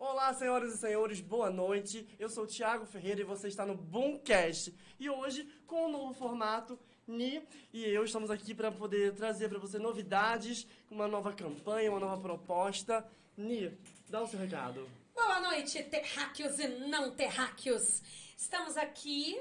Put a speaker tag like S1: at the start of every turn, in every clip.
S1: Olá, senhoras e senhores, boa noite. Eu sou o Thiago Ferreira e você está no Boomcast. E hoje, com um novo formato, Ni e eu estamos aqui para poder trazer para você novidades, uma nova campanha, uma nova proposta. Ni, dá o seu recado.
S2: Boa noite, terráqueos e não terráqueos. Estamos aqui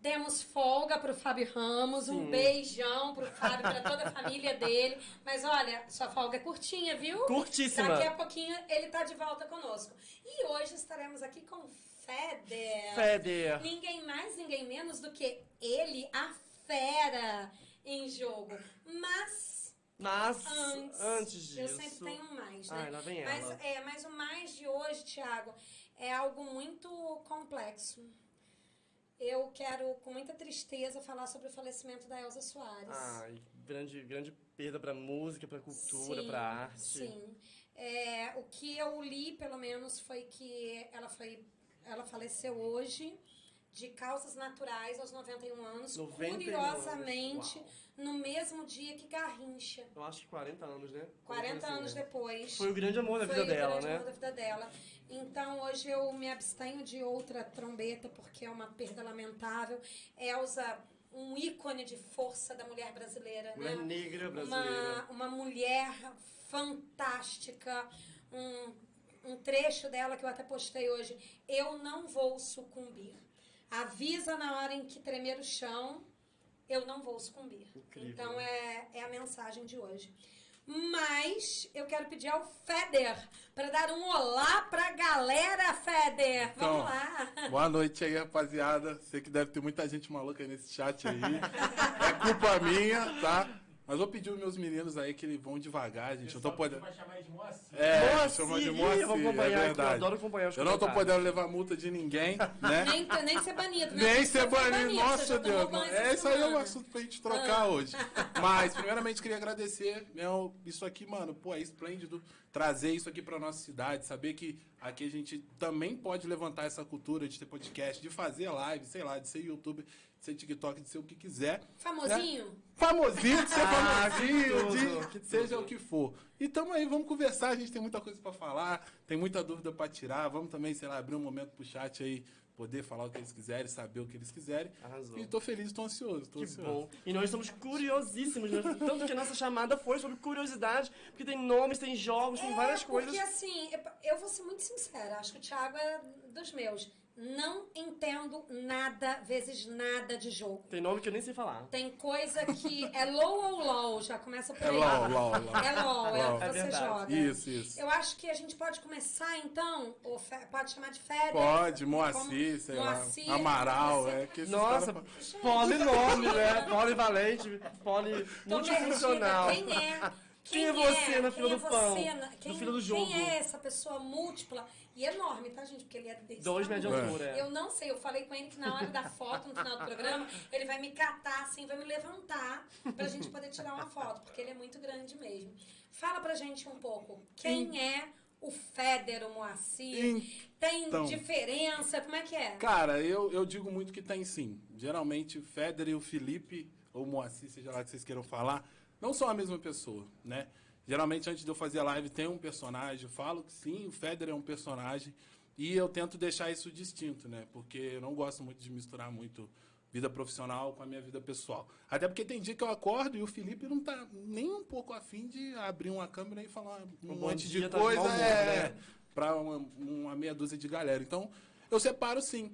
S2: Demos folga pro Fábio Ramos,
S1: Sim.
S2: um beijão pro Fábio, pra toda a família dele. Mas olha, sua folga é curtinha, viu?
S1: Curtíssima.
S2: Daqui a pouquinho ele tá de volta conosco. E hoje estaremos aqui com Feder.
S1: Feder.
S2: Ninguém mais, ninguém menos do que ele, a fera, em jogo. Mas
S1: Mas,
S2: antes,
S1: antes disso...
S2: eu sempre tenho um mais, né?
S1: Ai, lá vem
S2: mas,
S1: ela.
S2: é, mas o mais de hoje, Thiago, é algo muito complexo. Eu quero, com muita tristeza, falar sobre o falecimento da Elza Soares.
S1: Ai, grande, grande perda pra música, pra cultura, pra arte.
S2: Sim. É, o que eu li, pelo menos, foi que ela foi. Ela faleceu hoje de causas naturais aos 91 anos,
S1: 91
S2: curiosamente,
S1: anos,
S2: no mesmo dia que Garrincha.
S1: Eu acho que 40 anos, né?
S2: 40
S1: Assim,
S2: anos
S1: né?
S2: depois.
S1: Foi o grande amor da
S2: Foi
S1: vida
S2: o
S1: dela,
S2: grande
S1: né?
S2: amor da vida dela. Então hoje eu me abstenho de outra trombeta porque é uma perda lamentável. Elza, um ícone de força da mulher brasileira,
S1: Mulher
S2: né?
S1: negra brasileira.
S2: Uma, uma mulher fantástica. Um, um trecho dela que eu até postei hoje. Eu não vou sucumbir. Avisa na hora em que tremer o chão, eu não vou sucumbir.
S1: Incrível.
S2: Então é, é a mensagem de hoje. Mas eu quero pedir ao Feder para dar um olá pra galera, Feder. Vamos
S3: Então,
S2: lá.
S3: Boa noite aí, rapaziada. Sei que deve ter muita gente maluca aí nesse chat aí. É culpa minha, tá? Mas vou pedir os meus meninos aí que eles vão devagar, gente. Eu tô podendo.
S4: Vai chamar de Moacir.
S3: É,
S1: Moacir,
S3: chama de Moacir,
S1: vamos
S3: é
S1: aqui, eu
S3: verdade.
S1: adoro acompanhar os
S3: Eu não tô podendo levar multa de ninguém, né?
S2: Nem, nem ser banido, né?
S3: Nem ser banido,
S2: você
S3: nossa Deus. não.
S2: essa
S3: É, isso aí é um assunto pra gente trocar hoje. Mas, primeiramente, queria agradecer. né, o- isso aqui, mano, pô, é esplêndido trazer isso aqui pra nossa cidade. Saber que aqui a gente também pode levantar essa cultura de ter podcast, de fazer live, sei lá, de ser youtuber, ser TikTok, de ser o que quiser.
S2: Famosinho?
S3: Famosinho, de ser
S1: Ah,
S3: famosinho,
S1: que
S3: de
S1: tudo,
S3: seja
S1: tudo.
S3: o que for. E tamo aí, vamos conversar, a gente tem muita coisa pra falar, tem muita dúvida pra tirar. Vamos também, sei lá, abrir um momento pro chat aí, poder falar o que eles quiserem, saber o que eles quiserem.
S1: Arrasou.
S3: E tô feliz, tô ansioso, tô
S1: Que
S3: ansioso.
S1: bom. E nós estamos curiosíssimos, né? tanto que a nossa chamada foi sobre curiosidade, porque tem nomes, tem jogos, tem várias
S2: é,
S1: coisas.
S2: Porque assim, eu vou ser muito sincera, acho que o Thiago é dos meus. Não entendo nada vezes nada de jogo.
S1: Tem nome que eu nem sei falar.
S2: Tem coisa que é low ou low, já começa por
S3: É
S2: aí.
S3: LOL, LOL, LOL.
S2: É LOL, é o que
S1: É
S2: você
S1: verdade.
S2: joga.
S3: Isso, isso.
S2: Eu acho que a gente pode começar, então, pode chamar de Feder.
S3: Pode,
S2: como-
S3: Moacir, sei
S2: Moacir,
S3: lá, Amaral,
S2: você-
S3: é que
S1: Nossa,
S3: caras-
S1: polinome, né? Polivalente, poli... Multifuncional.
S2: perdida. Quem é?
S1: Quem é você na fila
S2: Quem
S1: do
S2: é
S1: pão?
S2: você na- Quem,
S1: fila do jogo?
S2: Quem é essa pessoa múltipla? E enorme, tá, gente? Porque ele é desse
S1: Dois
S2: tamanho.
S1: metros de altura, é.
S2: Eu não sei, eu falei com ele que na hora da foto, no final do programa, ele vai me catar assim, vai me levantar pra gente poder tirar uma foto, porque ele é muito grande mesmo. Fala pra gente um pouco, quem é o Feder, o Moacir? Tem
S3: Então.
S2: diferença? Como é que é?
S3: Cara, eu, eu digo muito que tem sim. Geralmente o Federer e o Felipe, ou o Moacir, seja lá que vocês queiram falar, não são a mesma pessoa, né? Geralmente antes de eu fazer a live tem um personagem, eu falo que sim, o Federer é um personagem, e eu tento deixar isso distinto, né? Porque eu não gosto muito de misturar muito vida profissional com a minha vida pessoal. Até porque tem dia que eu acordo e o Felipe não tá nem um pouco afim de abrir uma câmera e falar um,
S1: Um
S3: monte de
S1: tá de
S3: coisa. é,
S1: né?
S3: para uma, uma meia dúzia de galera. Então, eu separo sim.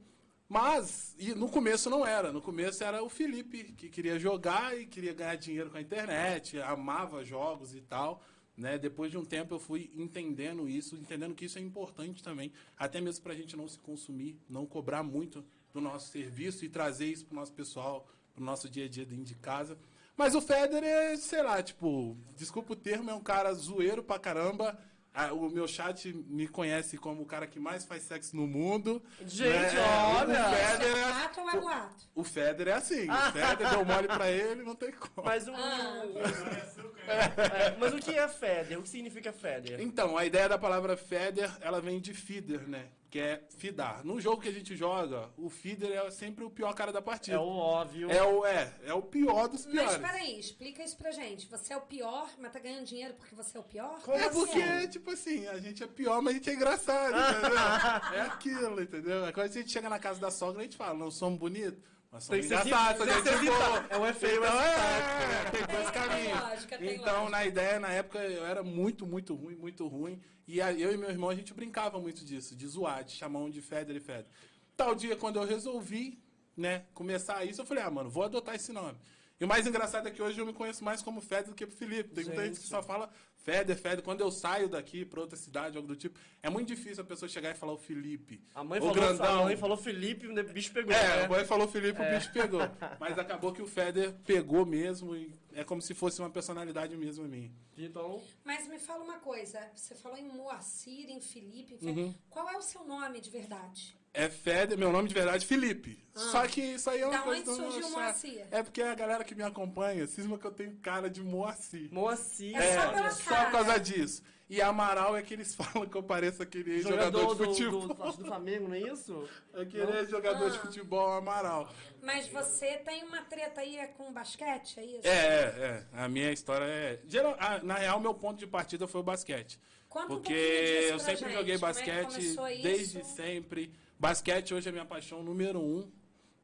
S3: Mas, e no começo não era. No começo era o Felipe, que queria jogar e queria ganhar dinheiro com a internet, amava jogos e tal. Né? Depois de um tempo eu fui entendendo isso, entendendo que isso é importante também, até mesmo para a gente não se consumir, não cobrar muito do nosso serviço e trazer isso para o nosso pessoal, para o nosso dia a dia dentro de casa. Mas o Federer, sei lá, tipo, desculpa o termo, é um cara zoeiro pra caramba. Ah, o meu chat me conhece como o cara que mais faz sexo no mundo.
S1: Gente,
S3: né?
S1: olha!
S3: O
S2: É
S3: Federer,
S2: fato ou é boato?
S3: o Federer é assim. O Federer deu mole pra ele, não tem como.
S1: Mas o...
S2: Ah.
S1: É, mas o que é Feder? O que significa Feder?
S3: Então, a ideia da palavra Feder, ela vem de feeder, né? Que é fidar. No jogo que a gente joga, o feeder é sempre o pior cara da partida.
S1: É o óbvio.
S3: É o, é, é o pior dos piores.
S2: Mas peraí, explica isso pra gente. Você é o pior, mas tá ganhando dinheiro porque você é o pior?
S3: É
S2: Como
S3: porque,
S2: assim?
S3: tipo assim, a gente é pior, mas a gente é engraçado, entendeu? é aquilo, entendeu? É Quando a gente chega na casa da sogra, a gente fala, não somos bonitos, mas
S1: Tem que ser
S3: engraçados,
S1: tem que ser
S3: é
S1: evitado. É o efeito
S3: Então,
S1: evitado.
S3: é, tem dois
S2: Tem
S3: caminhos.
S2: lógica, tem
S3: Então,
S2: lógica.
S3: na ideia, na época, eu era muito, muito ruim, muito ruim. E a- eu e meu irmão, a gente brincava muito disso, de zoar, de chamar um de Feder e Feder. Tal dia, quando eu resolvi, né, começar isso, eu falei, ah, mano, vou adotar esse nome. E o mais engraçado é que hoje eu me conheço mais como Feder do que pro Felipe. Tem muita gente que
S1: Gente.
S3: só fala Feder, Feder. Quando eu saio daqui pra outra cidade, algo do tipo, é muito difícil a pessoa chegar e falar o Felipe.
S1: A mãe,
S3: o
S1: falou,
S3: grandão.
S1: a mãe falou Felipe, o bicho pegou.
S3: É,
S1: né?
S3: a mãe falou Felipe, o bicho pegou. Mas acabou que o Feder pegou mesmo e é como se fosse uma personalidade mesmo minha.
S1: Então,
S2: Mas me fala uma coisa. Você falou em Moacir, em Felipe. em
S3: Uhum.
S2: Qual é o seu nome de verdade?
S3: É Feder, meu nome de verdade é Felipe. Só que isso aí é uma
S2: Da
S3: coisa
S2: onde
S3: do
S2: surgiu. Moacir?
S3: É porque a galera que me acompanha cisma que eu tenho cara de Moacir.
S1: Moacir.
S2: É só pela
S3: Só
S2: cara.
S3: por causa disso. E Amaral é que eles falam que eu pareço aquele jogador,
S1: Jogador
S3: de
S1: do,
S3: futebol.
S1: do, acho do Flamengo, não é isso?
S3: Aquele jogador de
S2: Ah.
S3: futebol Amaral.
S2: Mas você tem uma treta aí é com basquete, é isso?
S3: É, é, é. A minha história é. Geral, ah, na real, meu ponto de partida foi o basquete.
S2: Conta um
S3: Porque
S2: disso
S3: eu sempre
S2: gente.
S3: joguei
S2: Como é que
S3: basquete desde sempre. Basquete hoje é minha paixão número um,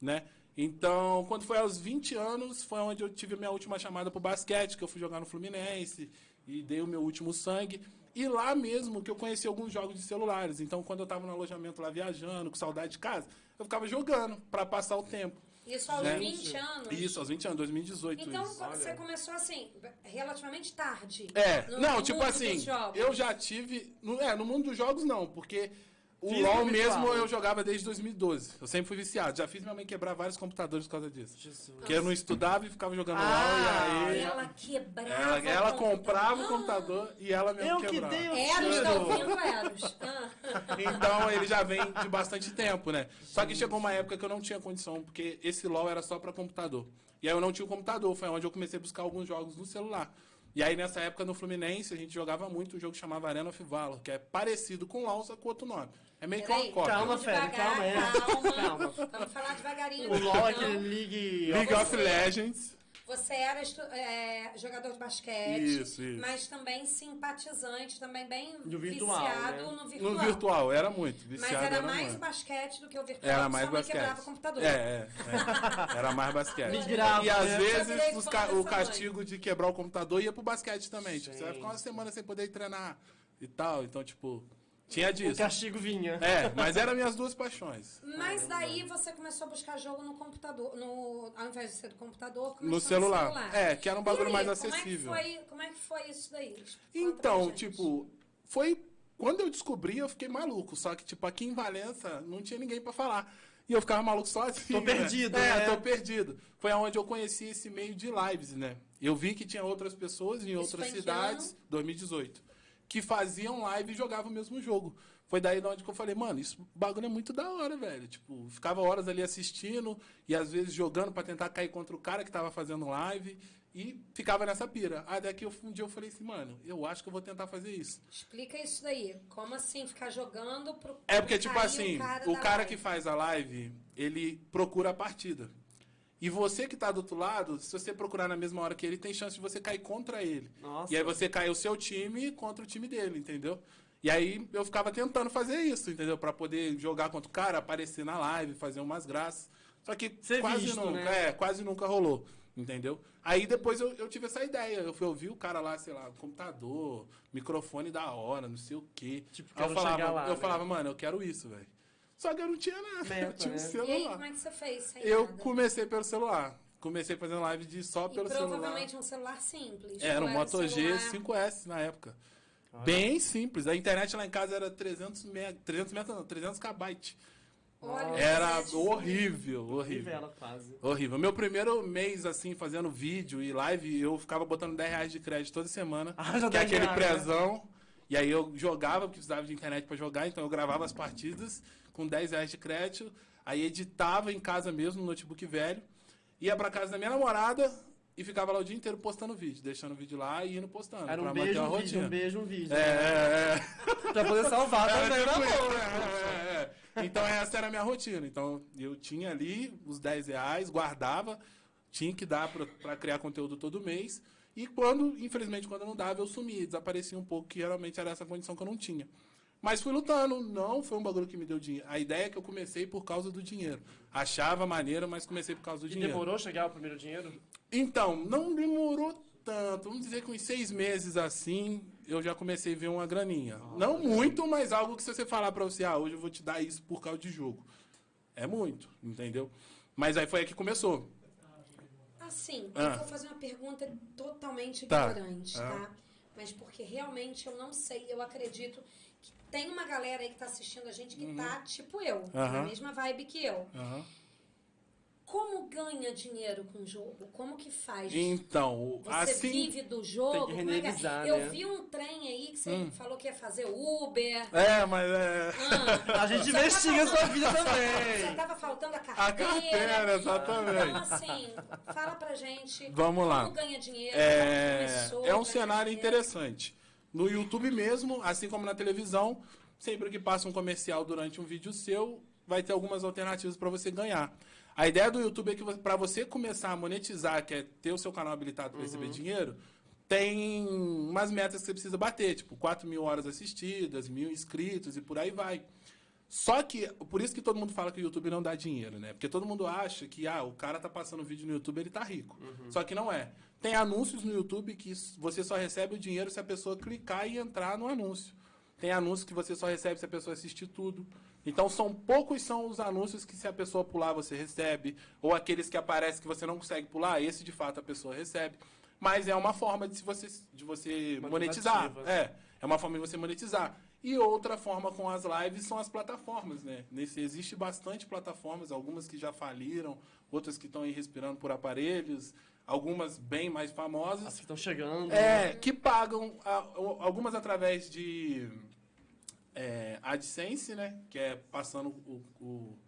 S3: né? Então, quando foi aos 20 anos, foi onde eu tive a minha última chamada pro basquete, que eu fui jogar no Fluminense e dei o meu último sangue. E lá mesmo que eu conheci alguns jogos de celulares. Então, quando eu tava no alojamento lá viajando, com saudade de casa, eu ficava jogando para passar o tempo.
S2: Isso aos
S3: né?
S2: 20 anos?
S3: Isso, aos 20 anos, 2018
S2: Então,
S3: isso.
S2: você começou assim, relativamente tarde.
S3: É, não, tipo assim, eu já tive. No, é, no mundo dos jogos não, porque o
S1: Físico
S3: LOL mesmo eu jogava desde 2012. Eu sempre fui viciado. Já fiz minha mãe quebrar vários computadores por causa disso.
S1: Jesus.
S3: Porque eu não estudava e ficava jogando
S1: Ah,
S3: LOL e aí.
S2: Ela quebrava.
S3: Ela,
S2: o
S3: ela
S2: computador.
S3: comprava o computador e ela mesmo
S1: Eu que
S3: quebrava.
S1: dei o
S2: Eros, tá
S1: tiro.
S2: ouvindo, Eros? Ah.
S3: Então ele já vem de bastante tempo, né? Só que chegou uma época que eu não tinha condição, porque esse LoL era só pra computador. E aí eu não tinha o computador, foi onde eu comecei a buscar alguns jogos no celular. E aí nessa época no Fluminense a gente jogava muito um jogo que chamava Arena of Valor, que é parecido com só com outro nome. É meio que uma cópia.
S1: Calma,
S2: devagar,
S1: calma, é.
S2: calma.
S1: Calma.
S2: Vamos falar devagarinho.
S1: O LOL é aquele League...
S3: League of Legends.
S2: Você era é, jogador de basquete,
S3: Isso, isso.
S2: mas também simpatizante, também bem
S1: Do virtual,
S2: viciado
S1: né?
S2: no virtual.
S3: No virtual, era muito.
S2: Mas
S3: Viciado
S2: era
S3: era
S2: mais
S3: muito.
S2: basquete do que o virtual.
S3: Era mais
S2: mãe
S3: basquete.
S2: quebrava o computador.
S3: É, é, é. Era mais basquete.
S1: Migrava,
S3: E às
S1: né?
S3: Vezes
S2: fã
S3: ca- o
S2: mãe.
S3: castigo de quebrar o computador ia pro basquete também. Tipo, você vai ficar uma semana sem poder treinar e tal. Então, tipo, tinha
S1: O
S3: disso.
S1: castigo vinha.
S3: É, mas eram minhas duas paixões.
S2: Mas daí você começou a buscar jogo no computador, no, ao invés de ser do computador, começou
S3: No celular.
S2: no celular.
S3: É, que era um bagulho
S2: E aí,
S3: mais
S2: Como
S3: acessível.
S2: é, que foi, como é que foi isso daí? Conta
S3: Então, tipo, foi. Quando eu descobri, eu fiquei maluco. Só que, tipo, aqui em Valença não tinha ninguém pra falar. E eu ficava maluco sozinho.
S1: Tô
S3: né?
S1: perdido,
S3: É,
S1: né?
S3: tô perdido. Foi aonde eu conheci esse meio de lives, né? Eu vi que tinha outras pessoas em
S2: Isso
S3: outras
S2: foi em que
S3: cidades, 2018, que faziam live e jogavam o mesmo jogo. Foi daí de onde que eu falei, mano, isso bagulho é muito da hora, velho. Tipo, ficava horas ali assistindo e às vezes jogando pra tentar cair contra o cara que tava fazendo live e ficava nessa pira. Aí daqui eu- um dia eu falei assim, mano, eu acho que eu vou tentar fazer isso.
S2: Explica isso daí. Como assim, ficar jogando pro.
S3: É porque, tipo assim,
S2: cara
S3: o cara que faz a live, ele procura a partida. E você que tá do outro lado, se você procurar na mesma hora que ele, tem chance de você cair contra ele.
S1: Nossa.
S3: E aí você cai o seu time contra o time dele, entendeu? E aí eu ficava tentando fazer isso, entendeu? Pra poder jogar contra o cara, aparecer na live, fazer umas graças. Só que
S1: Ser
S3: quase
S1: visto,
S3: nunca,
S1: né?
S3: é, quase nunca rolou, entendeu? Aí depois eu, eu tive essa ideia. Eu fui ouvir o cara lá, sei lá, computador, microfone da hora, não sei o quê.
S1: Tipo,
S3: eu falava,
S1: lá,
S3: eu
S1: né?
S3: falava, mano, eu quero isso, velho. Só que eu não tinha nada, eu tinha um
S1: né?
S2: E aí,
S3: celular.
S2: como é que você fez? Sem
S3: Eu
S2: nada?
S3: comecei pelo celular. Comecei fazendo live de só
S2: E
S3: pelo celular.
S2: provavelmente um celular simples.
S3: Era um
S2: Não
S3: Moto G
S2: celular-
S3: 5S na época. Bem simples. A internet lá em casa era 300 mega, 300 mega, não, 300 kbytes.
S2: Olha,
S3: Era horrível, horrível.
S1: Rivela quase.
S3: Horrível. Meu primeiro mês, assim, fazendo vídeo e live, eu ficava botando 10 reais de crédito toda semana.
S1: Ah, já
S3: que é aquele
S1: ligado,
S3: prezão. E aí eu jogava, porque precisava de internet pra jogar, então eu gravava as partidas com 10 reais de crédito. Aí editava em casa mesmo, no notebook velho. Ia pra casa da minha namorada, e ficava lá o dia inteiro postando vídeo, deixando o vídeo lá e indo postando.
S1: Era um
S3: pra
S1: beijo,
S3: manter
S1: vídeo,
S3: rotina.
S1: um beijo, um vídeo.
S3: É, é, é.
S1: Pra poder salvar também na
S3: tipo isso,
S1: boa.
S3: é, é, é. Então essa era a minha rotina. Então eu tinha ali os 10 reais, guardava, tinha que dar pra, pra criar conteúdo todo mês. E quando, infelizmente, quando não dava, eu sumia, desaparecia um pouco, que realmente era essa condição que eu não tinha. Mas fui lutando, não foi um bagulho que me deu dinheiro. A ideia é que eu comecei por causa do dinheiro. Achava maneira, mas comecei por causa do
S1: E
S3: dinheiro.
S1: demorou chegar o primeiro dinheiro?
S3: Então, não demorou tanto. Vamos dizer que uns seis meses assim, eu já comecei a ver uma graninha. não muito, mas algo que se você falar pra você, ah, hoje eu vou te dar isso por causa de jogo. É muito, entendeu? Mas aí foi aí que começou.
S2: Assim,
S3: Ah.
S2: eu vou fazer uma pergunta totalmente
S3: Tá.
S2: ignorante,
S3: Ah.
S2: tá? Mas porque realmente eu não sei, eu acredito tem uma galera aí que tá assistindo a gente que tá tipo eu, na
S3: Uhum. Aham.
S2: mesma vibe que eu.
S3: Aham.
S2: Como ganha dinheiro com o jogo? Como que faz?
S3: Então,
S2: Você
S3: assim.
S2: vive do jogo?
S1: Tem que
S2: Como é que é? Eu
S1: né?
S2: vi um trem aí que você
S3: Hum.
S2: falou que ia fazer Uber.
S3: É, mas é.
S2: Ah,
S1: A gente investiga a
S2: tá
S1: sua vida também.
S2: tava faltando a
S3: A
S2: carteira.
S3: carteira, exatamente.
S2: Então, assim, fala pra gente.
S3: Vamos lá.
S2: Como ganha dinheiro?
S3: É, é um cenário
S2: dinheiro?
S3: interessante. No YouTube mesmo, assim como na televisão, sempre que passa um comercial durante um vídeo seu, vai ter algumas alternativas para você ganhar. A ideia do YouTube é que para você começar a monetizar, que é ter o seu canal habilitado para receber dinheiro, tem umas metas que você precisa bater, tipo 4 mil horas assistidas, mil inscritos e por aí vai. Só que, por isso que todo mundo fala que o YouTube não dá dinheiro, né? Porque todo mundo acha que, ah, o cara tá passando vídeo no YouTube, ele tá rico. Só que não é. Tem anúncios no YouTube que você só recebe o dinheiro se a pessoa clicar e entrar no anúncio. Tem anúncios que você só recebe se a pessoa assistir tudo. Então, são poucos são os anúncios que se a pessoa pular, você recebe. Ou aqueles que aparecem que você não consegue pular, esse de fato a pessoa recebe. Mas é uma forma de você, de você
S1: Uma
S3: monetizar. É, é uma forma de você monetizar. E outra forma com as lives são as plataformas, né? Nesse, existe bastante plataformas, algumas que já faliram, outras que estão aí respirando por aparelhos, algumas bem mais famosas.
S1: As que estão chegando.
S3: É, que pagam algumas através de é, AdSense, né? Que é passando o, o-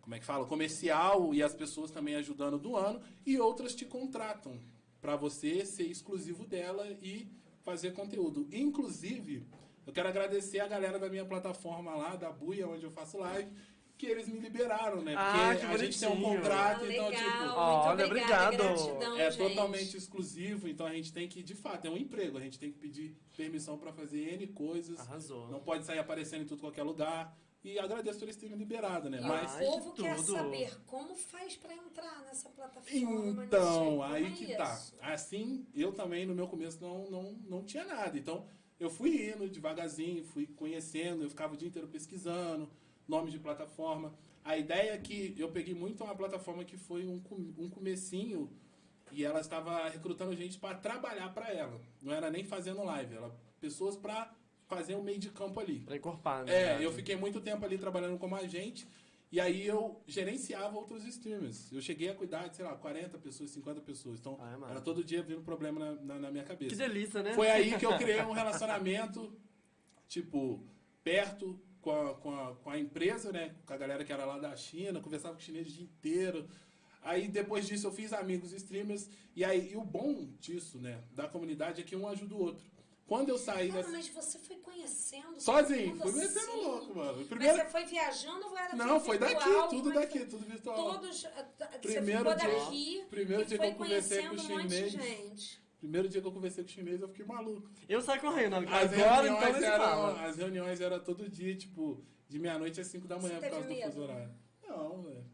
S3: como é que fala? Comercial e as pessoas também ajudando do ano. E outras te contratam para você ser exclusivo dela e fazer conteúdo. Inclusive, eu quero agradecer a galera da minha plataforma lá, da Buia, onde eu faço live, que eles me liberaram, né?
S1: Ah,
S3: Porque
S1: que
S3: a gente tem um contrato,
S2: Ah,
S3: então,
S2: legal,
S3: tipo,
S2: muito
S1: Olha,
S2: obrigada,
S1: obrigado.
S2: gratidão,
S3: é
S2: gente.
S3: totalmente exclusivo, então a gente tem que, de fato, é um emprego. A gente tem que pedir permissão para fazer N coisas.
S1: Arrasou.
S3: Não pode sair aparecendo em tudo qualquer lugar. E agradeço por eles terem liberado, né?
S2: E
S3: Mas.
S2: o povo
S1: que
S2: quer
S1: tudo.
S2: saber como faz pra entrar nessa plataforma.
S3: Então,
S2: nesse-
S3: aí
S2: como
S3: que
S2: é
S3: tá.
S2: isso?
S3: Assim, eu também no meu começo não, não, não tinha nada. Então, eu fui indo devagarzinho, fui conhecendo, eu ficava o dia inteiro pesquisando, nome de plataforma. A ideia é que eu peguei muito uma plataforma que foi um, um comecinho e ela estava recrutando gente para trabalhar para ela. Não era nem fazendo live, ela pessoas para fazer o meio de campo ali.
S1: Pra encorpar, né?
S3: É,
S1: verdade?
S3: eu fiquei muito tempo ali trabalhando como agente. E aí eu gerenciava outros streamers. Eu cheguei a cuidar de, sei lá, 40 pessoas, 50 pessoas. Então,
S1: Ah, é
S3: era todo dia vindo problema na, na, na minha cabeça.
S1: Que delícia, né?
S3: Foi aí que eu criei um relacionamento, tipo, perto com a, com, a, com a empresa, né? Com a galera que era lá da China, conversava com chinês o dia inteiro. Aí depois disso eu fiz amigos streamers. E aí, e o bom disso, né, da comunidade é que um ajuda o outro. Quando eu saí
S2: Cara,
S3: dessa.
S2: mas você foi conhecendo
S3: Sozinho, fui metendo
S2: assim?
S3: louco, mano.
S2: Mas
S3: Primeiro,
S2: você foi viajando ou era
S3: não,
S2: tudo
S3: foi daqui,
S2: virtual?
S3: tudo
S2: Como é
S3: daqui,
S2: foi?
S3: tudo virtual.
S2: Todos, ah, tá, você
S3: Primeiro
S2: ficou
S3: dia-
S2: daqui
S3: primeiro dia que eu conversei com o
S2: um monte de
S3: chinês.
S2: gente.
S3: Primeiro dia que eu conversei com o chinês, eu fiquei maluco.
S1: Eu saio correndo.
S3: As
S1: Agora,
S3: reuniões,
S1: então,
S3: eram, as reuniões eram todo dia, tipo, de meia-noite às 5 da manhã
S2: Você
S3: por causa
S2: teve
S3: do fuso
S2: medo?
S3: horário. Não, velho.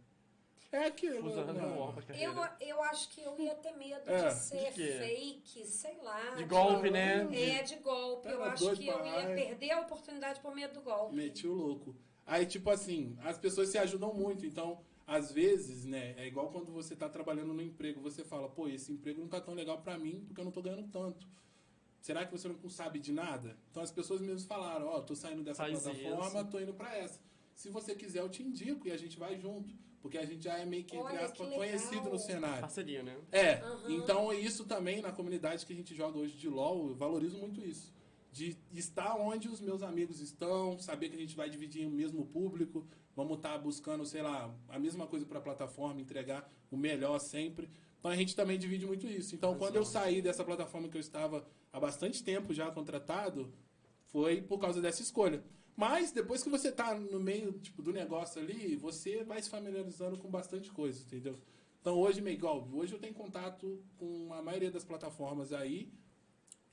S3: É aquilo.
S1: É
S2: Eu, eu acho que eu ia ter medo
S3: É,
S2: de ser
S1: de
S2: fake, sei lá.
S1: De golpe, né?
S2: É, de golpe. Eu
S3: Tava
S2: acho que eu ia perder a oportunidade por medo do golpe.
S3: Meti o louco. Aí, tipo assim, as pessoas se ajudam muito. Então, às vezes, né, é igual quando você tá trabalhando no emprego, você fala, pô, esse emprego não tá tão legal pra mim porque eu não tô ganhando tanto. Será que você não sabe de nada? Então as pessoas mesmo falaram, ó, tô saindo dessa
S1: Faz
S3: plataforma,
S1: isso.
S3: tô indo pra essa. Se você quiser, eu te indico e a gente vai junto. Porque a gente já é meio que, entre aspas, conhecido no cenário.
S1: Parceria, né?
S3: É,
S2: Aham.
S3: então isso também na comunidade que a gente joga hoje de LoL, eu valorizo muito isso. De estar onde os meus amigos estão, saber que a gente vai dividir o mesmo público, vamos estar buscando, sei lá, a mesma coisa para a plataforma, entregar o melhor sempre. Então a gente também divide muito isso. Então quando eu saí dessa plataforma que eu estava há bastante tempo já contratado, foi por causa dessa escolha. Mas depois que você tá no meio tipo, do negócio ali, você vai se familiarizando com bastante coisa, entendeu? Então hoje, meio igual, hoje eu tenho contato com a maioria das plataformas aí.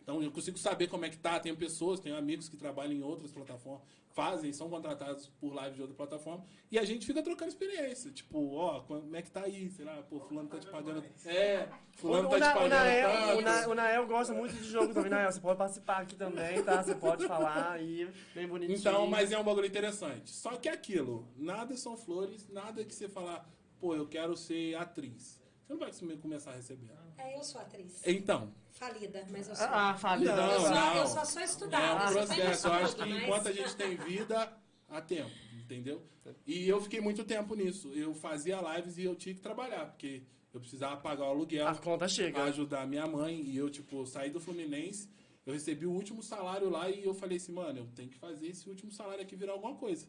S3: Então eu consigo saber como é que tá. Tenho pessoas, tenho amigos que trabalham em outras plataformas, fazem, são contratados por live de outra plataforma. E a gente fica trocando experiência. Tipo, ó, como é que tá aí? Sei lá, pô, fulano tá te pagando. É, fulano tá
S1: o,
S3: te
S1: Na- o,
S3: pagando.
S1: Nael,
S3: tanto.
S1: o, Na- o Nael gosta muito de jogo também, Nael. Você pode participar aqui também, tá? Você pode falar aí, bem bonitinho.
S3: Então, mas é um bagulho interessante. Só que é aquilo, nada são flores, nada que você falar, pô, eu quero ser atriz. Você não vai começar a receber.
S2: É, eu sou atriz.
S3: Então,
S2: Falida, mas eu sou.
S1: Ah, fale.
S3: Não,
S2: eu, só,
S3: não.
S2: eu só sou
S3: é
S2: estudada.
S3: um
S2: eu tenho
S3: processo. Eu acho que
S2: mas-
S3: enquanto a gente tem vida, há tempo, entendeu? E eu fiquei muito tempo nisso. Eu fazia lives e eu tinha que trabalhar, porque eu precisava pagar o aluguel.
S1: A conta
S3: pra
S1: chega.
S3: ajudar minha mãe e eu, tipo, saí do Fluminense, eu recebi o último salário lá e eu falei assim, mano, eu tenho que fazer esse último salário aqui virar alguma coisa.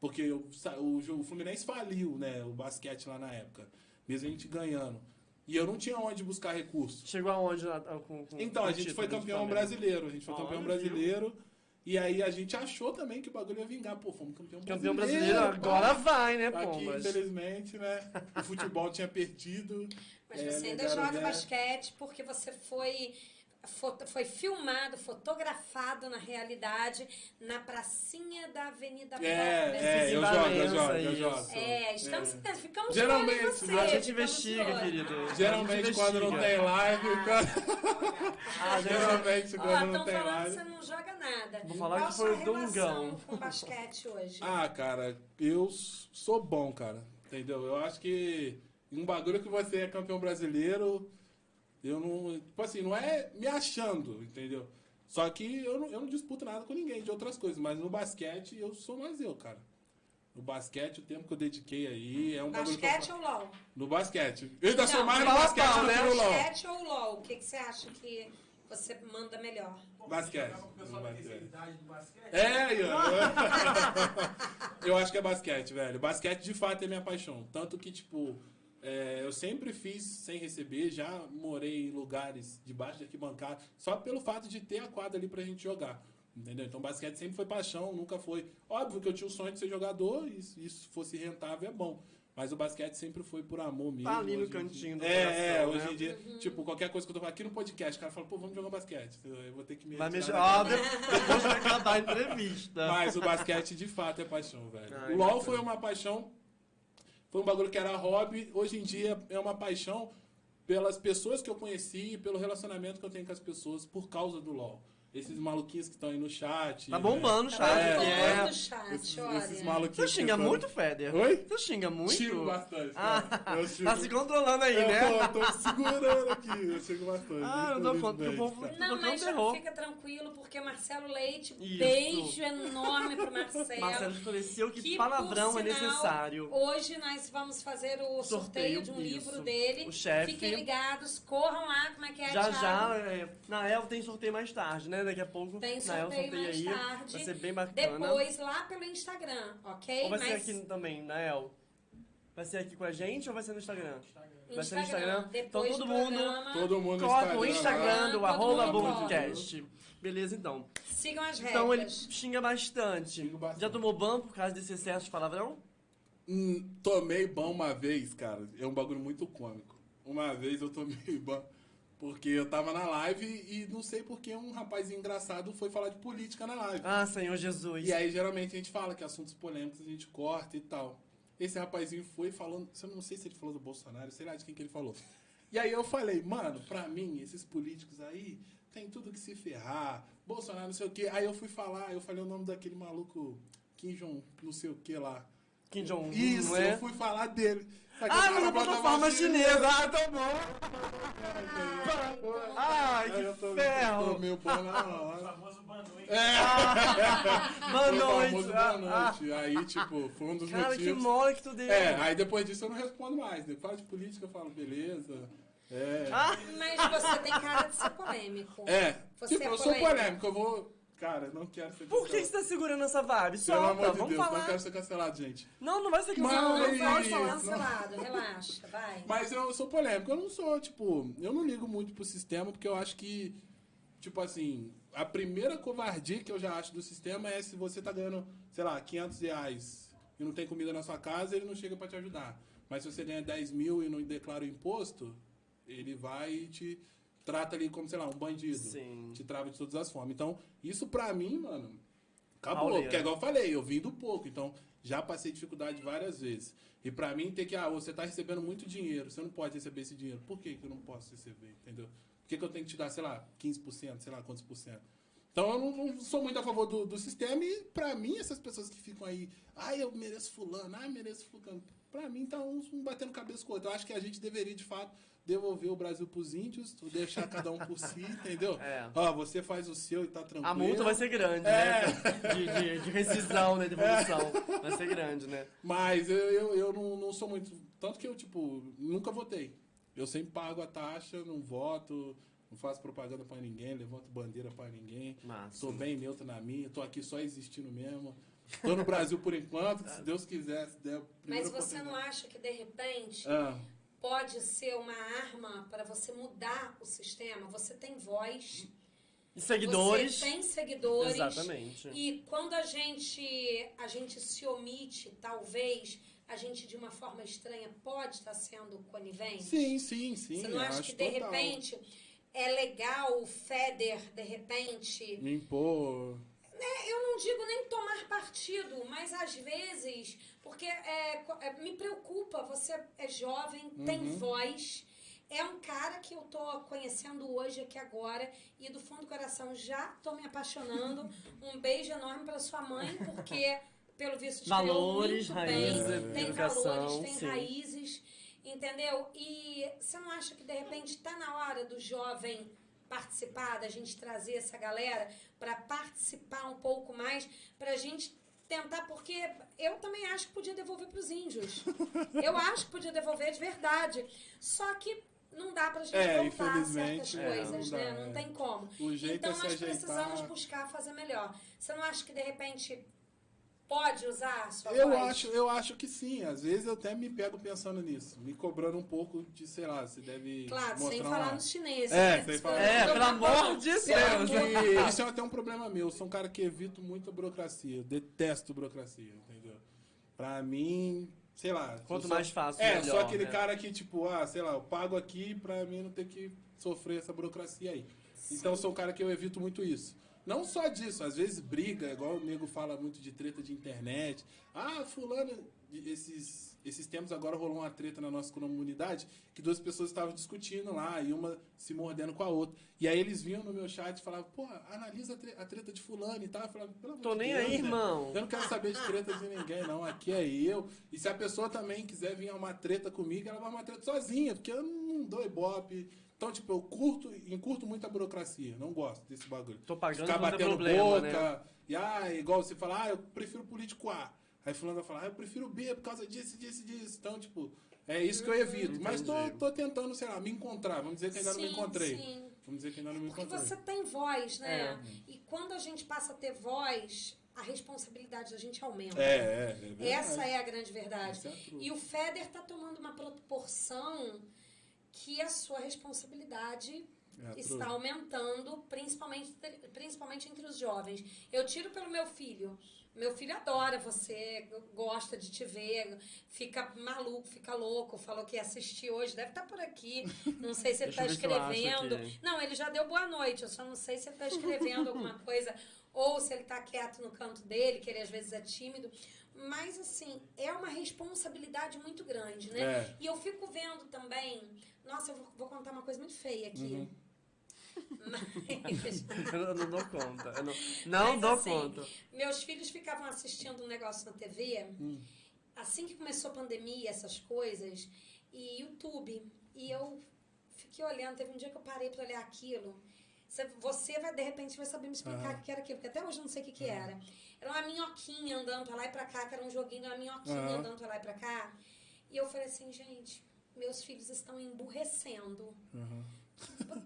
S3: Porque eu o, o Fluminense faliu, né, o basquete lá na época, mesmo a gente ganhando. E eu não tinha onde buscar recursos.
S1: Chegou aonde lá, ah, com, com
S3: Então,
S1: com
S3: a gente foi campeão brasileiro, a gente foi
S1: Olha,
S3: campeão
S1: viu?
S3: brasileiro. E aí a gente achou também que o bagulho ia vingar. Pô, fomos campeão brasileiro.
S1: Campeão brasileiro, agora vai, né,
S3: Aqui,
S1: Pombas?
S3: infelizmente, né? O futebol tinha perdido.
S2: Mas
S3: É,
S2: você ainda joga
S3: zero.
S2: basquete porque você foi, foi filmado, fotografado na realidade na pracinha da Avenida
S3: É,
S2: Pop.
S3: é, eu jogo, eu jogo, eu jogo.
S2: É, estamos, ficamos
S3: Geralmente,
S2: de olho em você.
S1: A gente investiga, querido.
S3: Geralmente quando não tem live, quando-
S1: Ah,
S3: geralmente quando não
S2: estão
S3: tem
S2: falando que
S3: live.
S2: você não joga nada.
S1: Vou falar
S2: Qual
S1: que
S2: a
S1: foi
S2: sua
S1: o
S2: relação
S1: Dongão.
S2: com basquete hoje?
S3: Ah, cara, eu sou bom, cara. Entendeu? Eu acho que um bagulho que você é campeão brasileiro, eu não. Tipo assim, não é me achando, entendeu? Só que eu não, eu não disputo nada com ninguém de outras coisas, mas no basquete eu sou mais eu, cara. No basquete, o tempo que eu dediquei aí é um eu
S2: basquete ou LOL?
S3: No basquete. Eu ainda sou
S2: Não,
S3: mais no basquete
S1: pau,
S3: do que
S1: né?
S3: no LOL.
S2: Basquete ou LOL? O que, que você acha que você manda melhor?
S3: Basquete.
S4: Jogava com o pessoal da terceira idade do basquete.
S3: É, Ian. eu acho que é basquete, velho. Basquete de fato é minha paixão. Tanto que, tipo, é, eu sempre fiz sem receber, já morei em lugares debaixo de arquibancada, só pelo fato de ter a quadra ali pra gente jogar. Entendeu? Então basquete sempre foi paixão, nunca foi. Óbvio que eu tinha o sonho de ser jogador, e se isso fosse rentável é bom. Mas o basquete sempre foi por amor mesmo.
S1: Tá ali no cantinho
S3: dia.
S1: do
S3: É,
S1: coração,
S3: é,
S1: né?
S3: hoje em dia, tipo, qualquer coisa que eu tô falando aqui no podcast, o cara fala, pô, vamos jogar basquete. Eu vou ter que me
S1: Vai
S3: daqui.
S1: de- depois vai acabar a entrevista.
S3: Mas o basquete de fato é paixão, velho.
S1: Ai,
S3: o LoL foi uma paixão, foi um bagulho que era hobby, hoje em dia é uma paixão pelas pessoas que eu conheci e pelo relacionamento que eu tenho com as pessoas por causa do LoL. Esses maluquinhos que estão aí no chat.
S1: Tá
S3: né?
S1: bombando o
S2: Tá
S1: chat.
S3: É,
S2: bombando
S1: é.
S2: o chat,
S3: Esses,
S2: olha.
S3: esses maluquinhos.
S1: Você xinga muito, Feder?
S3: Oi?
S1: Você xinga muito?
S3: Xingo bastante.
S1: Ah.
S3: Eu xingo-
S1: tá se controlando aí,
S3: eu
S1: né?
S3: tô, tô segurando aqui, eu xingo bastante.
S1: Ah, eu dou conta que o povo-
S2: Não, mas
S1: terror.
S2: fica tranquilo, porque Marcelo Leite,
S1: Isso.
S2: beijo enorme pro Marcelo.
S1: Marcelo esclareceu que,
S2: Que,
S1: palavrão é
S2: sinal,
S1: necessário.
S2: Hoje nós vamos fazer o sorteio,
S1: Sorteio,
S2: de um
S1: isso.
S2: livro dele.
S1: O chefe.
S2: Fiquem ligados, corram lá, como é que é,
S1: Já
S2: Thiago?
S1: já, é, Nael tem sorteio mais tarde, né? Daqui a pouco
S2: Tem
S1: Nael
S2: sorteio
S1: sorteia
S2: mais
S1: aí.
S2: tarde.
S1: Vai ser bem bacana.
S2: Depois, lá pelo Instagram, ok?
S1: Ou vai ser
S2: Mas
S1: aqui também, Nael? Vai ser aqui com a gente ou vai ser no Instagram? Vai ser no
S2: Instagram.
S1: Instagram? Então
S2: Depois
S1: todo
S2: do
S1: mundo
S2: programa,
S3: Todo mundo no
S1: Coloca o
S3: Instagram.
S1: Instagram do
S2: Todo
S1: arroba Boomcast. Beleza, então.
S2: sigam as
S1: Então ele
S2: regras.
S1: xinga bastante.
S3: Xingo bastante.
S1: Já tomou ban por causa desse excesso de palavrão?
S3: Hum, tomei ban uma vez, cara. É um bagulho muito cômico. Uma vez eu tomei ban porque eu tava na live e não sei por que um rapazinho engraçado foi falar de política na live.
S1: Ah, Senhor Jesus.
S3: E aí, geralmente, a gente fala que assuntos polêmicos a gente corta e tal. Esse rapazinho foi falando, eu não sei se ele falou do Bolsonaro, sei lá de quem que ele falou. E aí eu falei, mano, pra mim, esses políticos aí tem tudo que se ferrar, Bolsonaro não sei o quê. Aí eu fui falar, eu falei o nome daquele maluco Kim Jong não sei o que lá.
S1: Kim Jong-un,
S3: Isso,
S1: é?
S3: eu fui falar dele. Que
S1: Ah, mas
S3: cara
S1: a plataforma chinesa. Ah, tá bom. Ai, que
S3: tô,
S1: ferro.
S3: tô meio bom na
S4: O
S3: hora.
S4: hein?
S1: Boa noite.
S3: famoso boa noite. Aí, tipo, foi um dos
S1: Cara, que
S3: motivos.
S1: mole que tu deu.
S3: É, aí depois disso eu não respondo mais. Depois fala de política, eu falo, beleza. É.
S1: Ah,
S2: Mas você tem cara de ser polêmico.
S3: É.
S2: Você
S3: tipo,
S2: é
S3: eu sou
S2: polêmico,
S3: eu vou. Cara, não quero ser
S1: Por que
S3: cancelado.
S1: você tá segurando essa vibe?
S3: Pelo
S1: Solta,
S3: amor de
S1: vamos
S3: Deus,
S1: falar.
S3: não quero ser cancelado, gente.
S1: Não, não vai ser
S3: Mas-
S1: cancelado, não
S2: Não
S1: pode falar.
S2: cancelado, relaxa, vai.
S3: Mas eu sou polêmico. Eu não sou, tipo, eu não ligo muito pro sistema, porque eu acho que, tipo assim, a primeira covardia que eu já acho do sistema é se você tá ganhando, sei lá, 500 reais e não tem comida na sua casa, ele não chega pra te ajudar. Mas se você ganha 10 mil e não declara o imposto, ele vai e te trata ali como, sei lá, um bandido.
S1: Sim.
S3: Te trava de todas as formas. Então, isso pra mim, mano, acabou.
S1: Pauleira.
S3: Porque é igual eu falei, eu vim do pouco. Então, já passei dificuldade várias vezes. E pra mim, ter que, ah, você tá recebendo muito dinheiro, você não pode receber esse dinheiro. Por que, que eu não posso receber? Entendeu? Por que, que eu tenho que te dar, sei lá, 15%, sei lá quantos por cento? Então, eu não, não sou muito a favor do, do sistema e, pra mim, essas pessoas que ficam aí, ah, eu mereço fulano, ah, eu mereço fulano. Pra mim, tá um, um batendo cabeça com o outro. Eu acho que a gente deveria, de fato, devolver o Brasil pros índios, deixar cada um por si, entendeu?
S1: É.
S3: Ó, você faz o seu e tá tranquilo.
S1: A multa vai ser grande,
S3: É.
S1: né? De, de, de rescisão, né? De evolução. Vai ser grande, né?
S3: Mas eu, eu, eu não, não sou muito. Tanto que eu, tipo, nunca votei. Eu sempre pago a taxa, não voto, não faço propaganda pra ninguém, levanto bandeira pra ninguém.
S1: Massa.
S3: Tô bem neutro na minha, tô aqui só existindo mesmo. Tô no Brasil por enquanto, se Deus quiser, se der
S2: Mas você não acha que, de repente,
S3: Ah,
S2: pode ser uma arma para você mudar o sistema? Você tem voz,
S1: E seguidores.
S2: você tem seguidores.
S1: Exatamente.
S2: E quando a gente, a gente se omite, talvez, a gente de uma forma estranha pode estar sendo conivente?
S3: sim, sim, sim.
S2: Você não acha
S3: acho
S2: que de
S3: total.
S2: repente é legal o Feder, de repente,
S3: Me impor.
S2: É, eu não digo nem tomar partido, mas às vezes, porque é, é, me preocupa, você é jovem, tem
S3: Uhum.
S2: voz, é um cara que eu tô conhecendo hoje aqui agora e do fundo do coração já tô me apaixonando. Um beijo enorme para sua mãe, porque pelo visto
S1: Valores,
S2: muito
S1: raízes,
S2: bem, tem
S1: educação,
S2: valores, tem
S1: sim.
S2: raízes, entendeu? E você não acha que de repente tá na hora do jovem participar, da gente trazer essa galera para participar um pouco mais, pra gente tentar, porque eu também acho que podia devolver para os índios. Eu acho que podia devolver de verdade. Só que não dá pra gente
S3: É,
S2: voltar a certas
S1: é,
S2: coisas,
S3: não dá,
S2: né? Não
S3: é.
S2: tem como. Então
S3: é se
S2: nós
S3: ajeitar.
S2: precisamos buscar fazer melhor. Você não acha que de repente pode usar a sua
S3: Eu
S2: voz?
S3: acho, eu acho que sim. Às vezes eu até me pego pensando nisso, me cobrando um pouco de, sei lá, você deve
S2: Claro,
S3: mostrar
S2: sem
S3: uma...
S2: falar nos chineses.
S3: É,
S2: né?
S3: sem falar-
S1: É, pelo amor de
S3: Só
S1: Deus.
S3: isso é até um problema meu. Eu sou um cara que evito muito a burocracia. Eu detesto burocracia, entendeu? Pra mim, sei lá.
S1: Quanto
S3: sou-
S1: mais fácil,
S3: É,
S1: melhor,
S3: só aquele
S1: né?
S3: cara que, tipo, ah, sei lá, eu pago aqui pra mim não ter que sofrer essa burocracia aí. Então eu sou um cara que eu evito muito isso. Não só disso, às vezes briga, igual o nego fala muito de treta de internet. Ah, fulano, esses, esses tempos agora rolou uma treta na nossa comunidade que duas pessoas estavam discutindo lá e uma se mordendo com a outra. E aí eles vinham no meu chat e falavam, pô, analisa a, tre- a treta de fulano e tal. Eu falava, pelo amor
S1: Tô
S3: de
S1: nem
S3: Deus,
S1: aí,
S3: né?
S1: irmão.
S3: Eu não quero saber de treta de ninguém, não. Aqui é eu. E se a pessoa também quiser vir uma treta comigo, ela vai uma treta sozinha, porque eu não dou ibope. Então, tipo, eu curto, encurto muito a burocracia. Não gosto desse bagulho.
S1: Tô pagando
S3: Ficar batendo
S1: problema,
S3: boca.
S1: né?
S3: E ah, igual você fala, ah, eu prefiro político A. Aí fulano vai falar, ah, eu prefiro B por causa disso, disso, disso. Então, tipo, é isso que eu evito. Mas tô, tô tentando, sei lá, me encontrar. Vamos dizer que ainda não me
S2: Sim,
S3: encontrei.
S2: sim.
S3: Vamos dizer que ainda não me
S2: Porque
S3: encontrei.
S2: você tem voz, né?
S1: É.
S2: E quando a gente passa a ter voz, a responsabilidade da gente aumenta.
S3: É, é, é verdade.
S2: Essa é a grande verdade.
S3: É.
S2: E o Feder está tomando uma proporção que a sua responsabilidade
S3: É
S2: está aumentando, principalmente, principalmente entre os jovens. Eu tiro pelo meu filho. Meu filho adora você, gosta de te ver, fica maluco, fica louco. Falou que ia assistir hoje, deve estar por aqui. Não sei se ele está escrevendo.
S1: aqui.
S2: Não, ele já deu boa noite. Eu só não sei se ele está escrevendo alguma coisa ou se ele está quieto no canto dele, que ele às vezes é tímido. Mas, assim, é uma responsabilidade muito grande, né?
S3: É.
S2: E eu fico vendo também. Nossa, eu vou, vou contar uma coisa muito feia aqui.
S3: Uhum.
S2: Mas.
S1: Eu não dou conta. Eu não não
S2: Mas,
S1: dou
S2: assim,
S1: conta.
S2: Meus filhos ficavam assistindo um negócio na TV,
S3: Hum.
S2: assim que começou a pandemia, essas coisas, e YouTube. E eu fiquei olhando, teve um dia que eu parei pra olhar aquilo. Você- vai, de repente, vai saber me explicar o que era aquilo, porque até hoje eu não sei o que, que era. Era uma minhoquinha andando pra lá e pra cá, que era um joguinho uma minhoquinha andando pra lá e pra cá. E eu falei assim, gente, meus filhos estão emburrecendo.
S3: Uhum.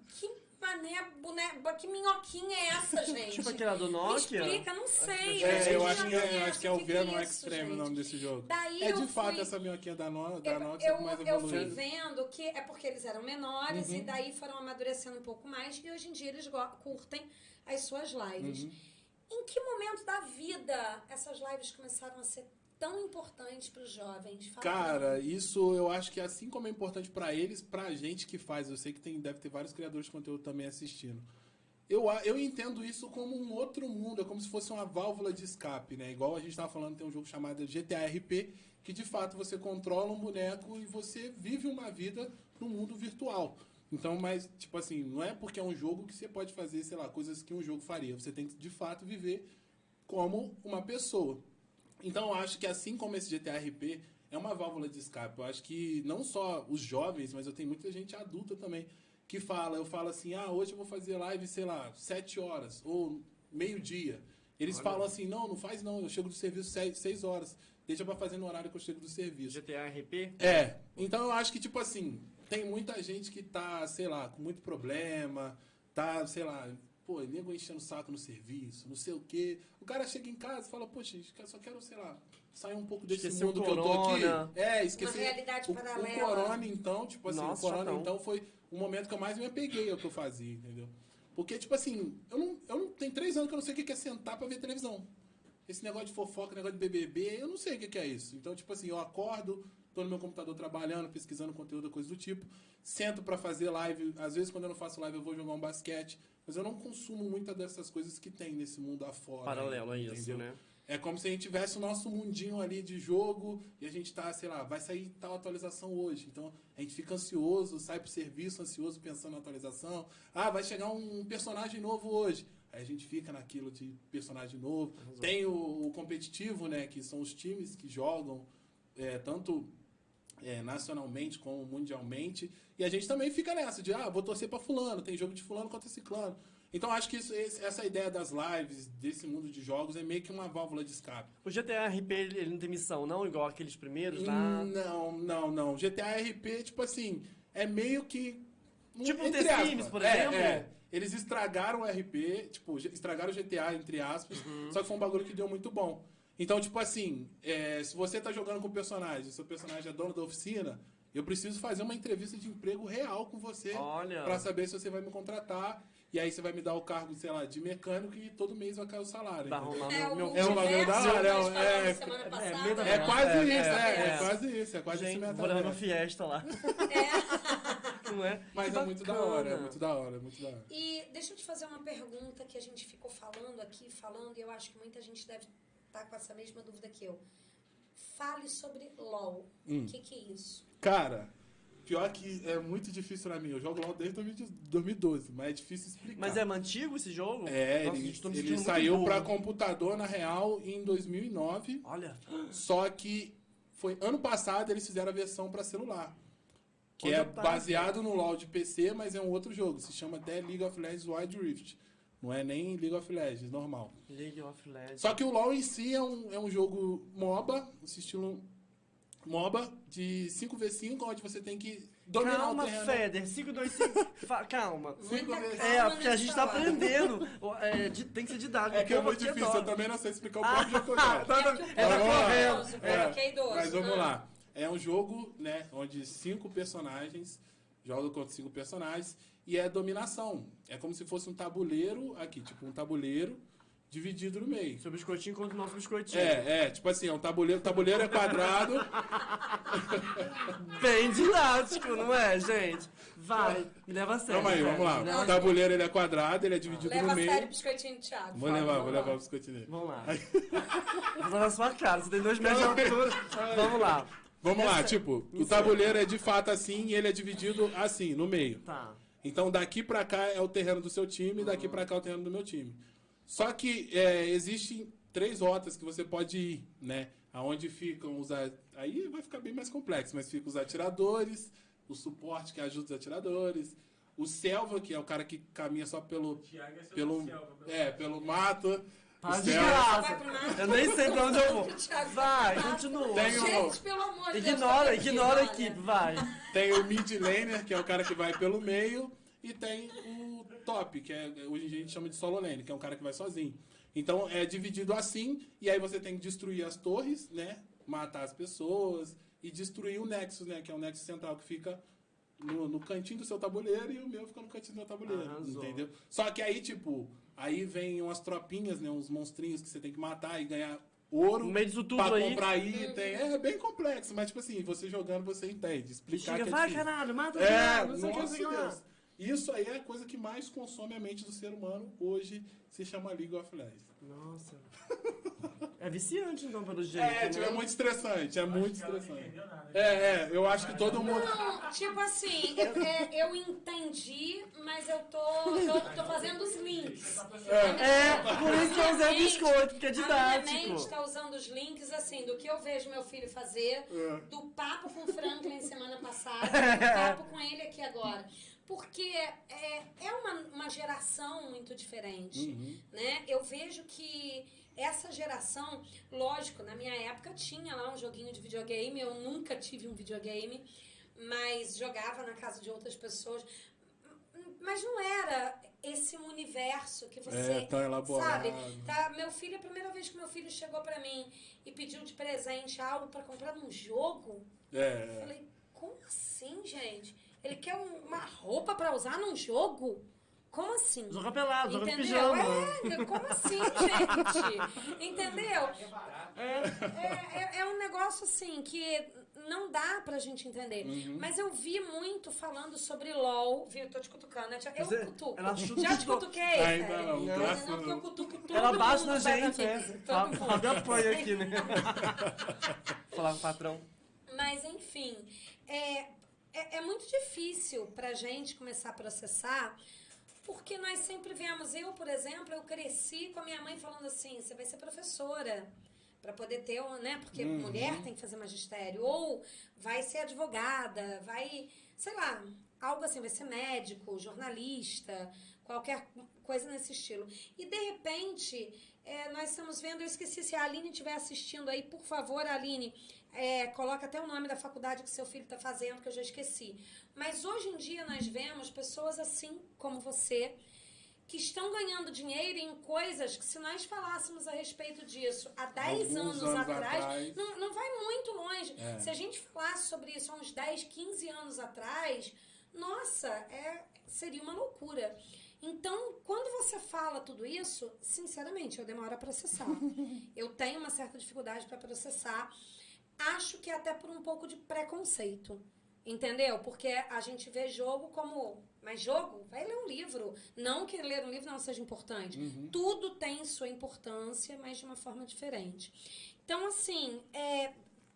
S2: Que mané, boneca, que minhoquinha é essa, gente?
S1: Tipo aquela do
S2: Me
S1: Nokia?
S2: explica, não sei.
S3: É,
S2: gente,
S3: eu
S2: que
S3: acho que
S2: minhoquinha
S3: é, eu acho que é o?
S2: Que
S3: Venom
S2: que isso,
S3: Extreme o nome desse jogo.
S2: Daí
S3: é de
S2: eu
S3: fato
S2: fui-
S3: essa minhoquinha da, no, da
S2: Eu,
S3: Nokia, só que mais
S2: eu, eu fui vendo que é porque eles eram menores
S3: Uhum.
S2: e daí foram amadurecendo um pouco mais e hoje em dia eles curtem as suas lives.
S3: Uhum.
S2: Em que momento da vida essas lives começaram a ser tão importantes para os jovens? Fala
S3: Cara,
S2: mim.
S3: isso eu acho que assim como é importante pra eles, pra gente que faz, eu sei que tem, deve ter vários criadores de conteúdo também assistindo. Eu, a- eu entendo isso como um outro mundo, é como se fosse uma válvula de escape, né? Igual a gente tava falando, tem um jogo chamado GTA RP, que de fato você controla um boneco e você vive uma vida no mundo virtual. Então, mas, tipo assim, não é porque é um jogo que você pode fazer, sei lá, coisas que um jogo faria. Você tem que, de fato, viver como uma pessoa. Então eu acho que assim como esse GTA RP é uma válvula de escape. Eu acho que não só os jovens, mas eu tenho muita gente adulta também que fala, eu falo assim, ah, hoje eu vou fazer live, sei lá, sete horas ou meio-dia. Eles
S1: Olha.
S3: falam assim, não, não faz não, eu chego do serviço seis, seis horas. Deixa pra fazer no horário que eu chego do serviço.
S1: GTA RP?
S3: É, então eu acho que, tipo assim, tem muita gente que tá, sei lá, com muito problema, tá, sei lá, pô, nego enchendo o saco no serviço, não sei o quê. O cara chega em casa e fala, poxa, eu só quero, sei lá, sair um pouco desse
S1: Esquecer o
S3: mundo que eu tô aqui.
S1: corona.
S3: É, esquecer.
S2: Uma realidade
S3: o,
S2: paralela.
S3: O corona, então, tipo assim,
S1: Nossa,
S3: o corona, então, foi o momento que eu mais me apeguei ao que eu fazia, entendeu? Porque, tipo assim, eu não, eu não. Tem três anos que eu não sei o que é sentar pra ver televisão. Esse negócio de fofoca, negócio de BBB, eu não sei o que é isso. Então, tipo assim, eu acordo, tô no meu computador trabalhando, pesquisando conteúdo, coisa do tipo. Sento pra fazer live. Às vezes, quando eu não faço live, eu vou jogar um basquete. Mas eu não consumo muita dessas coisas que tem nesse mundo afora.
S1: Paralelo a
S3: entendeu?
S1: isso, né?
S3: É como se a gente tivesse o nosso mundinho ali de jogo e a gente tá, sei lá, vai sair tal atualização hoje. Então a gente fica ansioso, sai pro serviço ansioso pensando na atualização. Ah, vai chegar um personagem novo hoje. Aí a gente fica naquilo de personagem novo. Tem o, o competitivo, né? Que são os times que jogam é, tanto é, nacionalmente como mundialmente. E a gente também fica nessa de, ah, vou torcer pra fulano, tem jogo de fulano contra ciclano. Então acho que isso- essa ideia das lives, desse mundo de jogos, é meio que uma válvula de escape.
S1: O GTA RP, ele, não tem missão, não? Igual aqueles primeiros lá?
S3: Não, não, não. GTA RP, tipo assim, é meio que.
S1: Tipo
S3: entre
S1: The. Sims, por
S3: É,
S1: exemplo?
S3: é. Eles estragaram o RP, tipo, estragaram o GTA, entre aspas,
S1: Uhum.
S3: só que foi um bagulho que deu muito bom. Então, tipo assim, é, se você tá jogando com o personagem, seu personagem é dono da oficina, eu preciso fazer uma entrevista de emprego real com você
S1: Olha.
S3: pra saber se você vai me contratar. E aí você vai me dar o cargo, sei lá, de mecânico e todo mês vai cair o salário.
S1: Tá rolando
S2: É o
S1: meu,
S3: É um bagulho da hora, é é-
S1: é
S3: É quase
S1: É,
S3: isso,
S1: é,
S3: é, é,
S1: é.
S3: quase isso, é quase
S1: Gente,
S3: esse
S1: vou levar no Fiesta lá. Não é?
S3: Mas é muito da hora, é muito da hora, é muito da hora.
S2: E deixa eu te fazer uma pergunta que a gente ficou falando aqui, falando, e eu acho que muita gente deve estar com essa mesma dúvida que eu. Fale sobre LOL.
S3: Hum.
S2: O que, que é isso?
S3: Cara, pior que é muito difícil pra mim. Eu jogo LOL desde 2012, mas é difícil explicar.
S1: Mas é antigo esse jogo?
S3: É,
S1: Nossa,
S3: ele, ele saiu
S1: burro.
S3: pra computador, na real, em 2009.
S1: Olha,
S3: Só que foi ano passado eles fizeram a versão pra celular. Que
S1: Onde
S3: é
S1: tava?
S3: baseado no LoL de PC, mas é um outro jogo. Se chama The League of Legends Wild Rift. Não é nem League of Legends, normal.
S1: League of Legends.
S3: Só que o LoL em si é um, é um jogo MOBA, esse estilo MOBA, de 5v5, onde você tem que dominar
S1: Calma,
S3: o terreno.
S1: Feder, 525. Fa- Calma.
S2: Muita
S3: vezes.
S2: calma
S1: É, porque a gente tá aprendendo. É, de- tem que ser didático.
S3: É que é muito difícil, eu também não sei explicar o
S1: Ah,
S3: próprio jogo que eu
S1: tá,
S3: jogo.
S1: tá,
S2: É
S1: é, tá
S2: é
S1: correndo.
S2: aqui é idoso.
S3: Mas vamos
S2: Ah.
S3: lá. É um jogo, né, onde cinco personagens jogam contra cinco personagens e é dominação. É como se fosse um tabuleiro aqui, tipo um tabuleiro dividido no meio.
S1: Seu biscoitinho contra o nosso biscoitinho.
S3: É, é, tipo assim, é um tabuleiro, o tabuleiro é quadrado.
S1: Bem didático, não é, gente? Vai, me leva a sério.
S3: Calma aí, vamos lá.
S1: leva
S3: O tabuleiro ele é quadrado, ele é dividido
S2: Leva
S3: no
S2: a sério o
S3: meio.
S2: biscoitinho do Thiago.
S3: Vou
S1: Vai,
S3: levar,
S1: vamos
S3: vou
S1: lá.
S3: levar o biscoitinho dele.
S1: Vamos lá. Vou na sua cara, você tem dois metros de altura. Vamos lá.
S3: Vamos lá,
S1: Essa-
S3: tipo,
S1: me
S3: o tabuleiro é de fato assim e ele é dividido assim, no meio.
S1: Tá.
S3: Então daqui pra cá é o terreno do seu time, daqui pra cá é o terreno do meu time. Só que é, existem três rotas que você pode ir, né? Aonde ficam os. Aí vai ficar bem mais complexo, mas ficam os atiradores, o suporte que ajuda os atiradores, o selva, que é o cara que caminha só pelo.
S4: Thiago é
S3: pelo
S4: selva, meu.
S3: é, pelo mato.
S1: Para
S3: o
S1: de graça. Eu nem sei pra onde eu vou. Vai, continua.
S3: Tem um-
S2: Gente, pelo amor de Deus.
S1: Ignora, ignora a equipe, vai.
S3: Tem o mid laner, que é o cara que vai pelo meio, e tem o top, que é, hoje em dia a gente chama de solo lane, que é um cara que vai sozinho. Então é dividido assim, e aí você tem que destruir as torres, né? Matar as pessoas e destruir o Nexus, né? Que é o Nexus central que fica no, no cantinho do seu tabuleiro e o meu fica no cantinho do meu tabuleiro.
S1: Arrasou.
S3: Entendeu? Só que aí, tipo, aí vem umas tropinhas, né? Uns monstrinhos que você tem que matar e ganhar ouro.
S1: No meio disso tudo
S3: pra
S1: aí.
S3: comprar item. É bem complexo, mas tipo assim, você jogando você entende. Explicar
S1: Chega,
S3: que é
S1: vai,
S3: difícil.
S1: caralho, mata o
S3: É,
S1: diabo, não sei o que, não
S3: nossa
S1: sei o que.
S3: Deus. Isso aí é a coisa que mais consome a mente do ser humano hoje, se chama League of Legends.
S1: Nossa. É viciante, então, pelo jeito.
S3: É,
S1: né?
S3: tipo, é muito estressante, é muito
S4: ela não
S3: estressante.
S4: nada.
S3: É, é, eu acho que todo mundo.
S2: Não, tipo assim, eu, é, eu entendi, mas eu tô, tô, tô fazendo os links.
S1: É, por isso que eu usei biscoito, porque é
S2: A minha
S1: didático.
S2: mente tá usando os links, assim, do que eu vejo meu filho fazer,
S3: É.
S2: do papo com o Franklin semana passada, do papo com ele aqui agora. Porque é, é uma, uma geração muito diferente,
S3: Uhum.
S2: né? Eu vejo que essa geração, lógico, na minha época tinha lá um joguinho de videogame, eu nunca tive um videogame, mas jogava na casa de outras pessoas. Mas não era esse universo que você
S3: É, tão elaborado.
S2: sabe? Tá, meu filho, a primeira vez que meu filho chegou pra mim e pediu de presente algo pra comprar num jogo, eu
S3: É.
S2: falei, como assim, gente? Ele quer um- uma roupa pra usar num jogo? Como assim?
S1: Joga pelado, joga de
S2: Entendeu?
S1: pijama.
S2: É, como assim, gente? Entendeu?
S4: É barato.
S2: É, é, é um negócio assim que não dá pra gente entender.
S3: Uhum.
S2: Mas eu vi muito falando sobre LOL. Viu? Tô te cutucando, né? Eu
S1: Você-
S2: cutuco.
S1: ela chuta
S2: Já te cutuquei?
S3: Ainda
S2: Fred?
S3: não,
S2: Mas
S3: graças
S2: não,
S3: a
S2: eu
S3: Deus.
S1: Ela bate na gente, é. Fábio apoia aqui, né? Falar com o patrão.
S2: Mas, enfim, é, é, é muito difícil pra gente começar a processar, porque nós sempre vemos. Eu, por exemplo, eu cresci com a minha mãe falando assim: você vai ser professora. Pra poder ter, né? Porque
S3: Uhum.
S2: mulher tem que fazer magistério. Ou vai ser advogada, vai, sei lá, algo assim, vai ser médico, jornalista, qualquer coisa nesse estilo. E de repente, é, nós estamos vendo, eu esqueci se a Aline estiver assistindo aí, por favor, Aline, é, coloca até o nome da faculdade que seu filho está fazendo, que eu já esqueci. Mas hoje em dia nós vemos pessoas assim como você, que estão ganhando dinheiro em coisas que, se nós falássemos a respeito disso há 10
S3: Alguns
S2: anos,
S3: anos
S2: atrás,
S3: atrás.
S2: Não, não vai muito longe.
S3: É.
S2: Se a gente falasse sobre isso há uns 10, 15 anos atrás, nossa, é, seria uma loucura. Então, quando você fala tudo isso, sinceramente, eu demoro a processar. eu tenho uma certa dificuldade para processar. Acho que até por um pouco de preconceito. Entendeu? Porque a gente vê jogo como. Mas jogo? Vai ler um livro. Não que ler um livro não seja importante. Tudo tem sua importância, mas de uma forma diferente. Então, assim, é,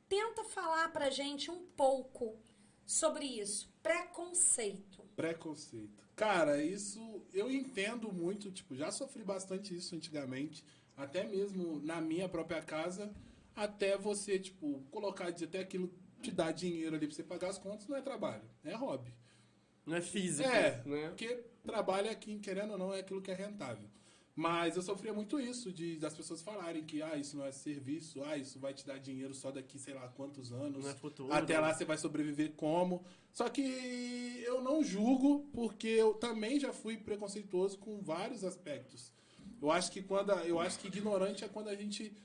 S2: tenta falar pra gente um pouco sobre isso. Preconceito.
S3: Preconceito. Cara, isso eu entendo muito, tipo, já sofri bastante isso antigamente, até mesmo na minha própria casa, até você, tipo, colocar, dizer até aquilo te dá dinheiro ali pra você pagar as contas, não é trabalho, é hobby.
S1: Não é físico,
S3: É,
S1: né?
S3: porque trabalho aqui, querendo ou não, é aquilo que é rentável. Mas eu sofria muito isso, de das pessoas falarem que, ah, isso não é serviço, ah, isso vai te dar dinheiro só daqui, sei lá, quantos anos.
S1: Não é futuro.
S3: Até lá você vai sobreviver como. Só que eu não julgo, porque eu também já fui preconceituoso com vários aspectos. Eu acho que quando a- eu acho que ignorante é quando a gente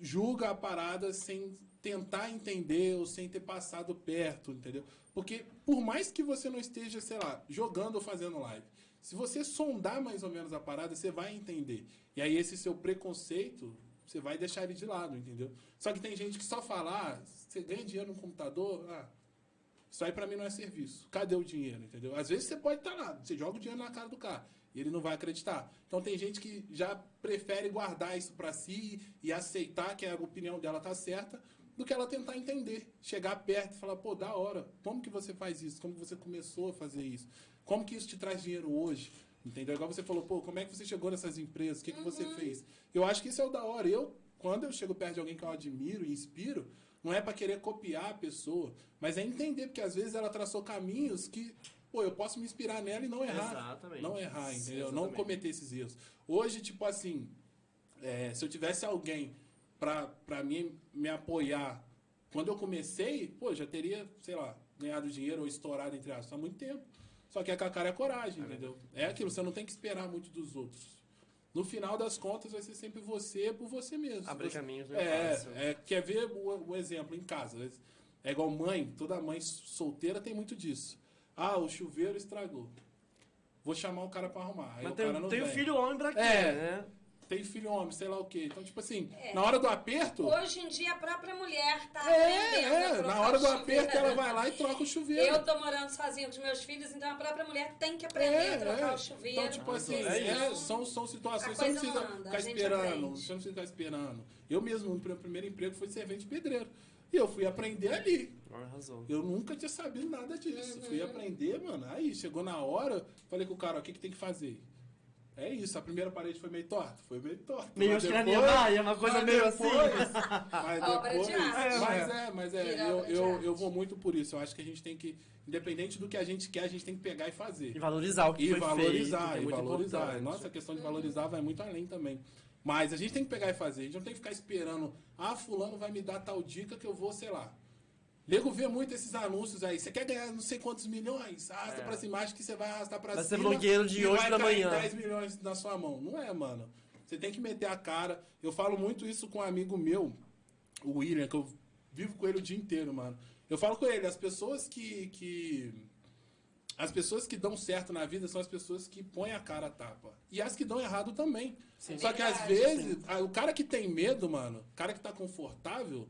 S3: julga a parada sem tentar entender ou sem ter passado perto, entendeu? Porque por mais que você não esteja, sei lá, jogando ou fazendo live, se você sondar mais ou menos a parada, você vai entender. E aí esse seu preconceito, você vai deixar ele de lado, entendeu? Só que tem gente que só fala, ah, você ganha dinheiro no computador, ah, isso aí pra mim não é serviço. Cadê o dinheiro, entendeu? Às vezes você pode estar lá, você joga o dinheiro na cara do cara e ele não vai acreditar. Então tem gente que já prefere guardar isso pra si e aceitar que a opinião dela tá certa do que ela tentar entender, chegar perto e falar, pô, da hora, como que você faz isso? Como que você começou a fazer isso? Como que isso te traz dinheiro hoje? Entendeu? Igual você falou, pô, como é que você chegou nessas empresas? O que, que você fez? Eu acho que isso é o da hora. Eu, quando eu chego perto de alguém que eu admiro e inspiro, não é pra querer copiar a pessoa, mas é entender, porque às vezes ela traçou caminhos que, pô, eu posso me inspirar nela e não errar.
S1: Exatamente.
S3: Não errar, entendeu? Não
S1: exatamente.
S3: cometer esses erros. Hoje, tipo assim, é, se eu tivesse alguém pra, pra mim me apoiar quando eu comecei, pô, já teria, sei lá, ganhado dinheiro ou estourado entre aspas há muito tempo. Só que a cara é coragem, entendeu? É aquilo, você não tem que esperar muito dos outros. No final das contas, vai ser sempre você por você mesmo.
S1: Abrir
S3: Você-
S1: caminhos não é
S3: é,
S1: fácil.
S3: é, quer ver o, o exemplo em casa? É igual mãe, toda mãe solteira tem muito disso. Ah, o chuveiro estragou. Vou chamar o cara pra arrumar. Aí
S1: Mas
S3: o
S1: tem,
S3: cara não
S1: tem o
S3: vem.
S1: filho homem pra quê,
S3: É.
S1: né?
S3: Tem filho homem, sei lá o quê. Então, tipo assim,
S2: É.
S3: na hora do aperto.
S2: Hoje em dia a própria mulher tá
S3: É, é. Na hora do aperto, ela vai lá e troca o chuveiro.
S2: Eu tô morando sozinha com os meus filhos, então a própria mulher tem que aprender
S3: É,
S2: a trocar
S3: é.
S2: o chuveiro.
S3: Então, tipo assim,
S1: É
S3: é, são, são situações você não
S2: coisa
S3: precisa
S2: não anda,
S3: ficar
S2: a gente
S3: esperando.
S2: aprende.
S3: Você não precisa ficar esperando. Eu mesmo, no meu primeiro emprego foi servente de pedreiro. E eu fui aprender ali.
S1: Arrasou.
S3: Eu nunca tinha sabido nada disso.
S2: Uhum.
S3: Fui aprender, mano. Aí, chegou na hora, falei com o cara, ó, o que, que tem que fazer? É isso, a primeira parede foi meio torta? Foi meio torta.
S1: Meio mãe, é uma coisa meio
S3: depois-
S1: assim.
S3: Mas
S2: Obra de
S3: depois.
S2: arte.
S3: Mas é, mas é, eu,
S2: obra de
S3: eu,
S2: arte.
S3: eu vou muito por isso. Eu acho que a gente tem que, independente do que a gente quer, a gente tem que pegar e fazer.
S1: E valorizar o que
S3: E
S1: foi
S3: valorizar,
S1: feito, é
S3: e
S1: muito
S3: valorizar.
S1: importante.
S3: Nossa, a questão de valorizar vai muito além também. Mas a gente tem que pegar e fazer. A gente não tem que ficar esperando, ah, fulano vai me dar tal dica que eu vou, sei lá. Nego vê muito esses anúncios aí. Você quer ganhar não sei quantos milhões? Arrasta
S1: É.
S3: pra cima, acha que você vai arrastar pra
S1: Vai ser
S3: cima.
S1: blogueiro de hoje
S3: vai
S1: pra amanhã.
S3: 10 milhões na sua mão. Não é, mano. Você tem que meter a cara. Eu falo muito isso com um amigo meu, o William, que eu vivo com ele o dia inteiro, mano. Eu falo com ele, as pessoas que. que as pessoas que dão certo na vida são as pessoas que põem a cara a tapa. E as que dão errado também.
S2: Sim.
S3: Só que às
S2: Verdade,
S3: vezes, a- o cara que tem medo, mano, o cara que tá confortável,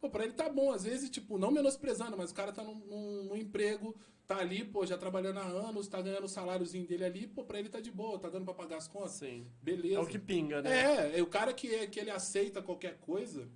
S3: pô, pra ele tá bom. Às vezes, tipo, não menosprezando, mas o cara tá num, num- num emprego, tá ali, pô, já trabalhando há anos, tá ganhando o saláriozinho dele ali, pô, pra ele tá de boa, tá dando pra pagar as contas.
S1: Sim.
S3: Beleza.
S1: É o que pinga, né?
S3: É, é o cara que, é- que ele aceita qualquer coisa,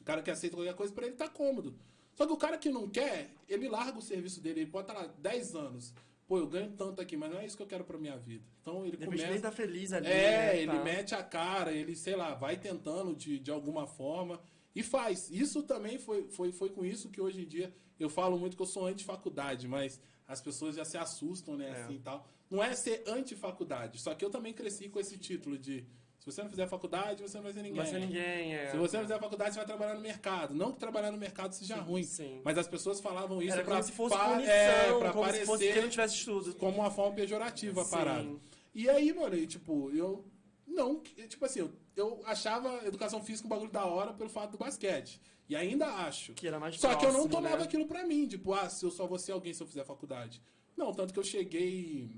S3: o cara que aceita qualquer coisa, pra ele tá cômodo. Só que o cara que não quer, ele larga o serviço dele, ele pode estar lá 10 anos. Pô, eu ganho tanto aqui, mas não é isso que eu quero pra minha vida. Então ele
S1: De
S3: começa.
S1: tá feliz ali.
S3: É,
S1: né?
S3: ele
S1: Tá.
S3: mete a cara, ele, sei lá, vai tentando de, de alguma forma e faz. Isso também foi, foi, foi com isso que hoje em dia eu falo muito que eu sou anti-faculdade, mas as pessoas já se assustam, né,
S1: É.
S3: assim tal. Não é ser anti-faculdade, só que eu também cresci com esse título de se você não fizer faculdade, você não vai ser ninguém.
S1: Vai ser ninguém, é.
S3: Se você não fizer faculdade, você vai trabalhar no mercado. Não que trabalhar no mercado seja ruim,
S1: sim.
S3: mas as pessoas falavam isso
S1: Era
S3: pra,
S1: como se fosse punição,
S3: é, pra
S1: como se
S3: parecer
S1: fosse que não tivesse estudo.
S3: como uma forma pejorativa a
S1: Sim.
S3: parada. E aí, mano, e, tipo, eu. Não, tipo assim, eu, eu achava educação física um bagulho da hora pelo fato do basquete. E ainda acho.
S1: Que era mais
S3: Só que eu não
S1: próximo,
S3: tomava
S1: né?
S3: aquilo pra mim, tipo, ah, se eu só vou ser alguém se eu fizer faculdade. Não, tanto que eu cheguei.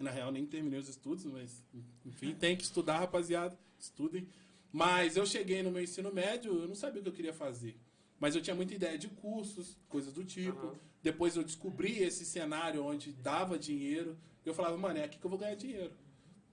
S3: Na real, nem terminei os estudos, mas, enfim, tem que estudar, rapaziada. Estudem. Mas eu cheguei no meu ensino médio, eu não sabia o que eu queria fazer. Mas eu tinha muita ideia de cursos, coisas do tipo.
S1: Aham.
S3: Depois eu descobri esse cenário onde dava dinheiro. Eu falava, mano, é aqui que eu vou ganhar dinheiro.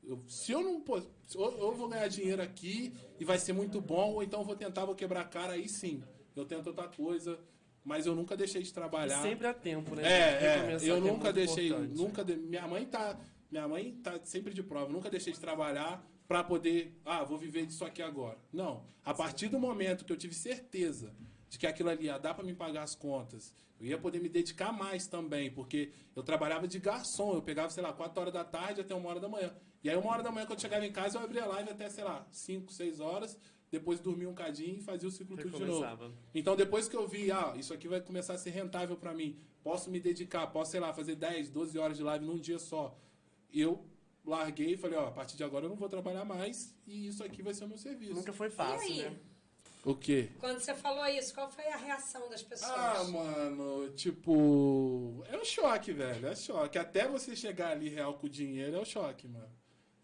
S3: Eu- se eu não. Pô, ou ou vou ganhar dinheiro aqui e vai ser muito bom, ou então eu vou tentar, vou quebrar a cara, aí sim. Eu tento outra coisa. Mas eu nunca deixei de
S1: E
S3: trabalhar.
S1: sempre há tempo, né?
S3: É, é, eu
S1: é
S3: nunca
S1: muito
S3: deixei,
S1: importante.
S3: nunca de- minha mãe tá, minha mãe tá sempre de prova, nunca deixei de trabalhar pra poder, ah, vou viver disso aqui agora. Não, a partir do momento que eu tive certeza de que aquilo ali ia dar pra me pagar as contas, eu ia poder me dedicar mais também, porque eu trabalhava de garçom, eu pegava, sei lá, 4 horas da tarde até uma hora da manhã. E aí uma hora da manhã quando eu chegava em casa, eu abria a live até, sei lá, 5, 6 horas, depois dormia um cadinho e fazia o ciclo tudo de novo. Então, depois que eu vi, ah, isso aqui vai começar a ser rentável pra mim, posso me dedicar, posso, sei lá, fazer 10, 12 horas de live num dia só. Eu larguei e falei, ó, a partir de agora eu não vou trabalhar mais e isso aqui vai ser o meu serviço.
S1: Nunca foi fácil,
S2: e aí?
S1: né?
S3: O quê?
S2: Quando você falou isso, qual foi a reação das pessoas?
S3: Ah, mano, tipo, é um choque, velho, é choque. Até você chegar ali real com o dinheiro é um choque, mano.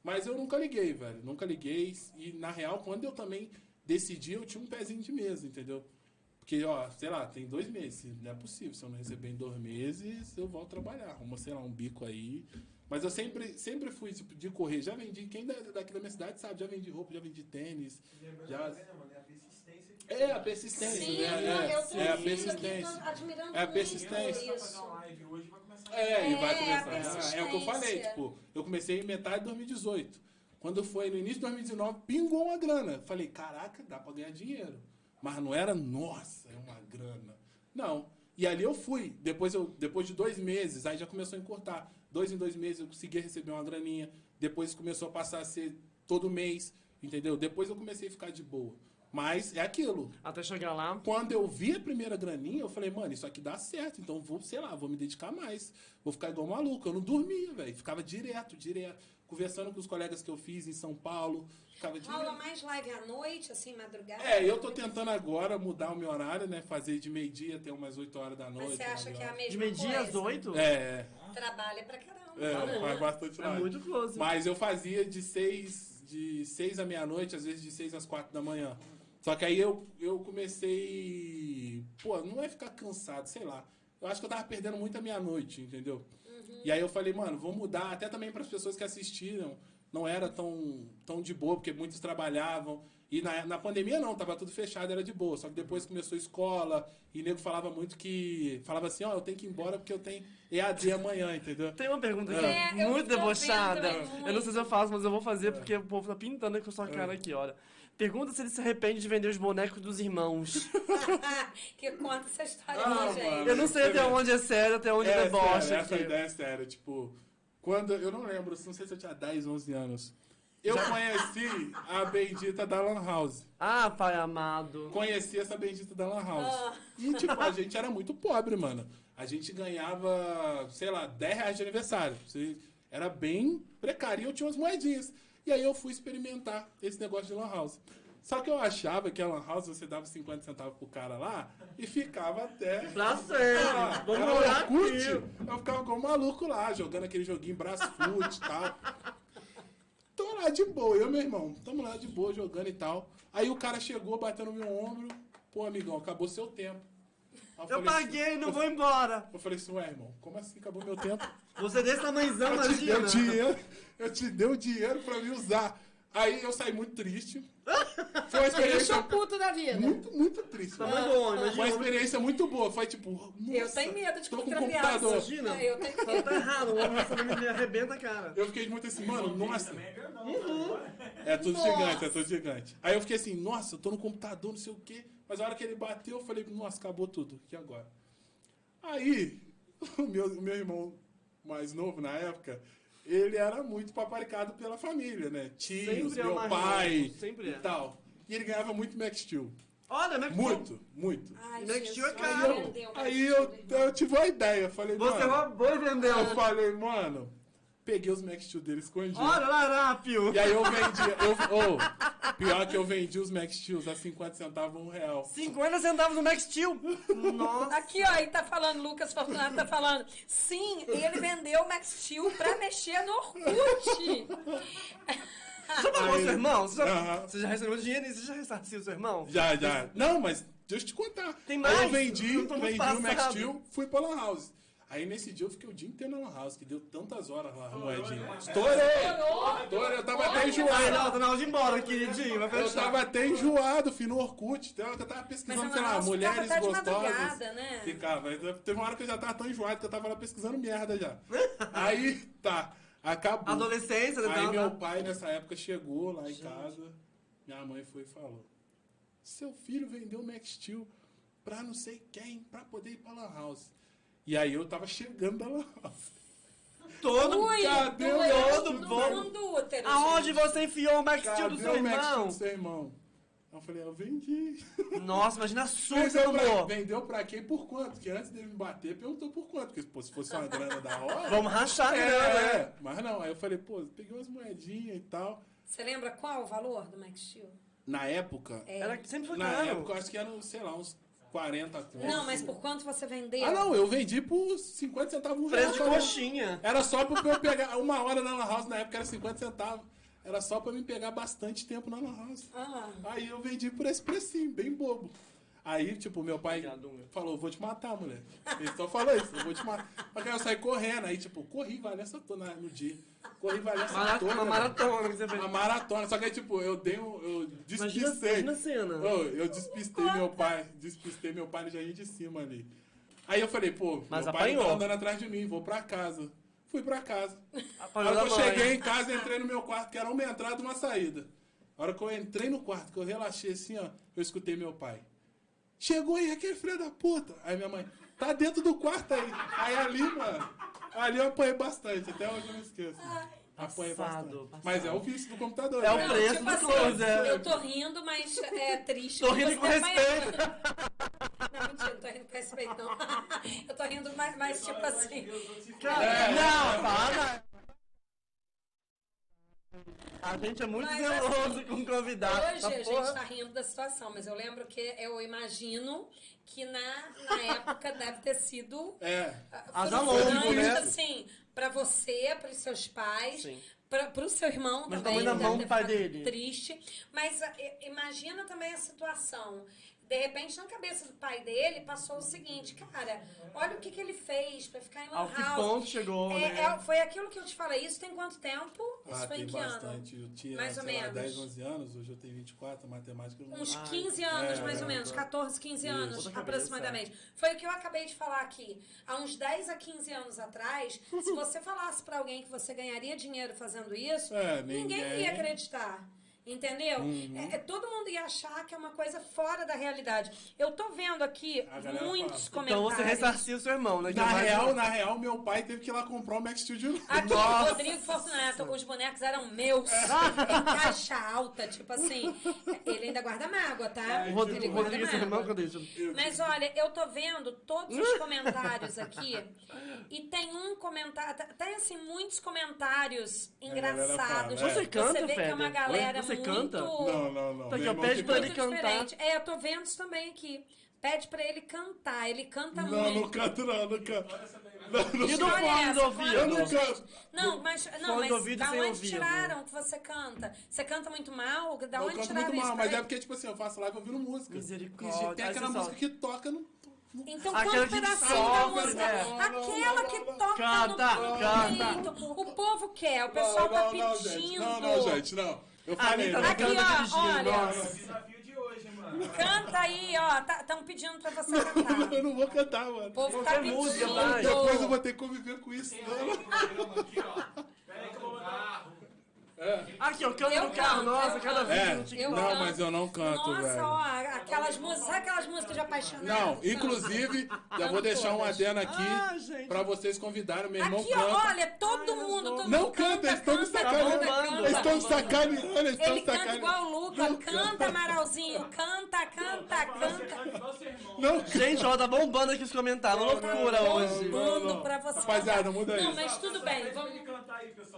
S3: Mas eu nunca liguei, velho, nunca liguei. E na real, quando eu também decidi, eu tinha um pezinho de mesa, entendeu? Porque, ó, sei lá, tem dois meses, não é possível. Se eu não receber em dois meses, eu volto trabalhar. Arruma, sei lá, um bico aí. Mas eu sempre, sempre fui tipo, de correr. Já vendi, quem da- daqui da minha cidade sabe, já vendi roupa, já vendi tênis.
S4: Lembrando
S3: Já-
S4: também, né, mano? É a persistência que
S3: É a persistência,
S2: Sim,
S3: né? é,
S2: eu tô
S3: é a
S2: aqui,
S3: persistência.
S2: tô admirando
S3: É a
S2: muito
S3: persistência.
S2: Isso.
S4: Vai começar
S3: É, e
S2: É,
S3: vai
S2: a
S3: começar. É, o que eu falei, tipo, eu comecei em metade de 2018. Quando foi no início de 2019, pingou uma grana. Falei, caraca, dá pra ganhar dinheiro. Mas não era, nossa, é uma grana. Não. E ali eu fui. Depois, eu, depois de dois meses, aí já começou a encurtar. Dois em dois meses eu consegui receber uma graninha. Depois começou a passar a ser todo mês, entendeu? Depois eu comecei a ficar de boa. Mas é aquilo.
S1: Até chegar lá.
S3: Quando eu vi a primeira graninha, eu falei, mano, isso aqui dá certo. Então vou, sei lá, vou me dedicar mais. Vou ficar igual maluco. Eu não dormia, velho. Ficava direto, direto. Conversando com os colegas que eu fiz em São Paulo. Ficava direto.
S2: Rola mais live à noite, assim, madrugada?
S3: É, eu tô tentando agora mudar o meu horário, né? Fazer de meio-dia até umas 8 horas da noite.
S2: Mas você acha que é a mesma
S1: De meio-dia às
S2: coisa?
S1: oito?
S3: É,
S2: Trabalha pra caramba.
S3: é, faz bastante
S1: É
S3: live.
S1: muito close.
S3: Mas eu fazia de seis, de seis à meia-noite, às vezes de seis às quatro da manhã. Só que aí eu, eu comecei. Pô, não é ficar cansado, sei lá. Eu acho que eu tava perdendo muito a meia-noite, entendeu? E aí eu falei, mano, vou mudar, até também para as pessoas que assistiram. Não era tão, tão de boa, porque muitos trabalhavam. E na, na pandemia não, tava tudo fechado, era de boa. Só que depois começou a escola, e nego falava muito que. Falava assim, ó, eu tenho que ir embora porque eu tenho EAD amanhã, entendeu?
S1: Tem uma pergunta aqui,
S2: É,
S1: muito debochada. Eu não sei se eu faço, mas eu vou fazer porque o povo tá pintando com a sua cara aqui, olha. Pergunta se ele se arrepende de vender os bonecos dos irmãos.
S2: que conta essa história
S3: Ah,
S2: pra gente.
S3: mano.
S1: Eu não sei até onde é sério, até onde
S3: É
S1: debocha.
S3: sério, essa ideia é séria. Tipo, quando. Eu não lembro, não sei se eu tinha 10, 11 anos. Eu conheci a bendita da Lan House.
S1: Ah, pai amado.
S3: Conheci essa bendita da Lan House.
S2: Ah.
S3: E, tipo, a gente era muito pobre, mano. A gente ganhava, sei lá, 10 reais de aniversário. Era bem precário. E eu tinha umas moedinhas. E aí eu fui experimentar esse negócio de Lan House. Só que eu achava que a Lan House você dava 50 centavos pro cara lá e ficava até.
S1: Pra sempre.
S3: Ah,
S1: Vamos.
S3: Eu ficava um maluco lá, jogando aquele joguinho Brasfoot e tal. Tô lá de boa, eu e meu irmão. Tamo lá de boa, jogando e tal. Aí o cara chegou, bateu no meu ombro. Pô, amigão, acabou seu tempo.
S1: Eu
S3: falei assim-
S1: paguei, não
S3: eu-
S1: vou embora.
S3: Eu falei assim, ué, irmão, como assim acabou meu tempo?
S1: Você desse tamanhozão,
S3: Eu te dei o
S1: imagina.
S3: dinheiro, eu te dei o dinheiro pra me usar. Aí eu saí muito triste. Foi uma experiência
S2: sou puto da vida.
S3: muito, muito triste.
S1: Tamanho do homem,
S3: Foi uma
S1: imagina.
S3: experiência muito boa. Foi tipo, nossa,
S2: Eu tenho medo de
S3: tô com computador.
S1: Imagina.
S2: É, eu tenho medo.
S1: tá errado, o homem me arrebenta a cara.
S3: Eu fiquei muito assim, mano, nossa.
S4: É irmão,
S1: Uhum.
S3: É tudo
S2: Nossa.
S3: gigante, é tudo gigante. Aí eu fiquei assim, nossa, eu tô no computador, não sei o quê. Mas a hora que ele bateu, eu falei, nossa, acabou tudo. E agora? Aí, o meu, o meu irmão mais novo na época, ele era muito paparicado pela família, né? Tios,
S1: Sempre é
S3: meu
S1: mais
S3: pai
S1: sempre
S3: e
S1: é.
S3: tal. E ele ganhava muito Max Steel.
S1: Olha, Mac
S3: Muito, muito.
S2: Ai, Jesus,
S1: Year é caro.
S2: meu Deus,
S3: Aí eu, eu tive uma ideia, falei,
S1: Você
S3: mano...
S1: roubou e vendeu.
S3: Eu falei, mano, peguei os Max Steel dele escondido.
S1: Olha, larápio.
S3: E aí eu vendia. Eu, oh, pior que eu vendi os Max Steels a 50 centavos, um real.
S1: 50 centavos no Max Steel. Nossa.
S2: Aqui, ó, aí tá falando, Lucas Fortunato tá falando. Sim, ele vendeu o Max Steel pra mexer no Orkut.
S1: Você pagou
S3: Aí-
S1: seu irmão? Você já,
S3: Aham.
S1: você já recebeu dinheiro e você já ressarciu seu irmão?
S3: Já, já. Não, mas deixa eu te contar.
S1: Tem
S3: Aí
S1: mais?
S3: eu vendi,
S1: Eu no
S3: vendi o Max. Steel, fui pra Lan House. Aí nesse dia eu fiquei o dia inteiro na Lan House, que deu tantas horas lá, a moedinha. Estourei! Estourei, eu tava até
S1: Ai,
S3: enjoado.
S1: não, tá na hora de ir embora, queridinho. Vai
S3: Eu
S1: fechar.
S3: tava até enjoado, fui no Orkut. Que eu tava pesquisando, sei lá, mulheres gostosas.
S2: né?
S3: Ficava. Aí Teve uma hora que eu já tava tão enjoado que eu tava lá pesquisando merda já. Aí, tá. Acabou.
S1: Adolescência, né?
S3: Aí meu pai nessa época chegou lá em casa, minha mãe foi e falou: Seu filho vendeu o Max Steel pra não sei quem, pra poder ir pra Lan House. E aí eu tava chegando House.
S1: Todo
S2: Ui,
S3: cadê o
S2: doeu
S1: outro
S2: no
S1: bom?
S2: mundo útero,
S1: Aonde
S2: gente.
S1: você enfiou o Max Steel
S3: Cadê
S1: do seu
S3: o Max Steel
S1: irmão?
S3: do seu irmão? Eu falei, eu vendi.
S1: Nossa, imagina a você
S3: Vendeu pra, vendeu pra quem por quanto? Porque antes dele me bater, perguntou por quanto. Porque pô, se fosse uma grana da hora.
S1: Vamos rachar,
S3: é,
S1: né? né?
S3: é. Mas não, aí eu falei, pô, peguei umas moedinhas e tal.
S2: Você lembra qual o valor do Max Steel?
S3: Na época,
S2: É.
S1: Era, sempre foi
S3: na
S1: caro.
S3: época eu acho que eram, sei lá, uns 40 contos.
S2: Não, mas por quanto você vendeu?
S3: Ah, não, eu vendi por 50 centavos um
S1: Preço de coxinha.
S3: Era só pra eu pegar. Uma hora na Lan House na época era 50 centavos. Era só pra mim pegar bastante tempo na Lan House.
S2: Ah,
S3: Aí eu vendi por esse precinho, bem bobo. Aí, tipo, meu pai falou, vou te matar, mulher. Ele só falou isso, eu vou te matar. Só que aí eu saí correndo, aí, tipo, corri Valência toda no dia. Corri Valência
S1: Mara-
S3: toda.
S1: Uma
S3: velho.
S1: maratona que você fez.
S3: Uma maratona. Só que aí, tipo, eu dei um. Eu
S1: Imagina,
S3: despistei.
S1: imagina a cena.
S3: Ô, eu despistei meu pai. Despistei meu pai no jardim de cima ali. Aí eu falei, pô,
S1: Mas
S3: meu pai não tá
S1: apanhou.
S3: andando atrás de mim, vou pra casa. Fui pra casa. A
S1: Apagou
S3: hora que eu
S1: mãe.
S3: cheguei em casa, entrei no meu quarto, que era uma entrada e uma saída. A hora que eu entrei no quarto, que eu relaxei assim, ó, eu escutei meu pai. Chegou aí aquele filho da puta. Aí minha mãe, tá dentro do quarto aí. Aí ali, mano, ali eu apanhei bastante, até hoje eu não esqueço.
S1: Passado,
S3: bastante. Mas é o vício do computador.
S1: É o
S3: né?
S1: preço
S2: tipo
S1: do close, é.
S2: Eu tô rindo, mas é triste.
S1: Tô rindo com
S2: apanhou.
S1: respeito.
S2: Não, mentira, não tô rindo com respeito, não. Eu tô rindo mais, mais tipo assim.
S3: É.
S1: não, para. A gente é muito
S2: Mas,
S1: zeloso com convidado.
S2: Hoje
S1: Essa
S2: a gente
S1: porra-
S2: tá rindo da situação, mas eu lembro que eu imagino que na, na época deve ter sido
S3: É.
S1: Haja
S2: frustrante,
S1: longo, né?
S2: assim, pra você, pros seus pais,
S1: Sim.
S2: pra, pro seu irmão
S1: Mas
S2: também.
S1: também na dele.
S2: Triste. Mas ah, i- imagina também a situação. De repente, na cabeça do pai dele, passou o seguinte, cara, olha o que, que ele fez pra ficar em
S1: Ao
S2: lan
S1: que
S2: house.
S1: ponto chegou,
S2: É,
S1: né?
S2: é, foi aquilo que eu te falei. Isso tem quanto tempo? Isso
S3: Ah,
S2: foi
S3: tem
S2: em que ano?
S3: bastante. Eu tinha,
S2: Mais ou
S3: sei lá,
S2: menos.
S3: 10, 11 anos, hoje eu tenho 24, matemática eu não...
S2: Uns
S1: Ai,
S2: 15 anos,
S3: é,
S2: mais ou
S3: é,
S2: menos,
S3: é.
S2: 14, 15
S3: Isso.
S2: anos,
S1: cabeça,
S2: aproximadamente. Foi o que eu acabei de falar aqui. Há uns 10 a 15 anos atrás, se você falasse pra alguém que você ganharia dinheiro fazendo isso,
S3: É,
S2: ninguém
S3: ninguém-
S2: ia acreditar. Entendeu?
S3: Uhum.
S2: É, é, todo mundo ia achar que é uma coisa fora da realidade. Eu tô vendo aqui muitos
S3: fala.
S1: Então
S2: comentários.
S1: você ressarciu seu irmão, né?
S3: Na
S1: é
S3: real, na real, meu pai teve que ir lá comprar o Max Steel novo.
S2: Aqui,
S1: Nossa.
S2: Rodrigo Fortunato, os bonecos eram meus, em caixa alta, tipo assim. Ele ainda guarda mágoa, tá?
S1: O Rodrigo,
S2: Ele guarda
S1: Rodrigo é seu irmão,
S2: mágoa.
S1: cadê isso?
S2: Mas olha, eu tô vendo todos os comentários aqui e tem um comentário, tem assim muitos comentários engraçados.
S3: fala, é.
S1: Você canta,
S2: vê que é uma galera
S1: Você
S2: muito
S1: canta?
S3: Não, não, não.
S1: Tá aqui,
S3: Meu
S1: ó,
S3: irmão
S1: pede pra
S3: canta.
S1: ele cantar.
S2: diferente. É, eu tô vendo isso também aqui. Pede pra ele cantar, ele canta
S3: Não,
S2: muito.
S3: não canto não, não canto. Não, não
S1: E do
S3: canto.
S1: Fone
S2: essa,
S1: do ouvido?
S3: Eu não canto.
S2: Não, mas, não, mas
S1: de ouvido
S2: da onde
S1: ouvido.
S2: tiraram que você canta? Você canta muito mal? Da
S3: Eu
S2: onde
S3: canto
S2: tiraram
S3: muito
S2: isso?
S3: mal, mas é porque, tipo assim, eu faço live ouvindo música.
S1: Misericórdia.
S3: E tem aquela música que toca no...
S2: Então
S1: Aquela
S2: qual
S1: que
S2: pedacinho
S1: sofre,
S2: da música?
S1: né?
S2: Aquela que toca
S1: Canta,
S2: no
S1: canta.
S2: peito. O povo quer, o pessoal tá
S3: não, não,
S2: pedindo.
S3: gente. Não, não, gente, não. Eu
S1: A
S3: falei,
S1: Anitta
S3: né?
S1: não
S2: Aqui, ó, olha.
S1: nossa.
S4: Desafio de hoje, mano.
S2: Canta aí, ó. Estão pedindo pra você cantar.
S3: Eu não vou cantar,
S2: O
S3: mano.
S2: povo
S1: Não
S2: tá
S1: tem
S2: pedindo.
S1: música.
S3: Depois eu vou ter que conviver com isso. Não, não.
S4: Programa aqui, ó. Pera aí que eu vou mandar.
S3: É.
S1: Aqui, ó, canta
S2: Eu
S1: no carro,
S2: canto,
S1: nossa, cada
S2: canto.
S1: vídeo
S3: É,
S2: Eu
S3: não,
S2: canto.
S3: mas eu não canto,
S2: Nossa,
S3: velho.
S2: ó, aquelas músicas, sabe aquelas músicas de apaixonado?
S3: Não, inclusive, já vou deixar um adendo aqui
S1: Ah, gente.
S3: pra vocês convidarem. Meu irmão
S2: Aqui,
S3: canta.
S2: ó, olha, todo
S1: Ai,
S2: mundo, todo
S3: Não
S2: mundo
S3: canta, eles estão me
S2: canta,
S3: sacaneando.
S2: canta,
S1: bombando.
S3: Eles estão me
S2: canta.
S3: sacaneando, eles estão
S2: Ele
S3: me
S2: canta
S3: sacaneando.
S2: igual o Luca,
S3: Não
S2: canta, Amaralzinho, canta, canta, canta.
S4: Igual seu irmão.
S3: Não,
S1: Gente, ó, tá bombando aqui os comentários. Loucura hoje.
S2: Bombando
S3: Não, não.
S2: pra você.
S3: Rapaziada, muda
S2: Não,
S3: isso.
S2: mas tudo bem,
S4: ele.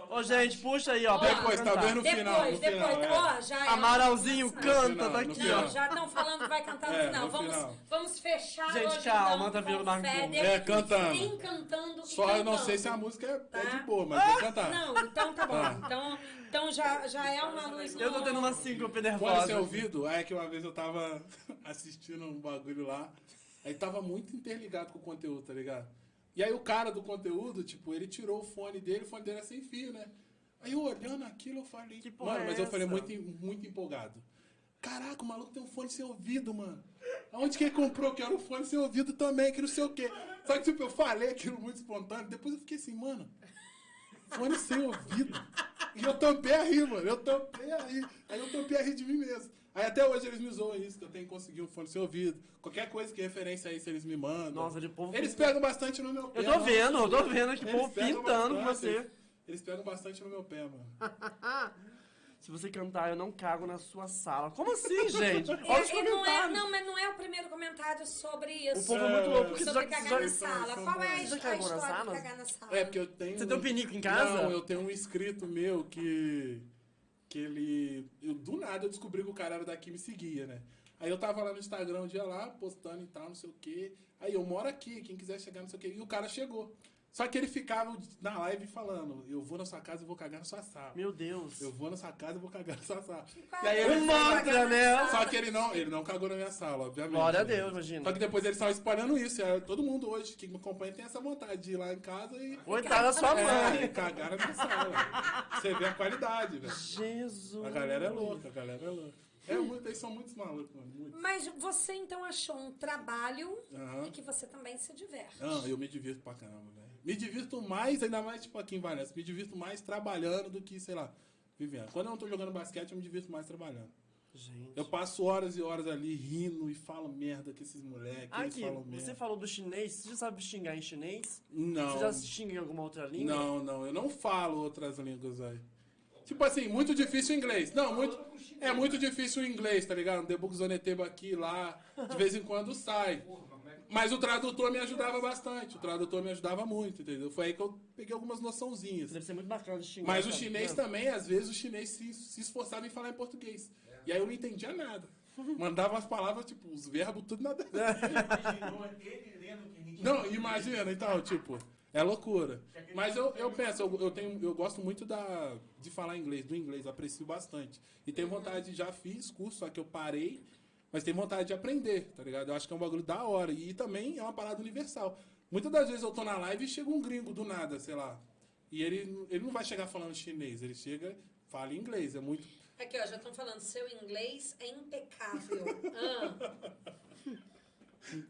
S1: Ô, gente, puxa aí, ó.
S3: Depois, talvez no final.
S2: Depois, depois,
S3: final, é.
S2: ó, já é.
S1: Amaralzinho, canta,
S3: final,
S1: tá aqui.
S2: Não, já estão falando que vai cantar no
S3: É,
S2: final.
S3: no
S2: Vamos,
S3: final.
S2: vamos fechar
S1: Gente,
S2: hoje,
S1: calma,
S2: então,
S1: tá vendo
S2: com
S1: o Marco?
S2: Feder,
S3: É, cantando.
S2: Nem cantando
S3: Só eu
S2: cantando.
S3: não sei se a música é, é
S2: Tá?
S3: de boa, mas vou cantar.
S2: Não, então tá bom.
S3: Tá.
S2: Então, então já, já é uma luz.
S1: Eu tô tendo uma síncope nervosa.
S3: sem ouvido, é que uma vez eu tava assistindo um bagulho lá, aí tava muito interligado com o conteúdo, tá ligado? E aí o cara do conteúdo, tipo, ele tirou o fone dele, o fone dele é sem fio, né? Aí eu olhando aquilo, eu falei,
S1: Que porra
S3: mano,
S1: é
S3: mas eu falei muito, muito empolgado. Caraca, o maluco tem um fone sem ouvido, mano. Aonde que ele comprou? Que era um fone sem ouvido também, que não sei o quê. Só que, tipo, eu falei aquilo muito espontâneo, depois eu fiquei assim, mano, fone sem ouvido. E eu tampei a rir, mano. Eu tampei a rir. Aí eu tampei a rir de mim mesmo. Aí até hoje eles me zoam isso, que eu tenho que conseguir um fone sem ouvido. Qualquer coisa que é referência a isso, eles me mandam.
S1: Nossa, de povo.
S3: Eles pegam bastante no meu pé.
S1: Eu tô vendo, eu tô vendo aqui,
S3: Eles
S1: povo pintando com você.
S3: Eles pegam bastante no meu pé, mano.
S1: Se você cantar, eu não cago na sua sala. Como assim, gente?
S2: É,
S1: Olha os
S2: e não, é,
S1: comentários.
S2: não, mas não é o primeiro comentário sobre
S1: O
S2: isso.
S1: povo é muito louco, porque
S2: sobre
S1: já,
S2: cagar
S1: já,
S2: na sala. Qual é a, história
S1: sala?
S2: cagar na sala?
S3: É, porque eu tenho.
S1: Você tem um pinico em casa?
S3: Não, eu tenho um inscrito meu que. Que ele. Eu, do nada eu descobri que o cara era daqui e me seguia, né? Aí eu tava lá no Instagram um dia lá, postando e tal, não sei o quê. Aí eu moro aqui, quem quiser chegar, não sei o quê. E o cara chegou. Só que ele ficava na live falando: Eu vou na sua casa e vou cagar na sua sala.
S1: Meu Deus.
S3: Eu vou na sua casa e vou cagar na sua sala. E aí
S2: é?
S3: ele
S1: Um mantra, né?
S3: Só que ele não, ele não cagou na minha sala, obviamente.
S1: Glória a
S3: né?
S1: Deus, imagina.
S3: Só que depois eles estavam espalhando isso. e todo mundo hoje que me acompanha tem essa vontade de ir lá em casa e.
S1: Ou entrar na sua
S3: É,
S1: mãe.
S3: e cagar na minha sala. Você vê a qualidade, velho.
S1: Jesus.
S3: A galera é louca, a galera é louca. É muito, eles são muitos malucos, mano. Muito.
S2: Mas você então achou um trabalho e que você também se diverte.
S3: Não, eu me divirto pra caramba, velho. Me divirto mais, ainda mais, tipo, aqui em Valência, me divirto mais trabalhando do que, sei lá, vivendo. Quando eu não tô jogando basquete, eu me divirto mais trabalhando.
S1: Gente.
S3: Eu passo horas e horas ali rindo e falo merda com esses moleques.
S1: Aqui,
S3: falam merda.
S1: você falou do chinês, você já sabe xingar em chinês?
S3: Não.
S1: Você já xinga em alguma outra língua?
S3: Não, não, eu não falo outras línguas aí. Tipo assim, muito difícil o inglês. Não, muito. É muito difícil o inglês, tá ligado? Debug Zoneteba aqui, lá, de vez em quando sai. Mas o tradutor me ajudava bastante. O tradutor me ajudava muito, entendeu? Foi aí que eu peguei algumas noçãozinhas.
S1: Deve ser muito bacana de xingar.
S3: Mas o chinês também, às vezes, o chinês se, se esforçava em falar em português. E aí eu não entendia nada. Mandava as palavras, tipo, os verbos, tudo nada.
S4: Imaginou ele lendo o que a gente
S3: Não, imagina, então, tipo, é loucura. Mas eu, eu penso, eu, eu, tenho, eu gosto muito da, de falar inglês, do inglês, aprecio bastante. E tenho vontade, já fiz curso, só que eu parei, mas tenho vontade de aprender, tá ligado? Eu acho que é um bagulho da hora. E também é uma parada universal. Muitas das vezes eu tô na live e chega um gringo do nada, sei lá. E ele, ele não vai chegar falando chinês, ele chega, fala inglês, é muito.
S2: Aqui, ó, já estão falando, seu inglês é impecável. Ah,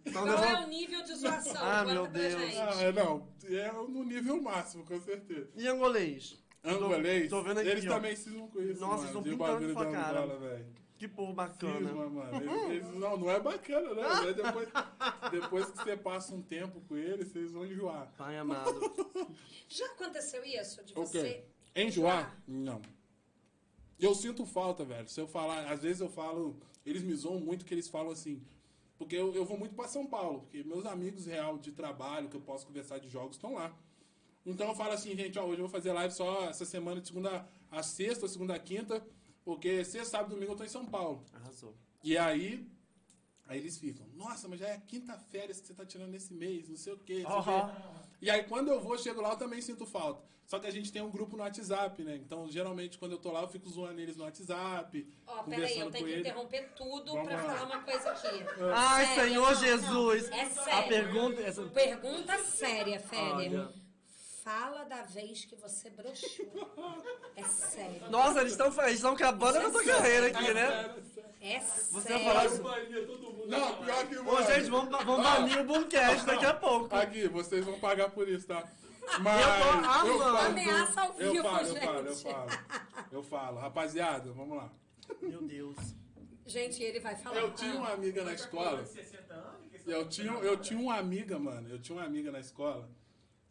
S1: Então,
S2: qual
S1: eu
S2: é o nível de zoação?
S1: Ah, meu Deus.
S2: gente.
S3: Ah, é, não, é no nível máximo, com certeza.
S1: E angolês?
S3: Angolês,
S1: tô vendo aqui,
S3: eles
S1: ó.
S3: também cismam com isso,
S1: Nossa,
S3: mano,
S1: eles tão
S3: de
S1: pintando sua cara.
S3: Angola, velho.
S1: Que povo bacana.
S3: Cisma, mano. Eles, eles- não, não é bacana, né? Mas Depois, depois que você passa um tempo com eles, vocês vão enjoar.
S1: Pai amado.
S2: Já aconteceu isso? De você.
S3: quê? Enjoar? Não. Eu sinto falta, velho. Se eu falar, às vezes eu falo, eles me zoam muito que eles falam assim, porque eu, eu vou muito pra São Paulo, porque meus amigos real de trabalho, que eu posso conversar de jogos, estão lá. Então eu falo assim, gente, ó, hoje eu vou fazer live só essa semana de segunda a sexta, segunda a quinta, porque sexta, sábado e domingo eu tô em São Paulo.
S1: Arrasou.
S3: E aí, aí eles ficam, nossa, mas já é a quinta férias que você tá tirando nesse mês, não sei o quê, não sei o quê. E aí, quando eu vou, chego lá, eu também sinto falta. Só que a gente tem um grupo no WhatsApp, né? Então, geralmente, quando eu tô lá, eu fico zoando eles no WhatsApp,
S2: Ó, peraí,
S3: conversando
S2: eu tenho que
S3: eles.
S2: interromper tudo
S3: Vamos
S2: pra
S3: lá.
S2: falar uma coisa aqui.
S1: Ai,
S2: Sério,
S1: Senhor
S2: não, não.
S1: Jesus.
S2: É
S1: A
S2: sério.
S1: pergunta. Essa...
S2: Pergunta séria, Félia.
S1: Olha.
S2: Fala da vez que você broxou. É sério.
S1: Nossa, eles estão eles acabando a tua carreira aqui, né?
S2: É
S1: Você
S2: sério.
S1: vai falar isso.
S3: Não, pior que.
S1: Ô, gente, vamos, vamos banir o Boomcast daqui a pouco.
S3: Aqui, vocês vão pagar por isso, tá? Mas
S1: Eu tô amando.
S3: falo,
S2: Ameaça ao
S3: eu
S2: vivo,
S3: falo, eu falo, eu
S2: gente.
S3: falo. Eu falo. Rapaziada, vamos lá.
S1: Meu Deus.
S2: Gente, ele vai falar.
S3: Eu tinha uma amiga na escola.
S4: 60 anos? que esse-
S3: Eu tinha, eu tinha uma amiga, mano. Eu tinha uma amiga na escola.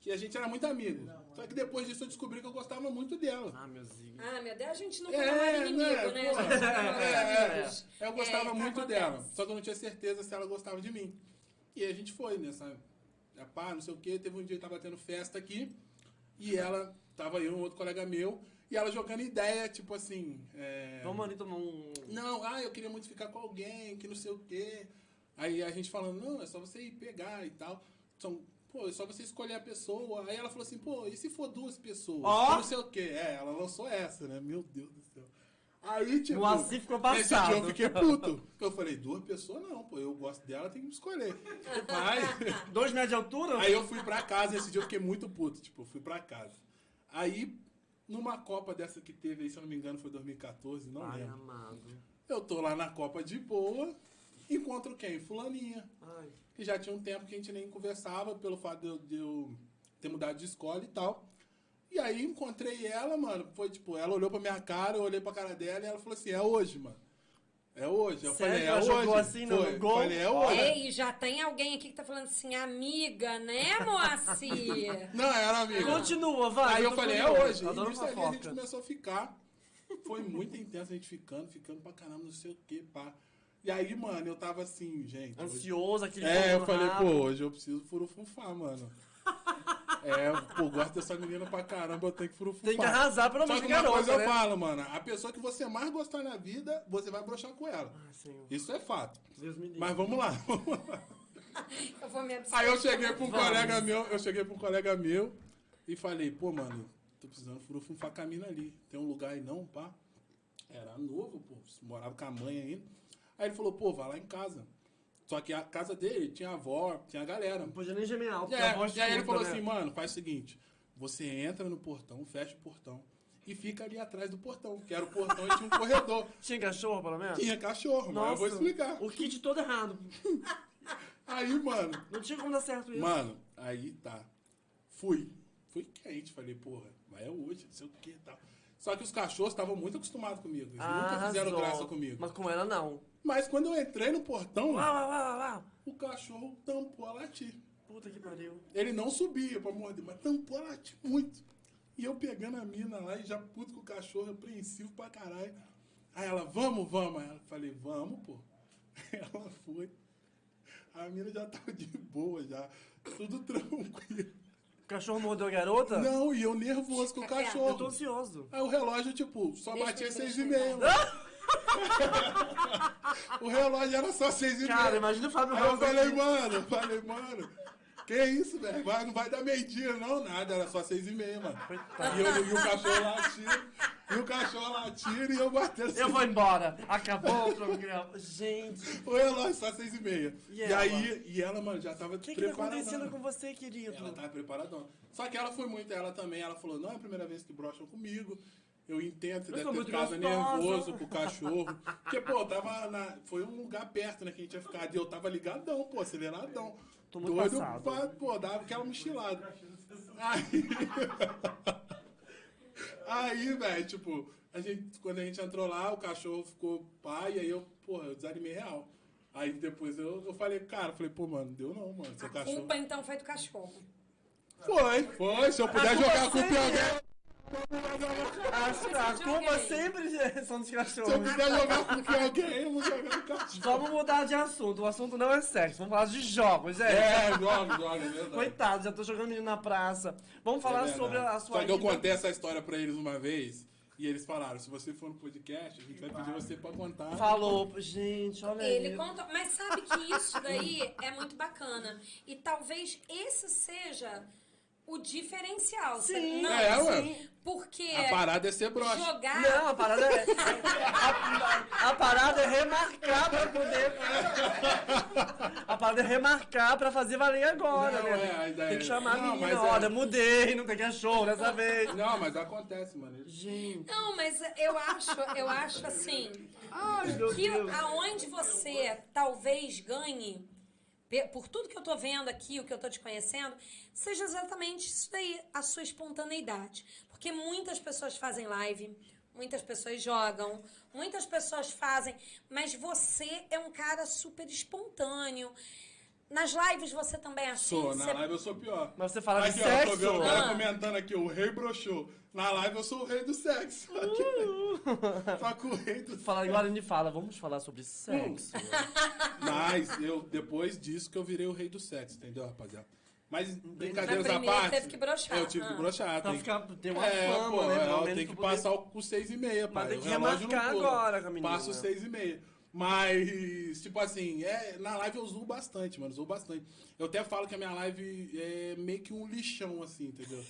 S3: Que a gente era muito amigo. Só que depois disso eu descobri que eu gostava muito dela.
S1: Ah, meu Zigo.
S2: Ah, meu Deus, a gente não
S3: É,
S2: é, inimigo,
S3: né?
S2: né?
S3: Pô, é,
S2: é,
S3: é. Eu gostava
S2: É,
S3: muito
S2: acontece.
S3: dela. Só que eu não tinha certeza se ela gostava de mim. E aí a gente foi nessa. a Pá, não sei o quê. Teve um dia que tava tendo festa aqui. E ela. Tava eu, um outro colega meu. E ela jogando ideia, tipo assim. é,
S1: Vamos ali tomar um.
S3: Não, ah, eu queria muito ficar com alguém, que não sei o quê. Aí a gente falando, não, é só você ir pegar e tal. São, pô, é só você escolher a pessoa. Aí ela falou assim, pô, e se for duas pessoas?
S1: Ó!
S3: Não sei o quê. É, ela lançou essa, né? Meu Deus do céu. Aí, tipo,
S1: O Assi ficou
S3: esse dia
S1: passado.
S3: eu fiquei puto. Eu falei, duas pessoas não, pô, eu gosto dela, tem que me escolher. Aí,
S1: Dois metros de altura?
S3: aí eu fui pra casa, esse dia eu fiquei muito puto, tipo, eu fui pra casa. Aí, numa Copa dessa que teve aí, se eu não me engano, foi 2014, não
S1: Ai,
S3: lembro.
S1: amado.
S3: Eu tô lá na Copa de boa, encontro quem? Fulaninha.
S1: Ai.
S3: Que já tinha um tempo que a gente nem conversava, pelo fato de eu, de eu ter mudado de escola e tal. E aí encontrei ela, mano. Foi tipo, ela olhou pra minha cara, eu olhei pra cara dela e ela falou assim: é hoje, mano. É hoje. Eu
S1: Sério?
S3: falei, é
S1: Ela
S3: hoje.
S1: jogou assim no
S3: Foi.
S1: gol?
S3: Falei, é hoje.
S2: Ei, já tem alguém aqui que tá falando assim, amiga, né, Moacir?
S3: Não, era amiga.
S1: Continua, vai.
S3: Aí eu falei, é hoje. E
S1: Adoro
S3: nisso ali a gente começou a ficar. Foi muito intenso a gente ficando, ficando pra caramba, não sei o que, pá. E aí, mano, eu tava assim, gente.
S1: Ansioso, aquele
S3: É, eu falei,
S1: rabo.
S3: pô, hoje eu preciso furufufar, mano. É, pô, gosto dessa menina pra caramba, eu tenho que furufufar.
S1: Tem que arrasar pelo
S3: Só
S1: menos
S3: que
S1: de
S3: uma
S1: garota,
S3: coisa
S1: né?
S3: eu falo, mano, a pessoa que você mais gostar na vida, você vai broxar com ela.
S1: Senhor.
S3: Isso é fato.
S1: Deus me livre.
S3: Mas vamos lá. vamos lá.
S2: Eu vou me abster.
S3: Aí eu cheguei pra um
S1: Vamos.
S3: colega meu, eu cheguei pra um colega meu e falei, pô, mano, tô precisando furufufar com a mina ali. Tem um lugar aí não, pá? Era novo, pô, morava com a mãe ainda. Aí ele falou, pô, vai lá em casa. Só que a casa dele tinha avó, tinha a galera.
S1: Não podia nem gemer alto.
S3: É,
S1: a
S3: e aí ele falou
S1: né?
S3: assim, mano, faz o seguinte, você entra no portão, fecha o portão e fica ali atrás do portão, que era o portão e tinha um corredor.
S1: Tinha cachorro, pelo menos?
S3: Tinha cachorro, mas eu vou explicar.
S1: O kit todo errado.
S3: Aí, mano,
S1: Não tinha como dar certo isso.
S3: mano, aí tá. Fui. Fui quente, falei, porra, mas é hoje, não sei o que e tal. Só que os cachorros estavam muito acostumados comigo. Eles
S1: Ah,
S3: nunca fizeram
S1: arrasou.
S3: graça comigo.
S1: Mas com ela não.
S3: Mas quando eu entrei no portão,
S1: Uau, uau, uau, uau.
S3: o cachorro tampou a latir.
S1: Puta que pariu.
S3: Ele não subia pra morder, mas tampou a latir muito. E eu pegando a mina lá e já puto com o cachorro, apreensivo pra caralho. Aí ela, vamos, vamos. Aí ela falei, vamos, pô. Ela foi. A mina já tava de boa, já. Tudo tranquilo.
S1: O cachorro mordeu a garota?
S3: Não, e eu nervoso com o
S2: quieto.
S1: Eu tô
S3: cachorro.
S1: ansioso.
S3: Aí o relógio, tipo, só
S2: Deixa
S3: batia seis e meia. o relógio era só seis e meia.
S1: Cara, imagina o Fábio
S3: Aí eu falei, mano, falei, mano, que isso, velho? Vai, não vai dar meio-dia, não, nada, era só seis e meia, mano. E, eu, e o cachorro latindo, e o cachorro latindo e eu batendo
S1: Eu vou embora. Acabou o programa. Gente,
S3: o relógio só seis e meia.
S1: E
S3: E, aí, e ela, mano, já tava
S1: o que que tá
S3: preparadona.
S1: acontecendo com você, querido?
S3: Ela tava preparadona. Só que ela foi muito, ela também, ela falou, não é a primeira vez que brocham comigo. Eu entendo, você deve ter ficado nervoso com o cachorro. Porque, pô, tava na, foi um lugar perto, né, que a gente ia ficar. E eu tava ligadão, pô, aceleradão.
S1: Tô muito
S3: Doido
S1: passado.
S3: pra, pô, dar aquela mochilada. Aí, aí velho, tipo, a gente, quando a gente entrou lá, o cachorro ficou pai, e aí eu, porra, eu desanimei real. Aí depois eu, eu falei, cara, eu falei, pô, mano, deu não, mano, seu
S2: A
S3: cachorro.
S2: culpa então foi do cachorro.
S3: Foi, foi. Se eu puder jogar a culpa em alguém.
S1: A, a culpa sempre são dos
S3: Se eu
S1: cachorros.
S3: puder jogar em alguém, eu vou jogar no cachorro.
S1: Vamos mudar de assunto. O assunto não é sexo. Vamos falar de jogos, gente.
S3: É, joga, joga, é verdade.
S1: Coitado, já tô jogando menino na praça. Vamos falar
S3: É
S1: sobre a sua
S3: Só que eu contei essa história pra eles uma vez. E eles falaram, se você for no podcast, a gente vai pedir você pra contar.
S1: Falou, gente, olha
S2: Ele
S1: aí.
S2: conta, mas sabe que isso daí é muito bacana. E talvez esse seja o diferencial.
S1: Sim?
S2: Não,
S3: É, ué.
S2: Porque
S3: A parada é ser broxa.
S2: jogar.
S1: Não, a parada é. A, a parada é remarcar pra poder. A parada é remarcar pra fazer valer agora,
S3: Não,
S1: né?
S3: é, a ideia
S1: tem que
S3: é-
S1: chamar a
S3: Não,
S1: menina.
S3: mas é-
S1: Olha, mudei, não tem cachorro dessa vez.
S3: Não, mas acontece, mano.
S1: Gente.
S2: Não, mas eu acho, eu acho assim,
S1: Ai, meu
S2: que
S1: Deus.
S2: aonde você talvez ganhe, por tudo que eu tô vendo aqui, o que eu tô te conhecendo, seja exatamente isso daí, a sua espontaneidade. Porque muitas pessoas fazem live, muitas pessoas jogam, muitas pessoas fazem, mas você é um cara super espontâneo. Nas lives você também é assim?
S3: Sou, na
S2: Você-
S3: live eu sou pior.
S1: Mas você fala de
S3: Aqui, ó, eu tô
S1: sexo?
S3: vendo o cara
S2: Ah.
S3: comentando aqui, o rei broxou. Na live eu sou o rei do sexo. Só que o rei do
S1: Fala, a Aline fala, vamos falar sobre sexo.
S3: Mas eu, depois disso que eu virei o rei do sexo, entendeu, rapaziada? Mas brincadeiras
S2: Mas
S3: à parte.
S2: teve que broxar.
S3: Eu tive que
S2: Ah.
S3: broxar.
S1: Pra
S3: tem-
S1: ficar, ter uma
S3: é,
S1: fama,
S3: pô,
S1: né?
S3: é,
S1: Pelo menos
S3: tem que
S1: poder-
S3: passar o, o seis e meia, pai.
S1: tem
S3: O
S1: que remarcar agora com a menina.
S3: Passa o seis e meia. Mas, tipo assim, é, na live eu uso bastante, mano. Uso bastante. Eu até falo que a minha live é meio que um lixão, assim, entendeu?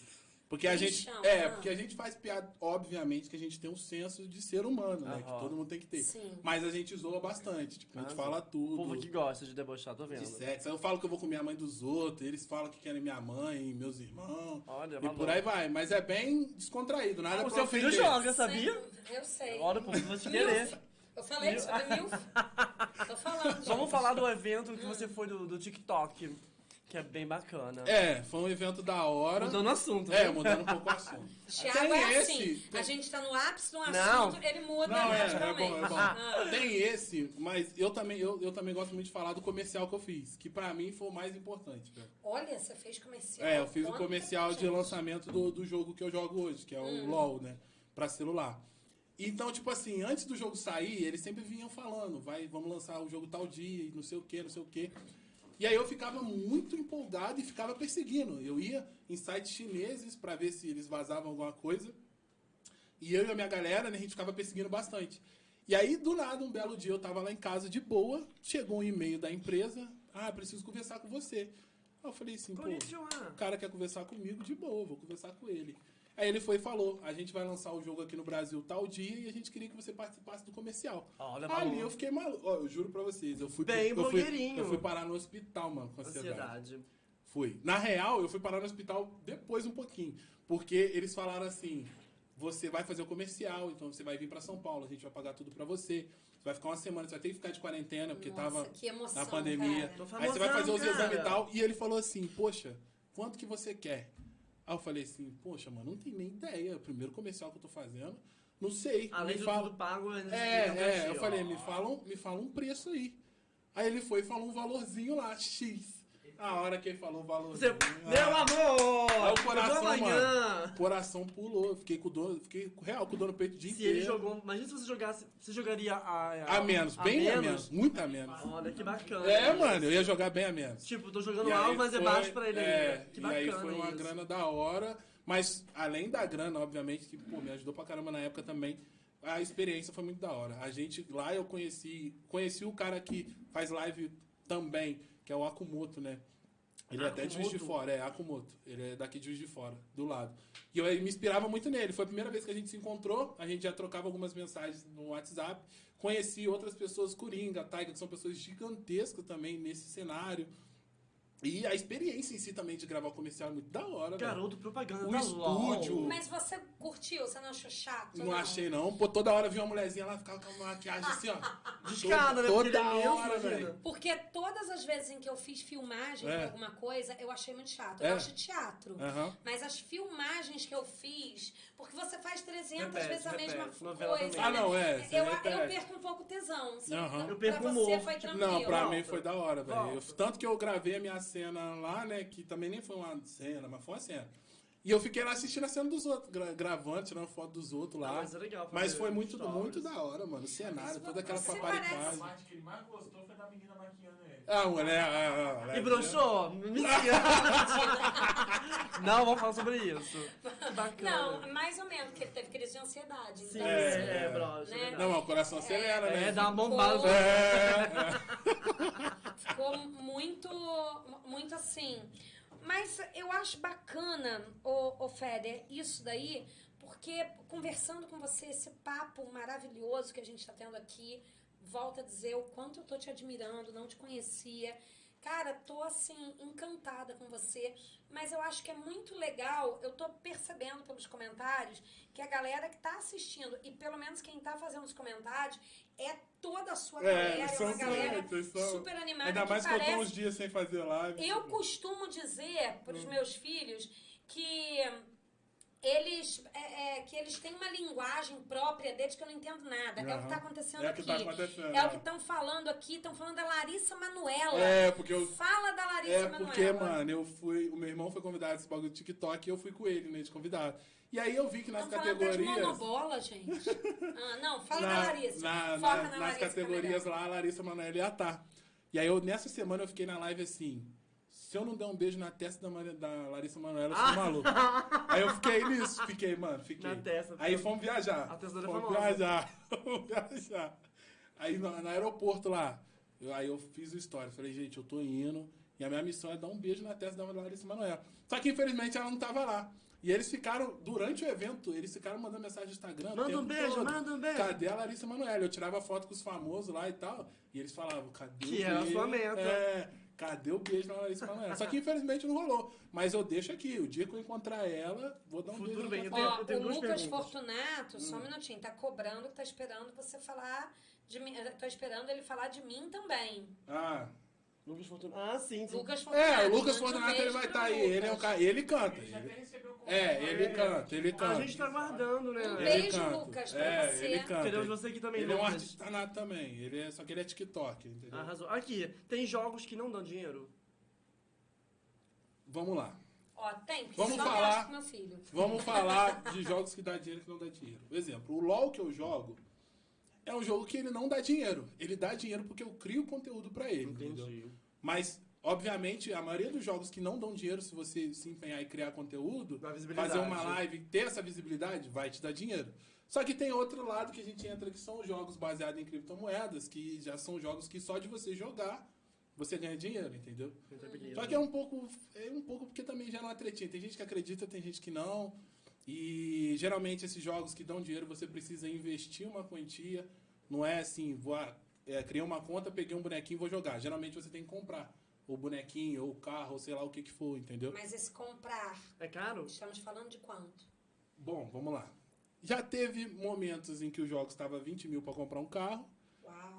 S3: Porque a gente. É, porque a gente faz piada, obviamente, que a gente tem um senso de ser humano, né? Que todo mundo tem que ter.
S2: Sim.
S3: Mas a gente zoa bastante. Tipo, a gente
S1: Ah,
S3: fala
S1: O
S3: tudo.
S1: povo que gosta de debochar, tô vendo.
S3: De sexo. Aí Eu falo que eu vou comer a mãe dos outros, eles falam que querem minha mãe, meus irmãos.
S1: Olha,
S3: e
S1: valor.
S3: por aí vai. Mas é bem descontraído, nada
S1: o
S3: pra
S1: seu filho
S3: ofender.
S1: joga, sabia?
S2: Sem- Eu sei.
S1: Olha, o povo vai te querer.
S2: Eu falei sobre Milf. Tô falando. gente.
S1: Vamos falar do evento que você foi do, do TikTok, que é bem bacana.
S3: É, foi um evento da hora.
S1: Mudando o assunto.
S3: É,
S1: né?
S3: mudando um pouco o assunto.
S2: Thiago
S3: Tem
S2: é
S3: esse,
S2: assim.
S3: tem-
S2: A gente tá no ápice de um
S1: Não.
S2: assunto, ele muda
S3: Não, é, é bom, é bom.
S2: Ah.
S3: Tem esse, mas eu também, eu, eu também gosto muito de falar do comercial que eu fiz, que pra mim foi o mais importante, velho.
S2: Olha, você fez comercial.
S3: É, eu fiz o comercial de
S2: gente.
S3: lançamento do, do jogo que eu jogo hoje, que é o
S2: Hum.
S3: LoL, né? Pra celular. Então, tipo assim, antes do jogo sair, eles sempre vinham falando, vai, vamos lançar o jogo tal dia, e não sei o que, não sei o que. E aí eu ficava muito empolgado e ficava perseguindo. Eu ia em sites chineses pra ver se eles vazavam alguma coisa. E eu e a minha galera, né, a gente ficava perseguindo bastante. E aí, do nada, um belo dia, eu tava lá em casa de boa, chegou um e-mail da empresa, ah, preciso conversar com você. Aí eu falei assim, pô, o cara quer conversar comigo, de boa, vou conversar com ele. Aí ele foi e falou, a gente vai lançar o jogo aqui no Brasil tal dia e a gente queria que você participasse do comercial.
S1: Olha,
S3: Ali
S1: valor.
S3: eu fiquei maluco, Ó, eu juro pra vocês, eu fui,
S1: Bem
S3: eu fui, eu fui parar no hospital, mano, com ansiedade.
S1: Ansiedade.
S3: Fui. Na real, eu fui parar no hospital depois um pouquinho. Porque eles falaram assim: você vai fazer o comercial, então você vai vir pra São Paulo, a gente vai pagar tudo pra você. Você vai ficar uma semana, você vai ter que ficar de quarentena, porque
S2: Nossa,
S3: tava
S2: que emoção,
S3: na pandemia. Aí você vai fazer os exames e tal. E ele falou assim: Poxa, quanto que você quer? Aí eu falei assim, poxa, mano, não tem nem ideia. O primeiro comercial que eu tô fazendo, não sei.
S1: Além
S3: me
S1: de
S3: fala...
S1: tudo pago,
S3: É,
S1: explicam
S3: é,
S1: pra
S3: eu falei, me fala, um- me fala um preço aí. Aí ele foi e falou um valorzinho lá, X. A hora que ele falou o
S1: Você,
S3: valorzinho.
S1: meu amor!
S3: Aí o coração,
S1: vou amanhã!
S3: o coração pulou. Fiquei com dor, fiquei real com dor no peito o dia
S1: Se
S3: inteiro.
S1: ele jogou. Imagina se você jogasse. Você jogaria a.
S3: A menos, bem a menos, muito a menos.
S1: Olha que bacana.
S3: É, mano, eu ia jogar bem a menos.
S1: Tipo, tô jogando
S3: E
S1: algo, mas é
S3: foi-
S1: baixo pra ele
S3: é,
S1: ainda. Que
S3: e
S1: bacana.
S3: aí foi uma
S1: isso.
S3: grana da hora. Mas além da grana, obviamente, que pô, me ajudou pra caramba na época também. A experiência foi muito da hora. A gente lá eu conheci, conheci o cara que faz live também, que é o Akumoto, né? Ele é até de Juiz de
S1: Akumoto?
S3: Fora, é Akumoto. Ele é daqui de Juiz de Fora, do lado. E eu me inspirava muito nele. Foi a primeira vez que a gente se encontrou. A gente já trocava algumas mensagens no WhatsApp. Conheci outras pessoas, Coringa, Taiga, que são pessoas gigantescas também nesse cenário. E a experiência em si também de gravar o comercial é muito da hora, velho.
S1: Garoto propaganda.
S3: O
S1: tá
S3: estúdio.
S1: LOL.
S2: Mas você curtiu? Você não achou chato?
S3: Não achei, não. Pô, toda hora vi uma mulherzinha lá, ficava com a maquiagem assim, ó.
S1: Descada, né?
S3: Toda
S1: ele é
S3: hora,
S1: imagina.
S3: velho.
S2: Porque todas as vezes em que eu fiz filmagem
S3: É.
S2: de alguma coisa, eu achei muito chato. Eu
S3: É.
S2: gosto de teatro.
S3: Aham.
S2: Mas as filmagens que eu fiz, porque você faz 300
S1: Repete,
S2: vezes a
S1: repete.
S2: mesma
S1: Novela
S2: coisa.
S1: também.
S3: Ah, não, é, você
S2: Eu,
S3: repete.
S2: eu perco um pouco o tesão.
S3: Aham.
S2: pra
S1: Eu perco o
S2: você
S1: humor.
S2: foi tranquilo.
S3: Não, pra
S1: Volta.
S3: mim foi da hora, velho. Eu-. Tanto que eu gravei a minha cena lá, né? Que também nem foi uma cena, mas foi uma cena. E eu fiquei lá assistindo a cena dos outros, gra- gravando, tirando foto dos outros lá.
S1: Não, mas é legal
S3: Mas foi muito,
S1: stories.
S3: muito da hora, mano. O cenário, toda aquela
S2: Você
S4: A
S3: paparicagem.
S4: parte que ele mais gostou foi da menina maquiando ele.
S3: Ah, mulher. Ah, ah,
S1: E broxou? Me Não, vamos falar sobre isso. Bacana.
S2: Não, mais ou menos, porque ele teve crise de ansiedade.
S1: Sim,
S2: Então,
S1: é,
S2: assim,
S1: é, broxa.
S2: né?
S1: é
S3: Não, o coração acelera, né?
S1: É, dá uma bombada.
S2: Ficou-
S3: É, é.
S2: ficou muito, muito assim. Mas eu acho bacana, ô, ô Feder, isso daí, porque conversando com você, esse papo maravilhoso que a gente está tendo aqui, volta a dizer o quanto eu tô te admirando, não te conhecia. Cara, tô assim, encantada com você. Mas eu acho que é muito legal, eu tô percebendo pelos comentários que a galera que tá assistindo, e pelo menos quem tá fazendo os comentários, é toda a sua
S3: É,
S2: galera, é
S3: são
S2: uma galera
S3: são-
S2: super animada.
S3: Ainda
S2: que
S3: mais que eu tô
S2: parece
S3: uns dias sem fazer live.
S2: eu costumo dizer para
S3: Hum.
S2: meus filhos que eles, é, é, que eles têm uma linguagem própria deles que eu não entendo nada. É o que está acontecendo
S3: É o que
S2: aqui.
S3: tá acontecendo.
S2: É o que estão falando aqui. Estão falando da Larissa Manoela.
S3: É, porque eu.
S2: Fala da Larissa
S3: É
S2: Manoela.
S3: porque, mano, eu fui. O meu irmão foi convidado esse bagulho do TikTok e eu fui com ele, né, de convidado. E aí eu vi que nas
S2: Estão de
S3: categorias.
S2: monobola, gente. Ah, não, fala da
S3: na-
S2: Larissa.
S3: na- na-
S2: na
S3: nas
S2: Larissa. é
S3: categorias lá, a Larissa Manoela ia estar. E aí eu, nessa semana eu fiquei na live assim. Se eu não der um beijo na testa da, Mari- da Larissa Manoela, eu sou
S1: Ah.
S3: maluco. Aí eu fiquei nisso, fiquei, mano, fiquei.
S1: Na testa.
S3: Aí fomos viajar.
S1: A testa é
S3: Fomos
S1: famosa.
S3: viajar. Fomos viajar. Aí no, no aeroporto lá, eu- aí eu fiz o story. Falei, gente, eu tô indo. E a minha missão é dar um beijo na testa da Larissa Manoela. Só que infelizmente ela não tava lá. E eles ficaram, durante o evento, eles ficaram mandando mensagem no Instagram.
S1: Manda um beijo,
S3: todo.
S1: manda um beijo.
S3: Cadê a Larissa Manoela? Eu tirava foto com os famosos lá e tal. E eles falavam, cadê
S1: Que era a sua meta.
S3: É, cadê o beijo na Larissa Manoela? Só que infelizmente não rolou. Mas eu deixo aqui. O dia que eu encontrar ela, vou dar um
S1: Futuro
S3: beijo
S1: bem, eu tenho-
S2: Ó,
S1: eu tenho
S2: o Lucas
S1: perguntas.
S2: Fortunato, só
S3: Hum.
S2: um minutinho, tá cobrando, tá esperando você falar de mim. eu Tô esperando ele falar de mim também.
S3: Ah,
S1: Lucas Fortunato. Ah, sim, sim.
S2: Lucas Fortunato.
S3: É, o Lucas
S2: um
S3: Fortunato ele vai estar aí.
S2: Lucas.
S3: Ele é o cara. Ele canta.
S4: Ele já até
S3: Ele-. É, ele canta, ele
S1: A
S3: canta.
S1: gente tá aguardando, né?
S2: Um beijo,
S3: canta.
S2: Lucas, pra
S3: é,
S2: você.
S3: Ele canta.
S1: Queremos você aqui também,
S3: Ele é um artista nato também. Ele é, só que ele é TikTok, entendeu?
S1: Arrasou. Aqui, tem jogos que não dão dinheiro?
S3: Vamos lá.
S2: Ó, tem, porque
S3: Vamos
S2: só
S3: falar.
S2: meu filho.
S3: Vamos falar de jogos que dá dinheiro e que não dá dinheiro. Por exemplo, o LoL que eu jogo é um jogo que ele não dá dinheiro. Ele dá dinheiro porque eu crio conteúdo pra ele, entendeu?
S1: Entendi.
S3: Mas, obviamente, a maioria dos jogos que não dão dinheiro, se você se empenhar e criar conteúdo, fazer uma live, ter essa visibilidade, vai te dar dinheiro. Só que tem outro lado que a gente entra, que são os jogos baseados em criptomoedas, que já são jogos que só de você jogar, você ganha dinheiro, entendeu? Só que é um pouco, é um pouco porque também já não é tretinha. Tem gente que acredita, tem gente que não. E geralmente esses jogos que dão dinheiro, você precisa investir uma quantia. Não é assim, vou, é, criei uma conta, peguei um bonequinho e vou jogar. Geralmente você tem que comprar. O bonequinho, ou o carro, ou sei lá o que que for, entendeu?
S2: Mas esse comprar,
S1: É caro?
S2: estamos falando de quanto?
S3: Bom, vamos lá. Já teve momentos em que os jogos estavam 20 mil para comprar um carro.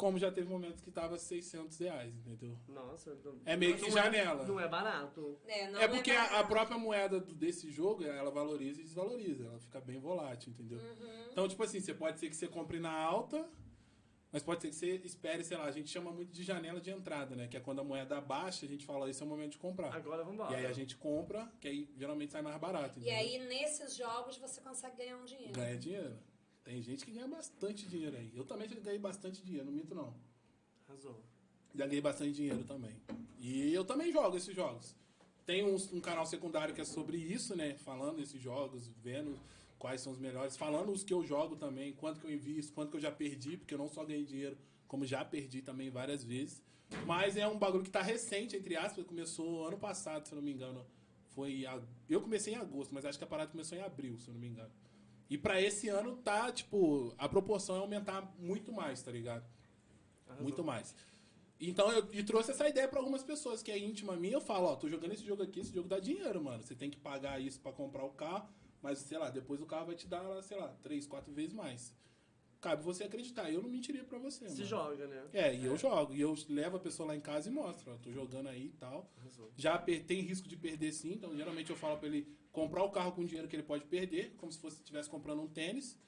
S3: Como já teve momentos que tava 600 reais, entendeu?
S1: Nossa. não-
S3: É meio que
S1: não
S3: janela.
S1: Não é barato.
S2: É, não
S3: é porque a, a
S2: barato.
S3: própria moeda do- desse jogo, ela valoriza e desvaloriza. Ela fica bem volátil, entendeu?
S2: Uhum.
S3: Então, tipo assim, você pode ser que você compre na alta, mas pode ser que você espere, sei lá, a gente chama muito de janela de entrada, né? Que é quando a moeda baixa, a gente fala, esse é o momento de comprar.
S1: Agora vamos embora.
S3: E aí a gente compra, que aí geralmente sai mais barato.
S2: E
S3: entendeu?
S2: aí, nesses jogos, você consegue ganhar um dinheiro.
S3: Ganha dinheiro. Tem gente que ganha bastante dinheiro aí. Eu também já ganhei bastante dinheiro, não minto não.
S1: Arrasou.
S3: Já ganhei bastante dinheiro também. E eu também jogo esses jogos. Tem um, um canal secundário que é sobre isso, né? Falando esses jogos, vendo quais são os melhores, falando os que eu jogo também, quanto que eu invisto, quanto que eu já perdi, porque eu não só ganhei dinheiro, como já perdi também várias vezes. Mas é um bagulho que tá recente, entre aspas, começou ano passado, se eu não me engano. Foi a- eu comecei em agosto, mas acho que a parada começou em abril, se eu não me engano. E pra esse ano tá, tipo, a proporção é aumentar muito mais, tá ligado?
S1: Arrasou.
S3: Muito mais. Então eu e trouxe essa ideia pra algumas pessoas que é íntima minha. Eu falo, ó, tô jogando esse jogo aqui, esse jogo dá dinheiro, mano. Você tem que pagar isso pra comprar o carro, mas sei lá, depois o carro vai te dar, sei lá, três, quatro vezes mais. Cabe você acreditar. Eu não mentiria pra você,
S1: Se
S3: mano.
S1: joga, né?
S3: É, e eu jogo. E eu levo a pessoa lá em casa e mostro, ó, tô jogando aí e tal.
S1: Arrasou.
S3: Já tem risco de perder sim, então geralmente eu falo pra ele comprar o carro com dinheiro que ele pode perder, como se fosse estivesse comprando um tênis,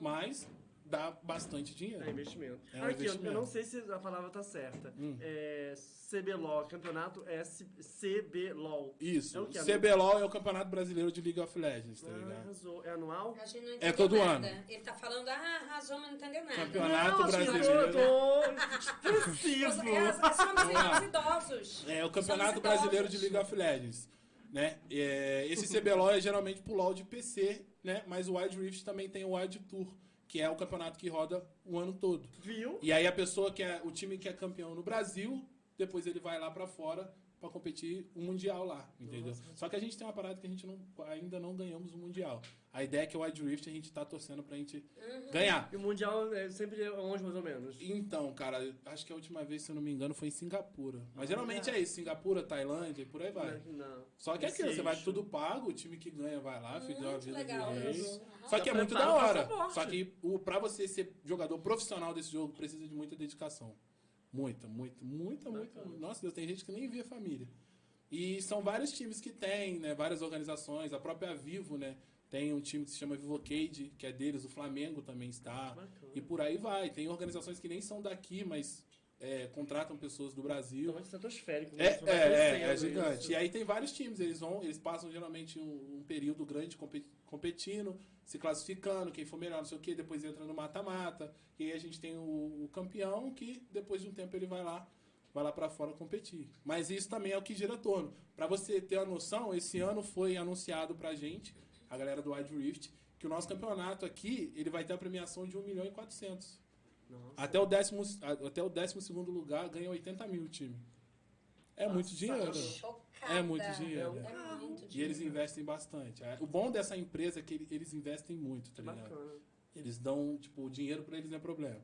S3: mas dá bastante dinheiro.
S1: É investimento.
S3: É um
S1: Aqui, eu- eu
S3: investimento.
S1: não sei se a palavra tá certa.
S3: Hum.
S1: É CBLOL, campeonato S CBLOL.
S3: Isso.
S1: É o quê?
S3: CBLOL é o Campeonato Brasileiro de League of Legends, tá
S1: Ah,
S3: ligado?
S1: arrasou. É anual?
S2: A gente não
S3: É todo
S2: nada.
S3: ano.
S2: Ele tá falando, ah, arrasou, mas não entendeu nada.
S3: Campeonato
S1: não, que
S3: brasileiro.
S1: Eu tô, tô.
S2: É, é, somos idosos.
S3: É o Campeonato Brasileiro de. League of Legends. Né? É, esse CBLOL é geralmente pro LoL de PC, né? Mas o Wild Rift também tem o Wild Tour, que é o campeonato que roda o ano todo.
S1: Viu?
S3: E aí a pessoa que é o time que é campeão no Brasil, depois ele vai lá pra fora pra competir o mundial lá, entendeu? Só que a gente tem uma parada que a gente não, ainda não ganhamos o mundial. A ideia é que o Wild Rift a gente tá torcendo pra gente ganhar.
S1: E o Mundial é sempre onde, mais ou menos?
S3: Então, cara, acho que a última vez, se eu não me engano, foi em Singapura. Mas geralmente é isso, Singapura, Tailândia e por aí vai.
S1: Não.
S3: Só que é aquilo, você vai tudo pago, o time que ganha vai lá, fica uma vida
S2: legal
S3: de rei.
S2: isso.
S3: Só que é muito da hora. Só que o, pra você ser jogador profissional desse jogo, precisa de muita dedicação. Muita, muita, muita, muita. Nossa Deus, tem gente que nem vê a família. E são vários times que tem, né? Várias organizações. A própria Vivo, né? Tem um time que se chama Vivocade, que é deles. O Flamengo também está. E por aí vai. Tem organizações que nem são daqui, mas é, contratam pessoas do Brasil.
S1: Então estratosférico.
S3: É,
S1: vai
S3: é, é, é gigante.
S1: isso.
S3: E aí tem vários times, eles vão, eles passam geralmente um, um período grande compe- competindo, se classificando, quem for melhor, não sei o quê, depois entra no mata-mata. E aí a gente tem o, o campeão que depois de um tempo ele vai lá, vai lá para fora competir. Mas isso também é o que gira torno. Para você ter a noção, esse ano foi anunciado pra gente, a galera do Wide Rift, que o nosso campeonato aqui, ele vai ter a premiação de 1 milhão e 400.
S1: Nossa.
S3: Até o décimo, até o décimo segundo lugar ganha 80 mil o time. É muito dinheiro.
S2: Chocada.
S3: É muito dinheiro.
S2: É muito
S3: E
S2: dinheiro.
S3: eles investem bastante. É, O bom dessa empresa é que ele- eles investem muito, tá ligado?
S1: Bacana.
S3: Eles dão, tipo, o dinheiro pra eles não é problema.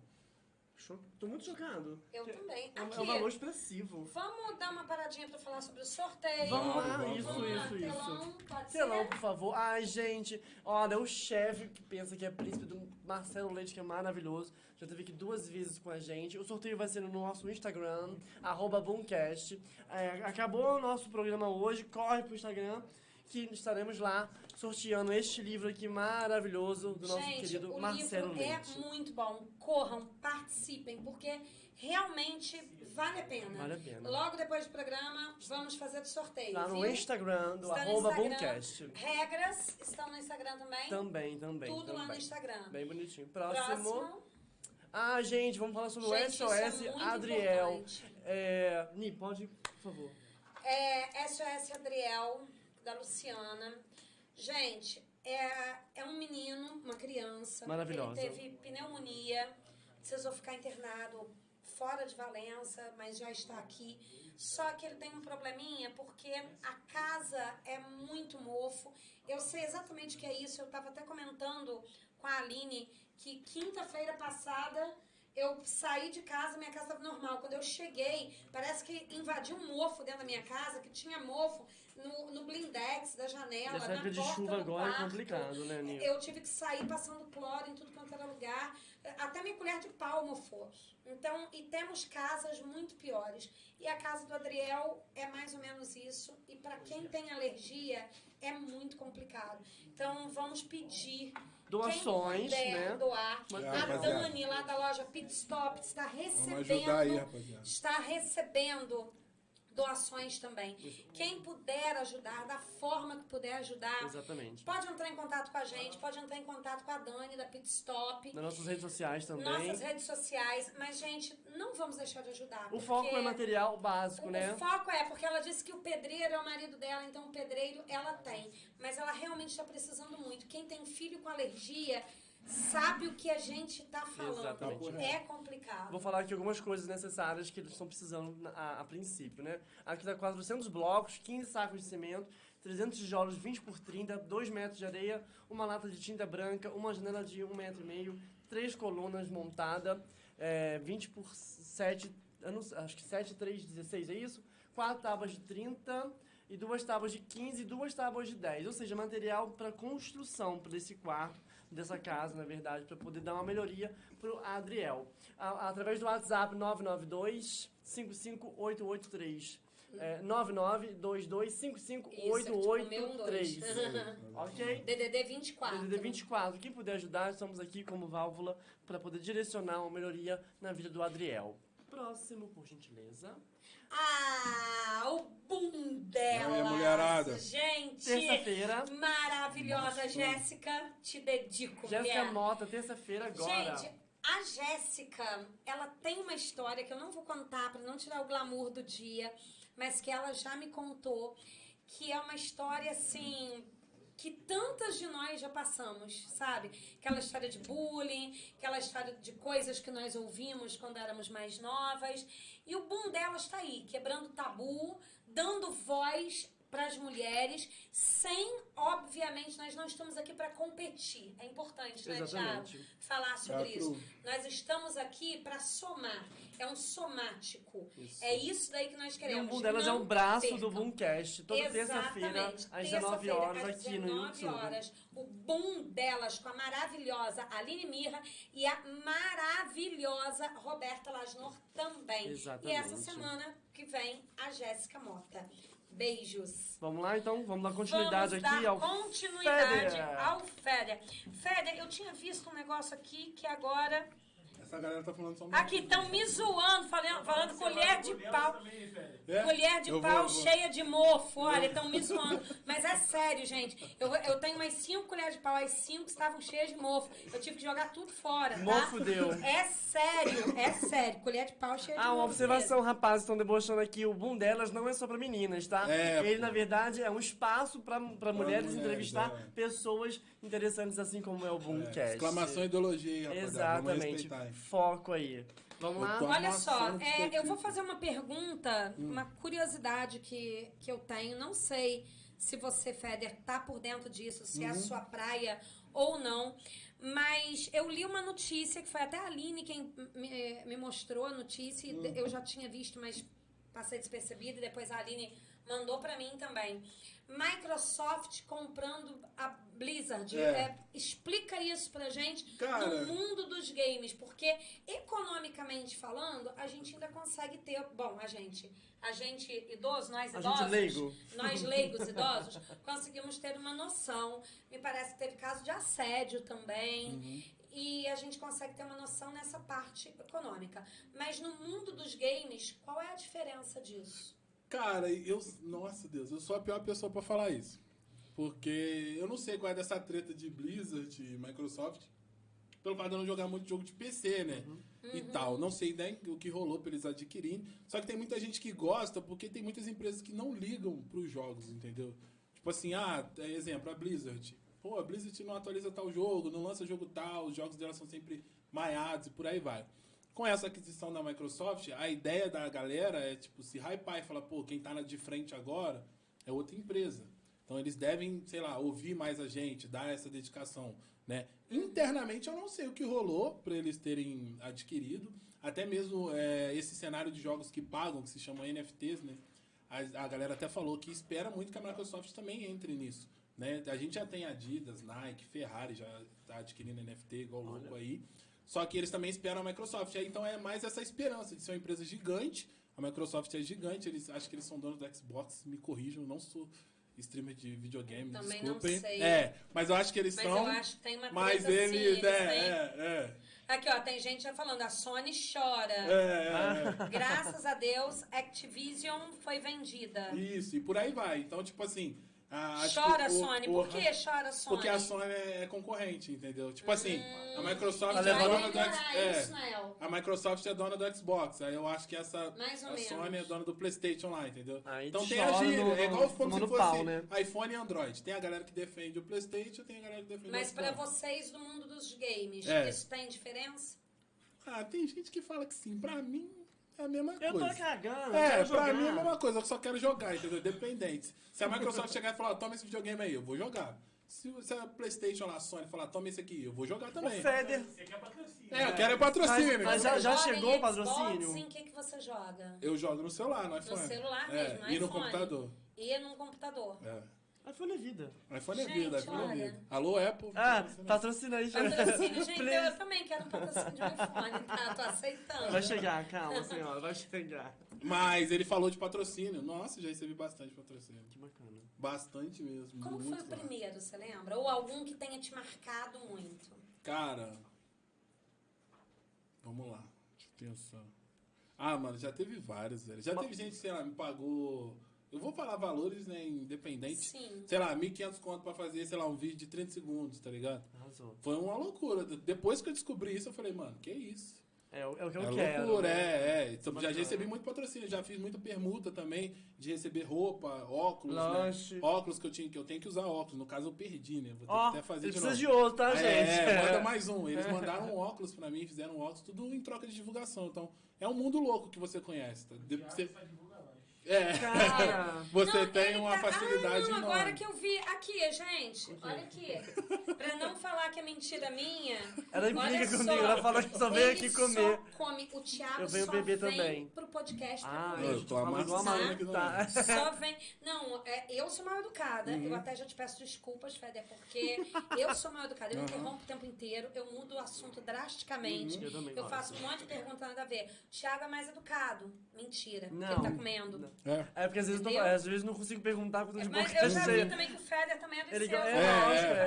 S1: Tô muito chocado.
S2: Eu também.
S1: É um,
S2: Aqui,
S1: é um valor expressivo.
S2: vamos dar uma paradinha pra falar sobre o sorteio.
S1: Vamos lá,
S3: vamos,
S1: isso,
S3: vamos.
S1: isso, isso.
S2: Telão, pode
S1: Telão,
S2: ser?
S1: por favor. Ai, gente. Olha, o chefe que pensa que é príncipe do Marcelo Leite, que é maravilhoso. Já teve aqui duas vezes com a gente. O sorteio vai ser no nosso Instagram, arroba Boomcast. É, acabou o nosso programa hoje. Corre pro Instagram, que estaremos lá sorteando este livro aqui maravilhoso do nosso
S2: Gente,
S1: querido
S2: o
S1: Marcelo
S2: livro
S1: Leite.
S2: é muito bom. Corram, participem, porque realmente vale a pena.
S1: Vale a pena.
S2: Logo depois do programa, vamos fazer o sorteio.
S1: Lá no
S2: viu?
S1: Instagram, do
S2: Está
S1: arroba. Boomcast.
S2: Regras estão no Instagram também.
S1: Também, também.
S2: Tudo lá no
S1: também.
S2: Instagram.
S1: Bem bonitinho. Próximo.
S2: Próximo.
S1: Ah, gente, vamos falar sobre
S2: Gente,
S1: o
S2: isso
S1: SOS
S2: é
S1: Adriel. É, Ni, pode, por favor.
S2: É SOS Adriel, da Luciana. Gente, é, é um menino, uma criança.
S1: Maravilhosa.
S2: Ele teve pneumonia, precisou ficar internado fora de Valença, mas já está aqui. Só que ele tem um probleminha porque a casa é muito mofo. Eu sei exatamente o que é isso. Eu estava até comentando com a Aline que quinta-feira passada eu saí de casa, minha casa estava normal. Quando eu cheguei, parece que invadiu um mofo dentro da minha casa, que tinha mofo no, no blindex da janela,
S1: Essa
S2: na
S1: época de
S2: porta
S1: chuva
S2: do
S1: agora é
S2: quarto.
S1: complicado, né, Nil?
S2: Eu tive que sair passando cloro em tudo quanto era lugar, Até minha colher de pau mofou. Então, e temos casas muito piores. E a casa do Adriel é mais ou menos isso. E para quem tem alergia, é muito complicado. Então, vamos pedir.
S1: Doações,
S2: quem puder
S1: né?
S2: doar.
S3: É,
S2: a. Dani, lá da loja Pit Stop, está
S3: Vamos ajudar aí,
S2: recebendo
S3: rapaziada.
S2: está recebendo doações também. Quem puder ajudar, da forma que puder ajudar,
S1: Exatamente.
S2: pode entrar em contato com a gente, pode entrar em contato com a Dani da Pit Stop,
S1: Nas nossas redes sociais também.
S2: nossas redes sociais. Mas, gente, não vamos deixar de ajudar.
S1: O foco é material básico,
S2: o,
S1: né?
S2: o foco é, porque ela disse que o pedreiro é o marido dela, então o pedreiro ela tem. Mas ela realmente está precisando muito. Quem tem filho com alergia sabe o que a gente está falando.
S1: Exatamente.
S2: É complicado.
S1: Vou falar aqui algumas coisas necessárias que eles estão precisando a, a princípio, né? Aqui dá 400 blocos, 15 sacos de cimento, 300 tijolos 20 por 30, 2 metros de areia, uma lata de tinta branca, uma janela de 1 metro e meio, três colunas montadas, é, 20 por 7, eu não sei, acho que 7, 3, 16, é isso? Quatro tábuas de 30 e duas tábuas de 15 e duas tábuas de 10. Ou seja, material para construção para esse quarto, dessa casa, na verdade, para poder dar uma melhoria pro Adriel. A- através do WhatsApp 992 55883. É, 9922 55883. ok?
S2: DDD 24.
S1: DDD 24. Quem puder ajudar, estamos aqui como válvula para poder direcionar uma melhoria na vida do Adriel. Próximo, por gentileza.
S2: Ah, o boom dela.
S3: Aí, mulherada.
S2: Gente,
S1: Terça-feira.
S2: maravilhosa. Jéssica, te dedico,
S1: Jéssica. Mota, terça-feira agora.
S2: Gente, a Jéssica, ela tem uma história que eu não vou contar para não tirar o glamour do dia, mas que ela já me contou, que é uma história assim que tantas de nós já passamos, sabe? Aquela história de bullying, aquela história de coisas que nós ouvimos quando éramos mais novas. E o boom dela está aí, quebrando tabu, dando voz para as mulheres, sem, obviamente, nós não estamos aqui para competir. É importante, né. Thiago? Falar sobre
S3: Teatro.
S2: isso. Nós estamos aqui para somar. É um somático.
S1: Isso.
S2: É isso daí que nós
S1: E o
S2: queremos.
S1: Boom delas é um braço
S2: percam.
S1: do Boomcast. Toda terça-feira, às 19
S2: Terça-feira,
S1: horas,
S2: às
S1: aqui no
S2: 19
S1: YouTube.
S2: horas, o boom delas com a maravilhosa Aline Mirra e a maravilhosa Roberta Lasnor também.
S1: Exatamente.
S2: E essa semana que vem, a Jéssica Mota. Beijos.
S1: Vamos lá, então? Vamos dar continuidade
S2: Vamos
S1: aqui
S2: dar
S1: ao
S2: continuidade
S1: Féder.
S2: ao Féder. Féder, eu tinha visto um negócio aqui que agora...
S3: Essa galera tá falando só um
S2: Aqui estão me zoando, falando, falando colher de pau.
S3: É?
S2: Colher de
S3: Eu
S2: pau
S3: vou- vou-
S2: cheia de mofo, olha, estão me zoando. Mas é sério, gente. Eu, eu tenho umas cinco colheres de pau, as cinco estavam cheias de mofo. Eu tive que jogar tudo fora, tá?
S1: Mofo deu.
S2: É sério, é sério. Colher de pau cheia de
S1: Ah,
S2: mofo.
S1: uma observação, rapazes, estão debochando aqui. O boom delas não é só pra meninas, tá?
S3: É,
S1: Ele,
S3: pô.
S1: na verdade, é um espaço pra, pra mulheres
S3: mulheres,
S1: entrevistar
S3: é.
S1: pessoas interessantes, assim como é o
S3: É,
S1: Boomcast.
S3: exclamação e ideologia rapaziada. Vamos
S1: Exatamente. Foco aí. Vamos lá?
S2: Olha só, é, eu vou fazer uma pergunta, uma curiosidade que, que eu tenho. Não sei se você, Feder, tá por dentro disso, se é a sua praia ou não. Mas eu li uma notícia, que foi até a Aline quem me, me mostrou a notícia, e de- eu já tinha visto, mas passei despercebido, e depois a Aline mandou pra mim também. Microsoft comprando a Blizzard.
S3: É.
S2: É, explica isso pra gente
S3: Cara.
S2: no mundo dos games, porque economicamente falando, a gente ainda consegue ter, bom, a gente, a gente idoso, nós
S1: A
S2: idosos,
S1: leigo.
S2: nós leigos idosos, conseguimos ter uma noção. Me parece que teve caso de assédio também.
S3: Uhum.
S2: E a gente consegue ter uma noção nessa parte econômica. Mas no mundo dos games, qual é a diferença disso?
S3: Cara, eu. Nossa Deus, eu sou a pior pessoa pra falar isso. Porque eu não sei qual é dessa treta de Blizzard e Microsoft. Pelo fato de eu não jogar muito jogo de PC, né? E tal. Não sei nem o que rolou pra eles adquirirem. Só que tem muita gente que gosta porque tem muitas empresas que não ligam pros jogos, entendeu? Tipo assim, ah, é exemplo, a Blizzard. Pô, a Blizzard não atualiza tal jogo, não lança jogo tal, os jogos dela são sempre maiados e por aí vai. Com essa aquisição da Microsoft, a ideia da galera é, tipo, se hypar e falar, pô, quem tá na de frente agora é outra empresa. Então eles devem, sei lá, ouvir mais a gente, dar essa dedicação, né? Internamente eu não sei o que rolou para eles terem adquirido, até mesmo é, esse cenário de jogos que pagam, que se chamam NFTs, né? A, a galera até falou que espera muito que a Microsoft também entre nisso, né? A gente já tem Adidas, Nike, Ferrari já tá adquirindo NFT igual louco aí. Só que eles também esperam a Microsoft. Aí, então é mais essa esperança de ser uma empresa gigante. A Microsoft é gigante, eles acho que eles são donos do Xbox, me corrijam, não sou streamer de videogame,
S2: Também não
S3: desculpem.
S2: sei.
S3: É, mas eu acho que eles
S2: Mas
S3: são.
S2: eu acho que tem uma
S3: mas
S2: treta,
S3: eles,
S2: sim, eles
S3: é,
S2: têm.
S3: é, é,
S2: Aqui, ó, tem gente já falando, a Sony chora.
S3: é, é, é.
S2: Graças a Deus, Activision foi vendida.
S3: Isso, e por aí vai. Então, tipo assim. A- acho
S2: Chora,
S3: que o-
S2: Sony.
S3: o-
S2: Por que chora, Sony?
S3: Porque a Sony é concorrente, entendeu? Tipo assim, a Microsoft
S1: Tá
S3: é dona do X-
S2: melhorar
S3: é,
S2: Nael.
S3: A Microsoft é dona do Xbox. Aí eu acho que essa.
S2: Mais
S3: a
S2: menos.
S3: Sony é dona do PlayStation lá, entendeu?
S1: Aí
S3: então
S1: te
S3: tem a gíria.
S1: no-
S3: é igual como se fosse
S1: pau, né?
S3: iPhone e Android. Tem a galera que defende o PlayStation, tem a galera que defende
S2: Mas
S3: o
S2: pra
S3: Xbox.
S2: vocês do mundo dos games,
S3: É.
S2: isso tem diferença?
S3: Ah, tem gente que fala que sim. Pra mim é a mesma
S1: Eu tô
S3: coisa.
S1: cagando, eu
S3: É,
S1: quero
S3: pra
S1: jogar.
S3: mim é a mesma coisa, eu só quero jogar, entendeu? Dependente. Se a Microsoft chegar e falar, toma esse videogame aí, eu vou jogar. Se, se a Playstation lá, a Sony, falar, toma esse aqui, eu vou jogar
S1: O
S3: também.
S1: Feder.
S4: Você quer patrocínio.
S3: É, eu quero é patrocínio.
S1: Mas- mas já- já chegou o patrocínio?
S2: Xbox, em que, que você joga?
S3: Eu jogo no celular, no
S2: No
S3: iPhone.
S2: celular
S3: É,
S2: mesmo, no
S3: E no computador.
S2: E num computador.
S3: É.
S1: iPhone é vida.
S3: iPhone é
S2: Gente,
S3: vida, iPhone é
S2: olha.
S3: vida. Alô, Apple?
S1: Ah,
S3: patrocina.
S1: aí.
S2: Patrocínio, gente, eu,
S1: Please.
S2: eu também quero um patrocínio de um iPhone, tá? Tô aceitando.
S1: Vai chegar, calma, senhora, vai chegar.
S3: Mas ele falou de patrocínio. Nossa, já recebi bastante patrocínio.
S1: Que bacana.
S3: Bastante mesmo.
S2: Como
S3: muito
S2: foi o
S3: lá.
S2: primeiro, você lembra? Ou algum que tenha te marcado muito?
S3: Cara. Vamos lá. Deixa eu pensar. Ah, mano, já teve vários, velho. Já teve gente, sei lá, me pagou. Eu vou falar valores, né, independente.
S2: Sim.
S3: Sei lá, 1.500 conto pra fazer, sei lá, um vídeo de 30 segundos, tá ligado?
S1: Arrasou.
S3: Foi uma loucura. Depois que eu descobri isso, eu falei, mano, que isso?
S1: É, o- é o que eu
S3: é
S1: quero.
S3: loucura,
S1: né?
S3: é, é. Então, já recebi muito patrocínio, já fiz muita permuta também de receber roupa, óculos,
S1: Lanche.
S3: né? Óculos que eu tinha, que eu tenho que usar óculos. No caso, eu perdi, né? Vou ter
S1: Ó,
S3: que até fazer
S1: ele
S3: de
S1: precisa
S3: novo.
S1: de outro, tá, gente?
S3: É, manda mais um. Eles mandaram um óculos pra mim, fizeram um óculos, tudo em troca de divulgação. Então, é um mundo louco que você conhece. Tá? Você-. É,
S1: Cara,
S3: você
S2: Não,
S3: tem uma
S2: tá-
S3: facilidade
S2: ah, não,
S3: enorme.
S2: agora que eu vi. Aqui, gente. Olha aqui. Pra não falar que é mentira minha.
S1: ela implica
S2: olha
S1: comigo,
S2: só.
S1: ela fala que só veio aqui comer.
S2: Só come. O Thiago
S1: Eu venho
S2: só
S1: beber
S2: vem
S1: também.
S2: pro podcast pra
S1: Ah,
S2: comer.
S3: Eu tô amassando
S1: tá?
S2: Só vem. Não, é, eu sou mal educada.
S3: Uhum.
S2: Eu até já te peço desculpas, Feder, porque eu sou mal educada. Eu
S3: Uhum.
S2: interrompo o tempo inteiro, eu mudo o assunto drasticamente.
S1: Eu também
S2: Eu faço um monte de pergunta nada a ver. Thiago é mais educado. Mentira.
S1: Não.
S2: Ele tá comendo.
S1: Não.
S3: É.
S1: É porque às vezes, às vezes não consigo perguntar quando de
S2: Mas
S1: boca
S2: eu já vi também que o Feder também é
S1: Ele
S2: delicioso.
S1: go-
S3: É,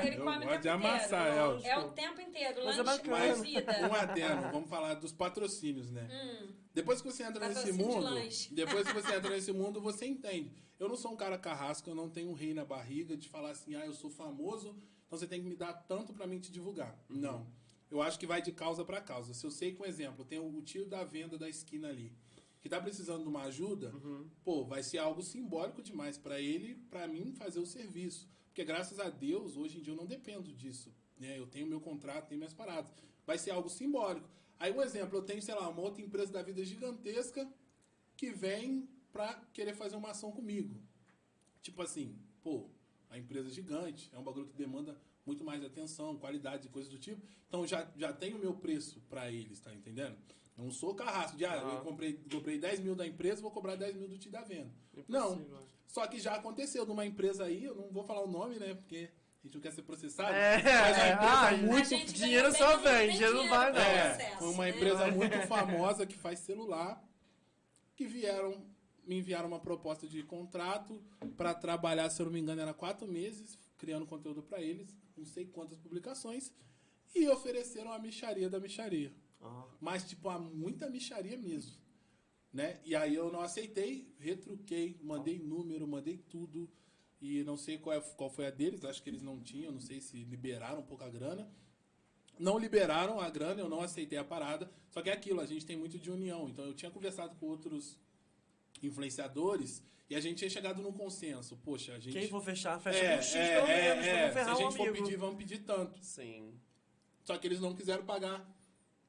S1: é,
S2: ele
S3: eu
S2: come o
S3: gosto
S2: tempo
S3: de amassar,
S2: inteiro.
S3: Elcio.
S2: É o tempo inteiro.
S1: Mas é
S2: Lanche mais vida.
S3: Um adendo, vamos falar dos patrocínios, né?
S2: Hum,
S3: Depois que você entra nesse
S2: Patrocínio de
S3: mundo, depois que você entra nesse mundo, você entende. Eu não sou um cara carrasco, eu não tenho um rei na barriga de falar assim, ah, eu sou famoso, então você tem que me dar tanto pra mim te divulgar. Não. Eu acho que vai de causa pra causa. Se eu sei que, um exemplo, tem o tio da venda da esquina ali, que tá precisando de uma ajuda, pô, vai ser algo simbólico demais pra ele, pra mim fazer o serviço. Porque graças a Deus, hoje em dia eu não dependo disso. Né? Eu tenho meu contrato, tenho minhas paradas. Vai ser algo simbólico. Aí, um exemplo, eu tenho, sei lá, uma outra empresa da vida gigantesca que vem pra querer fazer uma ação comigo. Tipo assim, pô, a empresa é gigante, é um bagulho que demanda muito mais atenção, qualidade e coisas do tipo. Então já, já tem o meu preço pra eles, tá entendendo? Eu não sou carrasco de, ah, eu
S1: Ah.
S3: comprei, comprei 10 mil da empresa, vou cobrar 10 mil do tio da venda. Não.
S1: Impossível.
S3: Só que já aconteceu numa empresa aí, eu não vou falar o nome, né? Porque a gente não quer ser processado.
S1: É,
S3: mas a empresa
S1: ah,
S3: muito
S1: dinheiro só vem, dinheiro não vai, não.
S3: é,
S2: processo,
S3: uma
S2: né?
S3: empresa muito famosa que faz celular que vieram me enviaram uma proposta de contrato para trabalhar, se eu não me engano, era quatro meses criando conteúdo para eles, não sei quantas publicações e ofereceram a micharia da micharia, Mas tipo há muita micharia mesmo, né? E aí eu não aceitei, retruquei, mandei número, mandei tudo e não sei qual, é, qual foi a deles, acho que eles não tinham, não sei se liberaram um pouco a grana. Não liberaram a grana, eu não aceitei a parada. Só que é aquilo, a gente tem muito de união. Então eu tinha conversado com outros influenciadores e a gente tinha chegado num consenso. Poxa, a gente.
S1: Quem for fechar, fecha
S3: é,
S1: com X
S3: é,
S1: pelo
S3: é,
S1: menos,
S3: é.
S1: não
S3: Se a
S1: um
S3: gente for
S1: amigo.
S3: pedir, vamos pedir tanto.
S1: Sim.
S3: Só que eles não quiseram pagar.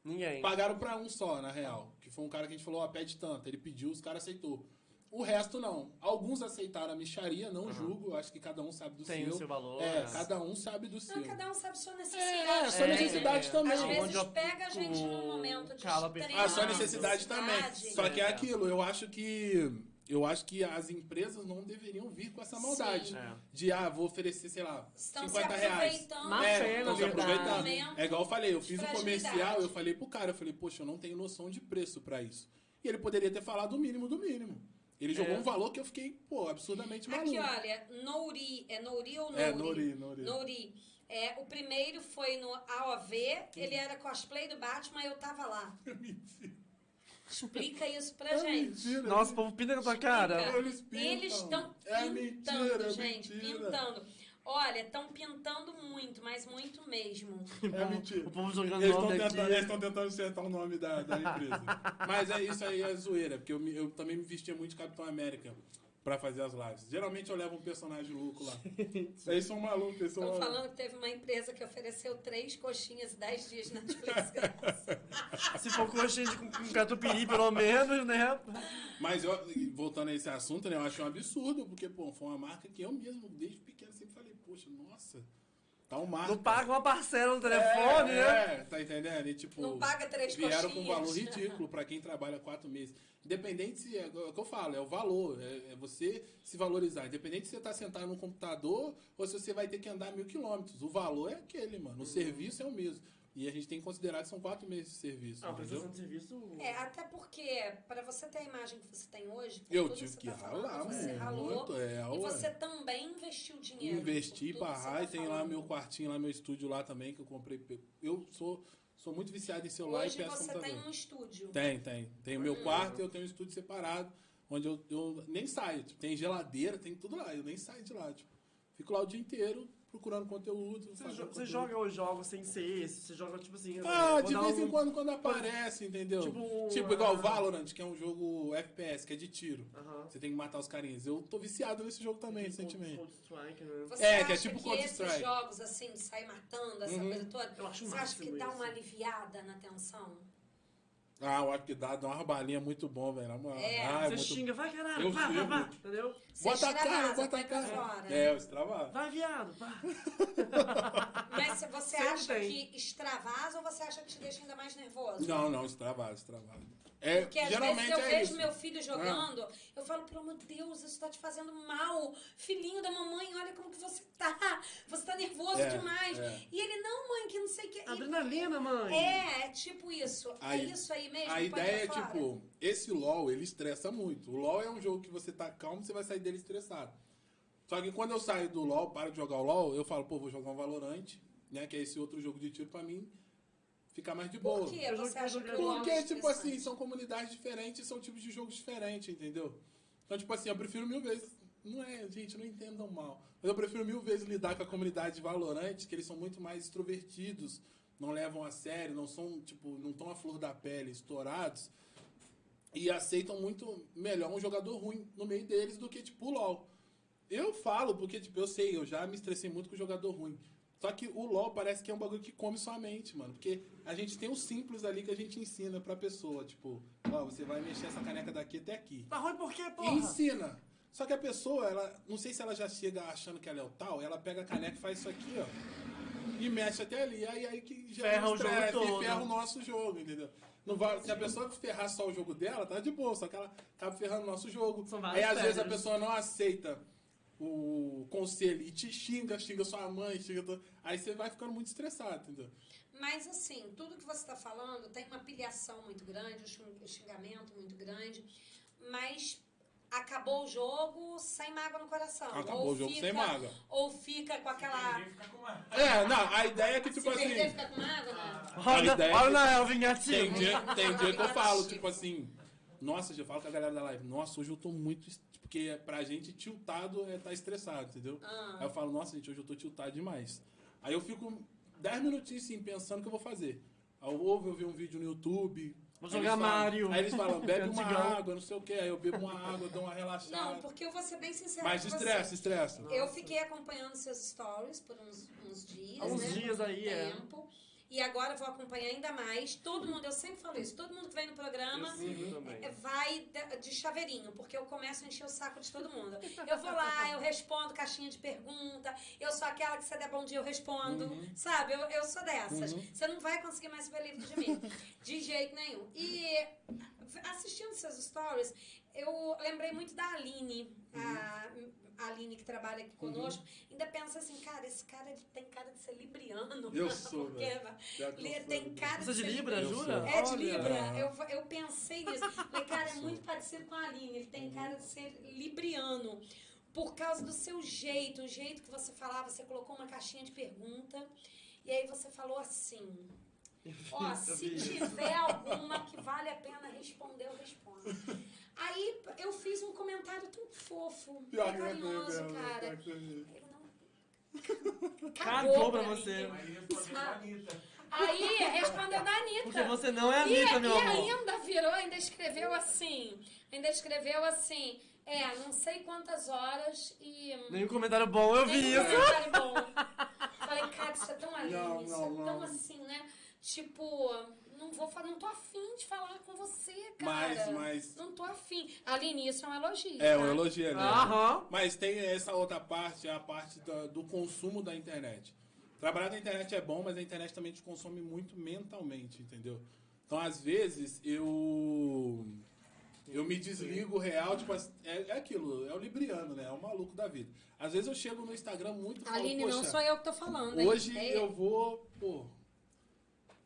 S1: Ninguém.
S3: Pagaram pra um só, na real. Que foi um cara que a gente falou, ó, pede tanto. Ele pediu, os caras aceitou. O resto não. Alguns aceitaram a micharia, não julgo. Eu acho que cada um sabe do
S1: Tem
S3: seu.
S1: o seu valor.
S3: É,
S1: né?
S3: cada um sabe do seu.
S2: Não, cada um sabe sua
S3: É,
S2: necessidade.
S3: a sua
S2: né?
S3: necessidade também.
S2: Às
S1: Onde
S2: vezes
S1: eu-
S2: pega a gente num momento de
S1: cala
S2: extrema
S3: A sua necessidade também. Só que é
S1: É.
S3: aquilo, eu acho que eu acho que as empresas não deveriam vir com essa maldade.
S1: É.
S3: De, ah, vou oferecer, sei lá,
S2: Estão
S3: 50
S2: se
S3: reais. É, estão se
S1: verdade.
S3: aproveitando. É igual eu falei, eu fiz um comercial, eu falei pro cara, eu falei, poxa, eu não tenho noção de preço pra isso. E ele poderia ter falado o mínimo do mínimo. Ele jogou
S1: É.
S3: um valor que eu fiquei, pô, absurdamente maluco.
S2: Aqui, olha, Nouri. É Nouri ou Nouri?
S3: É, Nouri, Nouri.
S2: Nouri. É, o primeiro foi no AOV, ele era cosplay do Batman, eu tava lá.
S3: Mentira.
S2: Explica isso pra
S3: É
S2: gente.
S3: mentira.
S1: Nossa, o povo pinta com a tua cara.
S3: Eles pintam.
S2: Eles estão
S3: É
S2: pintando,
S3: mentira, é
S2: gente,
S3: mentira.
S2: pintando. Olha, estão pintando muito, mas muito mesmo.
S3: É mentira.
S1: O povo jogando
S3: Eles
S1: nome
S3: estão
S1: aqui.
S3: tentando, eles tão tentando acertar o nome da, da empresa. Mas é isso aí, é zoeira, porque eu, eu também me vestia muito de Capitão América pra fazer as lives. Geralmente eu levo um personagem louco lá. Eles são malucos, eles são
S2: Estão
S3: malucos.
S2: falando que teve uma empresa que ofereceu três coxinhas e dez dias na Netflix grátis.
S1: Se for coxinha de com, com catupiry, pelo menos, né?
S3: Mas eu, voltando a esse assunto, né, eu acho um absurdo, porque, pô, foi uma marca que eu mesmo, desde pequeno, sempre falei, poxa, nossa, tá um marca.
S1: Não paga uma parcela no telefone,
S3: é,
S1: né?
S3: É, tá entendendo? E, tipo,
S2: Não paga três
S3: vieram com um
S2: coxinhas.
S3: valor ridículo pra quem trabalha quatro meses. Independente se, é, o que eu falo, é o valor, é, é você se valorizar. Independente se você tá sentado no computador ou se você vai ter que andar mil quilômetros. O valor é aquele, mano.
S1: Uhum.
S3: O serviço é o mesmo. E a gente tem que considerar que são quatro meses de serviço.
S1: Ah,
S3: entendeu?
S1: prestação de serviço.
S2: É, até porque, pra você ter a imagem que você tem hoje,
S3: Eu
S2: tudo
S3: tive
S2: você
S3: que
S2: tá falando,
S3: ralar,
S2: você
S3: mano.
S2: ralou.
S3: Muito, é,
S2: E
S3: ué.
S2: você também investiu dinheiro.
S3: Investi
S2: você
S3: raio,
S2: tá
S3: tem lá
S2: falando.
S3: meu quartinho, lá meu estúdio lá também, que eu comprei. Eu sou, sou muito viciado em celular
S2: Hoje
S3: e peço
S2: você
S3: computador.
S2: tem um estúdio.
S3: Tem, tem. Tem o meu quarto e eu tenho um estúdio separado, onde eu, eu nem saio. Tipo, tem geladeira, tem tudo lá. Eu nem saio de lá. Tipo, fico lá o dia inteiro procurando conteúdo.
S1: Você, jo- você
S3: conteúdo.
S1: joga os jogos sem ser esse? Você joga, tipo assim...
S3: Ah, de vez
S1: um-
S3: em quando, quando aparece, entendeu?
S1: Tipo,
S3: Tipo, igual
S1: ah.
S3: Valorant, que é um jogo FPS, que é de tiro.
S1: Aham.
S3: Você tem que matar os carinhas. Eu tô viciado nesse jogo também,
S1: Tipo,
S3: recentemente.
S1: Counter-Strike, né?
S2: Você
S3: É, que é
S2: acha
S3: tipo
S2: que
S3: Counter-Strike.
S2: esses jogos, assim, de sair matando, essa
S3: Uhum.
S2: coisa toda,
S1: Eu acho
S2: você acha que dá
S1: isso.
S2: uma aliviada na tensão?
S3: Ah, eu acho que dá, dá uma balinha muito bom, velho. na moral.
S2: É,
S3: ah,
S1: Você
S3: muito...
S1: xinga, vai caralho,
S3: Eu
S1: vá, vá,
S3: xingo.
S1: vá, entendeu?
S2: Você
S3: Bota a cara, bota a cara.
S2: fora.
S3: É, eu extravasa.
S1: Vai, viado, vá.
S2: Mas se você
S1: Sempre
S2: acha
S1: tem.
S2: que extravasa ou você acha que te deixa ainda mais nervoso?
S3: Não, não, extravasa, extravasa. É,
S2: Porque às
S3: geralmente
S2: vezes eu
S3: é
S2: vejo
S3: isso.
S2: meu filho jogando, eu falo, pelo amor de Deus, isso tá te fazendo mal. Filhinho da mamãe, olha como que você tá. Você tá nervoso
S3: É,
S2: demais.
S3: é.
S2: E ele, não, mãe, que não sei o que.
S1: Adrenalina, mãe.
S2: É, é tipo isso.
S3: Aí-
S2: é isso aí mesmo.
S3: A ideia é,
S2: fora.
S3: tipo, esse LoL, ele estressa muito. O LoL é um jogo que você tá calmo, você vai sair dele estressado. Só que quando eu saio do LoL, paro de jogar o LoL, eu falo, pô, vou jogar um Valorant, né? Que é esse outro jogo de tiro pra mim ficar mais de boa.
S2: Por
S1: Eu
S2: você acha que
S1: jogo-
S2: o LOL
S3: Porque, tipo assim, são comunidades diferentes, são tipos de jogos diferentes, entendeu? Então, tipo assim, eu prefiro mil vezes. Não é, gente, não entendam mal. Mas eu prefiro mil vezes lidar com a comunidade de Valorant, que eles são muito mais extrovertidos, não levam a sério, não são, tipo, não estão à flor da pele, estourados. E aceitam muito melhor um jogador ruim no meio deles do que, tipo, o LoL. Eu falo, porque, tipo, eu sei, eu já me estressei muito com jogador ruim. Só que o LoL parece que é um bagulho que come sua mente, mano. Porque a gente tem o simples ali que a gente ensina pra pessoa. Tipo, ó, você vai mexer essa caneca daqui até aqui.
S1: Tá ruim por quê,
S3: E
S1: porra?
S3: ensina. Só que a pessoa, ela, não sei se ela já chega achando que ela é o tal, ela pega a caneca e faz isso aqui, ó. E mexe até ali. Aí, aí que gera
S1: Ferra o jogo todo.
S3: E ferra o nosso jogo, entendeu? Não vai, se a pessoa ferrar só o jogo dela, tá de boa, só que ela acaba ferrando o nosso jogo.
S1: São
S3: Aí às vezes a pessoa não aceita o conselho e te xinga, xinga sua mãe, xinga. Aí você vai ficando muito estressado, entendeu?
S2: Mas assim, tudo que você está falando tem uma pilhação muito grande, um xingamento muito grande, mas acabou o jogo sem mágoa no coração.
S3: Acabou
S2: Ou
S3: o jogo
S2: fica-
S3: sem mágoa.
S2: Ou fica com aquela.
S4: Ninguém fica com uma...
S3: É, não, a ideia é que,
S2: Se
S3: tipo assim.
S2: perder, fica com mágoa, né?
S1: Olha,
S3: A ideia
S1: olha
S3: é-
S1: na Elvin
S3: Tem dia, tem dia que eu falo, tipo assim, nossa, eu falo com a galera da live, nossa, hoje eu tô muito. Porque pra gente, tiltado é tá estressado, entendeu?
S2: Ah.
S3: Aí eu falo, nossa, gente, hoje eu tô tiltado demais. Aí eu fico 10 minutinhos assim, pensando o que eu vou fazer. Aí eu ver um vídeo no YouTube.
S1: Vou
S3: aí
S1: jogar
S3: falam-
S1: Mario.
S3: Aí eles falam, bebe uma água, não sei o quê. Aí eu bebo uma água, dou uma relaxada.
S2: Não, porque eu vou ser bem sincera
S3: Mas estressa, estressa.
S2: Eu fiquei acompanhando seus stories por uns, uns dias,
S1: Há uns
S2: né?
S1: dias
S2: Por um
S1: aí, é.
S2: E agora eu vou acompanhar ainda mais. Todo mundo, eu sempre falo isso, todo mundo que vem no programa
S1: também.
S2: é, vai de, chaveirinho, porque eu começo a encher o saco de todo mundo. Eu vou lá, eu respondo caixinha de pergunta, eu sou aquela que você der bom dia, eu respondo. Sabe? Eu, eu sou dessas. Você não vai conseguir mais ver livro de mim. De jeito nenhum. E assistindo seus stories, eu lembrei muito da Aline, a, a Aline que trabalha aqui conosco. Ainda pensa assim, cara, esse cara ele tem cara de ser libriano.
S3: Eu sou,
S2: Porque ele tem cara
S1: Você é de
S2: ser
S1: Libra, jura?
S2: É de. Libra. Eu, eu pensei nisso. Falei, cara, é muito parecido com a Aline. Ele tem cara de ser libriano. Por causa do seu jeito, o jeito que você falava, você colocou uma caixinha de pergunta. E aí você falou assim. Ó,
S1: Eu
S2: se tiver alguma que vale a pena responder, eu respondo. Aí eu fiz um comentário tão fofo,
S3: Pior
S2: tão
S3: que eu
S2: carinhoso, cara.
S3: pior que eu
S2: não.
S1: Cagou pra
S2: mim.
S1: você.
S4: Aí respondeu a Anitta.
S2: Aí respondeu da Anitta.
S1: Porque você não é a
S2: E,
S1: Anitta, meu
S2: e
S1: amor.
S2: ainda virou, ainda escreveu assim. Ainda escreveu assim. É, não sei quantas horas e. hum,
S1: Nenhum comentário bom, eu vi
S2: nem
S1: isso.
S2: comentário bom. Falei, cara, isso é tão
S3: Não,
S2: isso é tão
S3: não.
S2: assim, né? Tipo, não vou falar, não tô afim de falar com você, cara.
S3: Mas, mas.
S2: Não tô afim. Aline, isso é um elogio.
S3: É,
S2: tá?
S3: um elogio ali.
S1: Aham.
S3: Mas tem essa outra parte, a parte da- do consumo da internet. Trabalhar na internet é bom, mas a internet também te consome muito mentalmente, entendeu? Então, às vezes, eu. Eu me desligo real, tipo, é, é aquilo, é o libriano, né? É o maluco da vida. Às vezes eu chego no Instagram muito e falo,
S2: Aline, não
S3: "Poxa,
S2: sou eu que tô falando. hein?
S3: Hoje
S2: É
S3: eu vou, pô,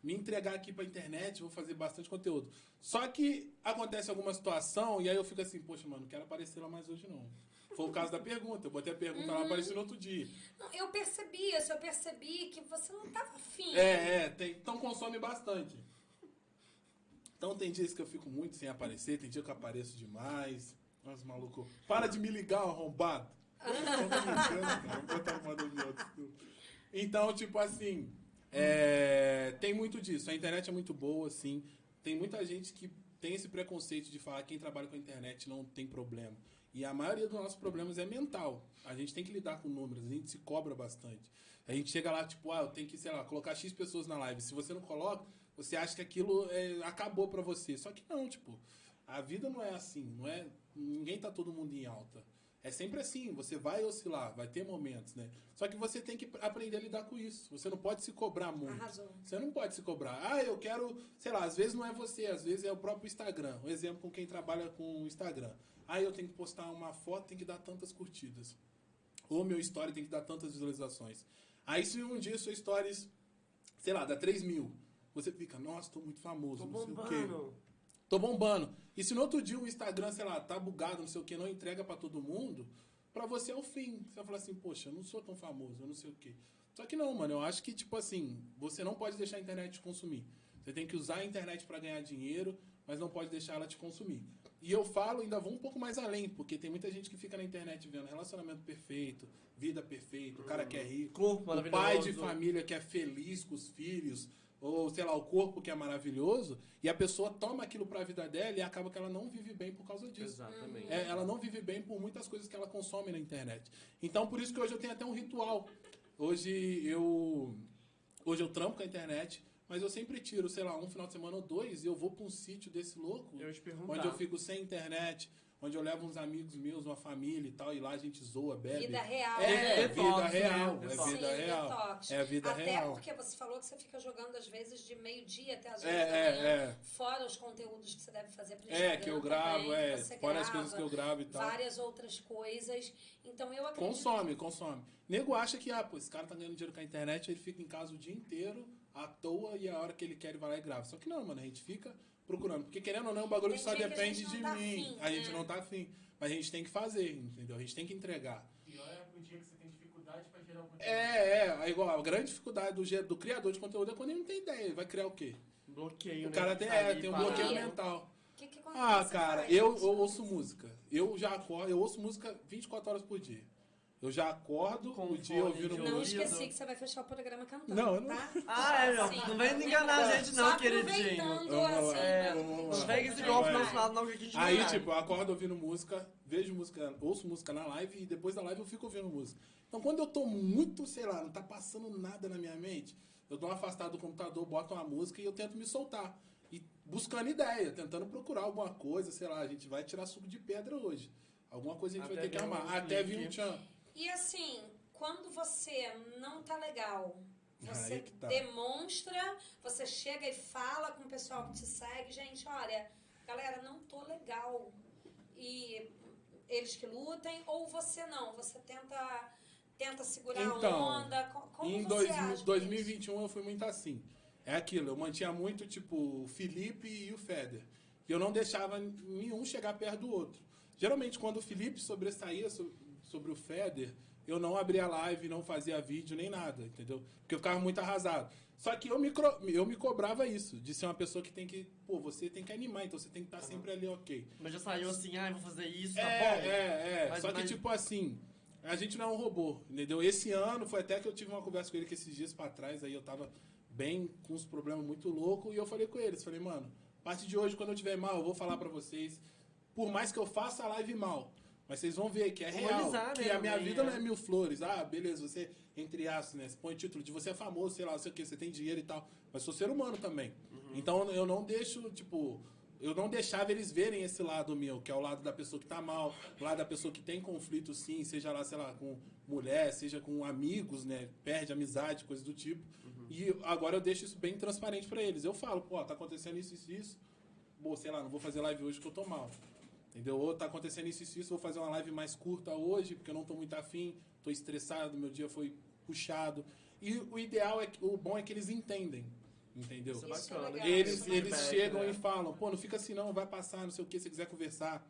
S3: me entregar aqui pra internet, vou fazer bastante conteúdo. Só que acontece alguma situação e aí eu fico assim, poxa, mano, não quero aparecer lá mais hoje não. Foi o caso da pergunta. Eu botei a pergunta lá, apareci no outro dia.
S2: Não, eu percebi isso, eu percebi que você não tava afim.
S3: É, é, tem, então consome bastante. Então tem dias que eu fico muito sem aparecer, tem dia que eu apareço demais. Nossa, maluco. Para de me ligar, arrombado. Então, tipo assim, é, tem muito disso. A internet é muito boa, assim. Tem muita gente que tem esse preconceito de falar que quem trabalha com a internet não tem problema. E a maioria dos nossos problemas é mental. A gente tem que lidar com números, a gente se cobra bastante. A gente chega lá, tipo, ah, eu tenho que, sei lá, colocar X pessoas na live. Se você não coloca, você acha que aquilo é, acabou pra você. Só que não, tipo, a vida não é assim, não é. Ninguém tá todo mundo em alta. É sempre assim, você vai oscilar, vai ter momentos, né? Só que você tem que aprender a lidar com isso. Você não pode se cobrar muito.
S2: Arrasou.
S3: Você não pode se cobrar. Ah, eu quero, sei lá, às vezes não é você, às vezes é o próprio Instagram. Um exemplo com quem trabalha com o Instagram. Ah, eu tenho que postar uma foto, tem que dar tantas curtidas. Ou meu story tem que dar tantas visualizações. Aí se um dia seu stories, sei lá, dá 3 mil, você fica, nossa, tô muito famoso,
S1: Tô
S3: não sei o quê. Tô bombando. E se no outro dia o Instagram, sei lá, tá bugado, não sei o que, não entrega pra todo mundo, pra você é o fim. Você vai falar assim, poxa, eu não sou tão famoso, eu não sei o quê. Só que não, mano, eu acho que, tipo assim, você não pode deixar a internet te consumir. Você tem que usar a internet pra ganhar dinheiro, mas não pode deixar ela te consumir. E eu falo, ainda vou um pouco mais além, porque tem muita gente que fica na internet vendo relacionamento perfeito, vida perfeita, o cara que é rico, o pai de família que é feliz com os filhos, ou sei lá, o corpo que é maravilhoso, e a pessoa toma aquilo pra vida dela e acaba que ela não vive bem por causa disso.
S1: Exatamente.
S3: É, ela não vive bem por muitas coisas que ela consome na internet. Então, por isso que hoje eu tenho até um ritual. Hoje eu hoje eu trampo com a internet, mas eu sempre tiro, sei lá, um final de semana ou dois e eu vou pra um sítio desse louco,
S1: Eu
S3: onde eu fico sem internet, onde eu levo uns amigos meus, uma família e tal, e lá a gente zoa, bebe.
S2: Vida real.
S3: É,
S2: né?
S3: é
S1: Detox,
S3: vida
S1: né?
S3: real, é vida
S2: Sim,
S3: real.
S2: detox.
S3: É vida
S2: Até
S3: real.
S2: porque você falou que você fica jogando às vezes de meio-dia até às
S3: É,
S2: vezes da
S3: é,
S2: manhã,
S3: é.
S2: fora os conteúdos que você deve fazer pro
S3: É, que eu gravo,
S2: também,
S3: é,
S2: que
S3: fora as
S2: grava,
S3: coisas que eu gravo e tal.
S2: Várias outras coisas. Então eu acredito.
S3: Consome, consome. Nego acha que, ah, pô, esse cara tá ganhando dinheiro com a internet, ele fica em casa o dia inteiro, à toa, e a hora que ele quer ele vai lá e grava. Só que não, mano, a gente fica procurando. Porque querendo ou não, o bagulho
S2: Tem
S3: só depende de
S2: tá
S3: mim. a gente
S2: né?
S3: não tá afim. Mas a gente tem que fazer, entendeu? A gente tem que entregar.
S4: Pior é o dia que você tem dificuldade pra gerar um conteúdo.
S3: É, é, é igual, a grande dificuldade do, do criador de conteúdo é quando ele não tem ideia, ele vai criar o quê?
S1: Bloqueio,
S3: O
S1: né?
S3: cara tem,
S1: Tá
S3: é, tem um bloqueio mental.
S2: O que, que?
S3: Ah, cara,
S2: faz,
S3: eu, eu ouço música. Eu já acordo, eu ouço música 24 horas por dia. Eu já acordo
S1: Com
S3: o dia ouvindo
S1: de
S2: Não
S3: música.
S2: esqueci que você vai fechar o programa cantando.
S3: Não, eu não-
S2: Tá?
S1: Ah, é, meu.
S2: Sim.
S1: Não vem enganar a gente, não, queridinho.
S2: assim,
S1: É, não pega esse
S3: Vai,
S1: golpe no final, não, que a gente
S3: Aí,
S1: não
S3: tipo, eu acordo ouvindo música, vejo música, ouço música na live e depois da live eu fico ouvindo música. Então, quando eu tô muito, sei lá, não tá passando nada na minha mente, eu dou uma afastada do computador, boto uma música e eu tento me soltar. E buscando ideia, tentando procurar alguma coisa, sei lá, a gente vai tirar suco de pedra hoje. Alguma coisa a gente
S1: Até
S3: vai ter que armar. Até vir um tchan.
S2: E assim, quando você não tá legal, você
S3: tá.
S2: demonstra, você chega e fala com o pessoal que te segue, gente, olha, galera, não tô legal. e eles que lutem, ou você não? Você tenta, tenta segurar
S3: Então,
S2: a onda? Co- Como
S3: em
S2: você
S3: dois-
S2: age com isso?
S3: 2021 eu fui muito assim. É aquilo, eu mantinha muito, tipo, o Felipe e o Feder. E eu não deixava nenhum chegar perto do outro. Geralmente, quando o Felipe sobressaía so- sobre o Feder, eu não abria live, não fazia vídeo, nem nada, entendeu? Porque eu ficava muito arrasado. Só que eu me, eu me cobrava isso, de ser uma pessoa que tem que, pô, você tem que animar, então você tem que estar sempre ali, ok.
S1: Mas já saiu assim, ah, vou fazer isso, tá
S3: É,
S1: bom?
S3: é, é.
S1: Mas-
S3: Só que,
S1: mas-
S3: tipo assim, a gente não é um robô, entendeu? Esse ano foi até que eu tive uma conversa com ele que esses dias pra trás, aí eu tava bem com uns problemas muito loucos, e eu falei com eles, falei, mano, a partir de hoje, quando eu tiver mal, eu vou falar pra vocês, por mais que eu faça a live mal, mas vocês vão ver que é real, que
S1: né,
S3: a minha vida
S1: é.
S3: não é mil flores. Ah, beleza, você, entre aspas, né, você põe o título de você é famoso, sei lá, não sei o que, você tem dinheiro e tal, mas sou ser humano também.
S1: Uhum.
S3: Então eu não deixo, tipo, eu não deixava eles verem esse lado meu, que é o lado da pessoa que tá mal, o lado da pessoa que tem conflito sim, seja lá, sei lá, com mulher, seja com amigos, né? Perde amizade, coisa do tipo. E agora eu deixo isso bem transparente pra eles. Eu falo, pô, tá acontecendo isso, isso, isso. Pô, sei lá, não vou fazer live hoje que eu tô mal. Entendeu? Ou tá acontecendo isso, isso, isso, vou fazer uma live mais curta hoje, porque eu não tô muito afim, tô estressado, meu dia foi puxado. E o ideal é que, o bom é que eles entendem. Entendeu?
S1: Isso é
S2: Isso é
S1: bacana.
S2: legal.
S3: Eles,
S2: Esse
S3: eles chegam
S1: né?
S3: e falam, pô, não fica assim não, vai passar, não sei o que, se quiser conversar.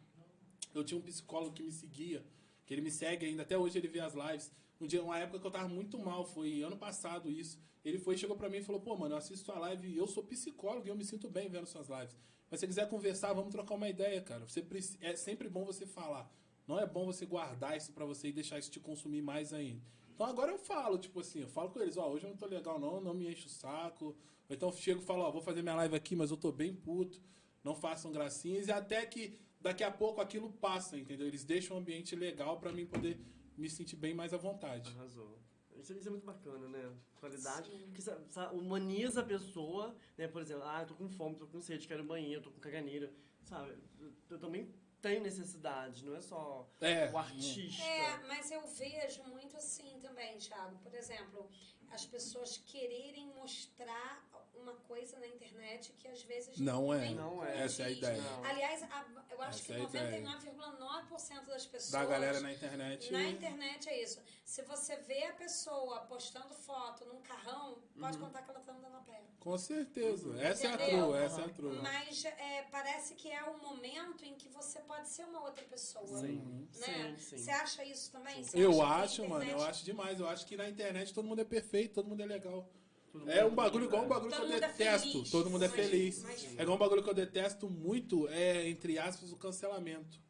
S3: Eu tinha um psicólogo que me seguia, que ele me segue ainda, até hoje ele vê as lives. Um dia, uma época que eu tava muito mal, foi ano passado isso. Ele foi, chegou pra mim e falou, pô, mano, eu assisto sua live e eu sou psicólogo e eu me sinto bem vendo suas lives. Mas se quiser conversar, vamos trocar uma ideia, cara. Você é sempre bom você falar. Não é bom você guardar isso pra você e deixar isso te consumir mais ainda. Então agora eu falo, tipo assim, eu falo com eles, ó, hoje eu não tô legal não, não me enche o saco. Ou então chego e falo, ó, vou fazer minha live aqui, mas eu tô bem puto. Não façam gracinhas. E até que daqui a pouco aquilo passa, entendeu? Eles deixam um ambiente legal pra mim poder me sentir bem mais à vontade.
S1: Arrasou. Isso, isso é muito bacana, né? Qualidade. Porque sa- sa- humaniza a pessoa, né? Por exemplo, ah, eu tô com fome, tô com sede, quero banheiro, tô com caganeira. Sabe? Eu, eu também tenho necessidade, não é só
S3: É.
S1: o artista.
S2: É, mas eu vejo muito assim também, Thiago. Por exemplo, as pessoas quererem mostrar uma coisa na internet que às vezes
S3: Não é.
S1: Não é.
S3: Essa é a ideia.
S1: Não.
S2: Aliás, a- eu acho
S3: Essa
S2: que
S3: é a ideia.
S2: 99,9% das pessoas
S3: Da galera na internet.
S2: na internet é isso. Se você vê a pessoa postando foto num carrão,
S3: Uhum.
S2: pode contar que ela tá andando a pé.
S3: Com certeza. Essa é a
S2: Entendeu?
S3: true, essa é a true.
S2: Mas é, parece que é um momento em que você pode ser uma outra pessoa.
S1: Sim,
S2: Né?
S1: sim, sim.
S2: Você acha isso também? Você
S3: Eu acho, mano, eu
S2: internet-
S3: acho demais. Eu acho que na internet todo mundo é perfeito, todo mundo é legal.
S1: Todo
S3: É
S1: mundo
S3: um bagulho igual um bagulho que
S2: Todo
S3: eu
S2: mundo é
S3: detesto.
S2: feliz,
S3: todo mundo é feliz. É igual um bagulho que eu detesto muito, é, entre aspas, o cancelamento.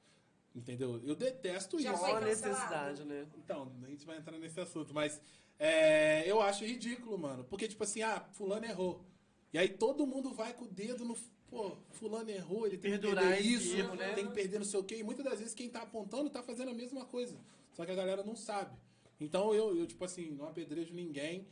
S3: Entendeu? Eu detesto
S2: Já
S3: isso.
S1: Qual a necessidade, né?
S3: Então, a gente vai entrar nesse assunto, mas é, eu acho ridículo, mano. Porque, tipo assim, ah, fulano errou. E aí todo mundo vai com o dedo no. Pô, fulano errou, ele tem que
S1: Perdurar
S3: perder
S1: esse
S3: isso,
S1: erro, né?
S3: tem que perder não sei o quê. E muitas das vezes quem tá apontando tá fazendo a mesma coisa. Só que a galera não sabe. Então eu, eu tipo assim, não apedrejo ninguém.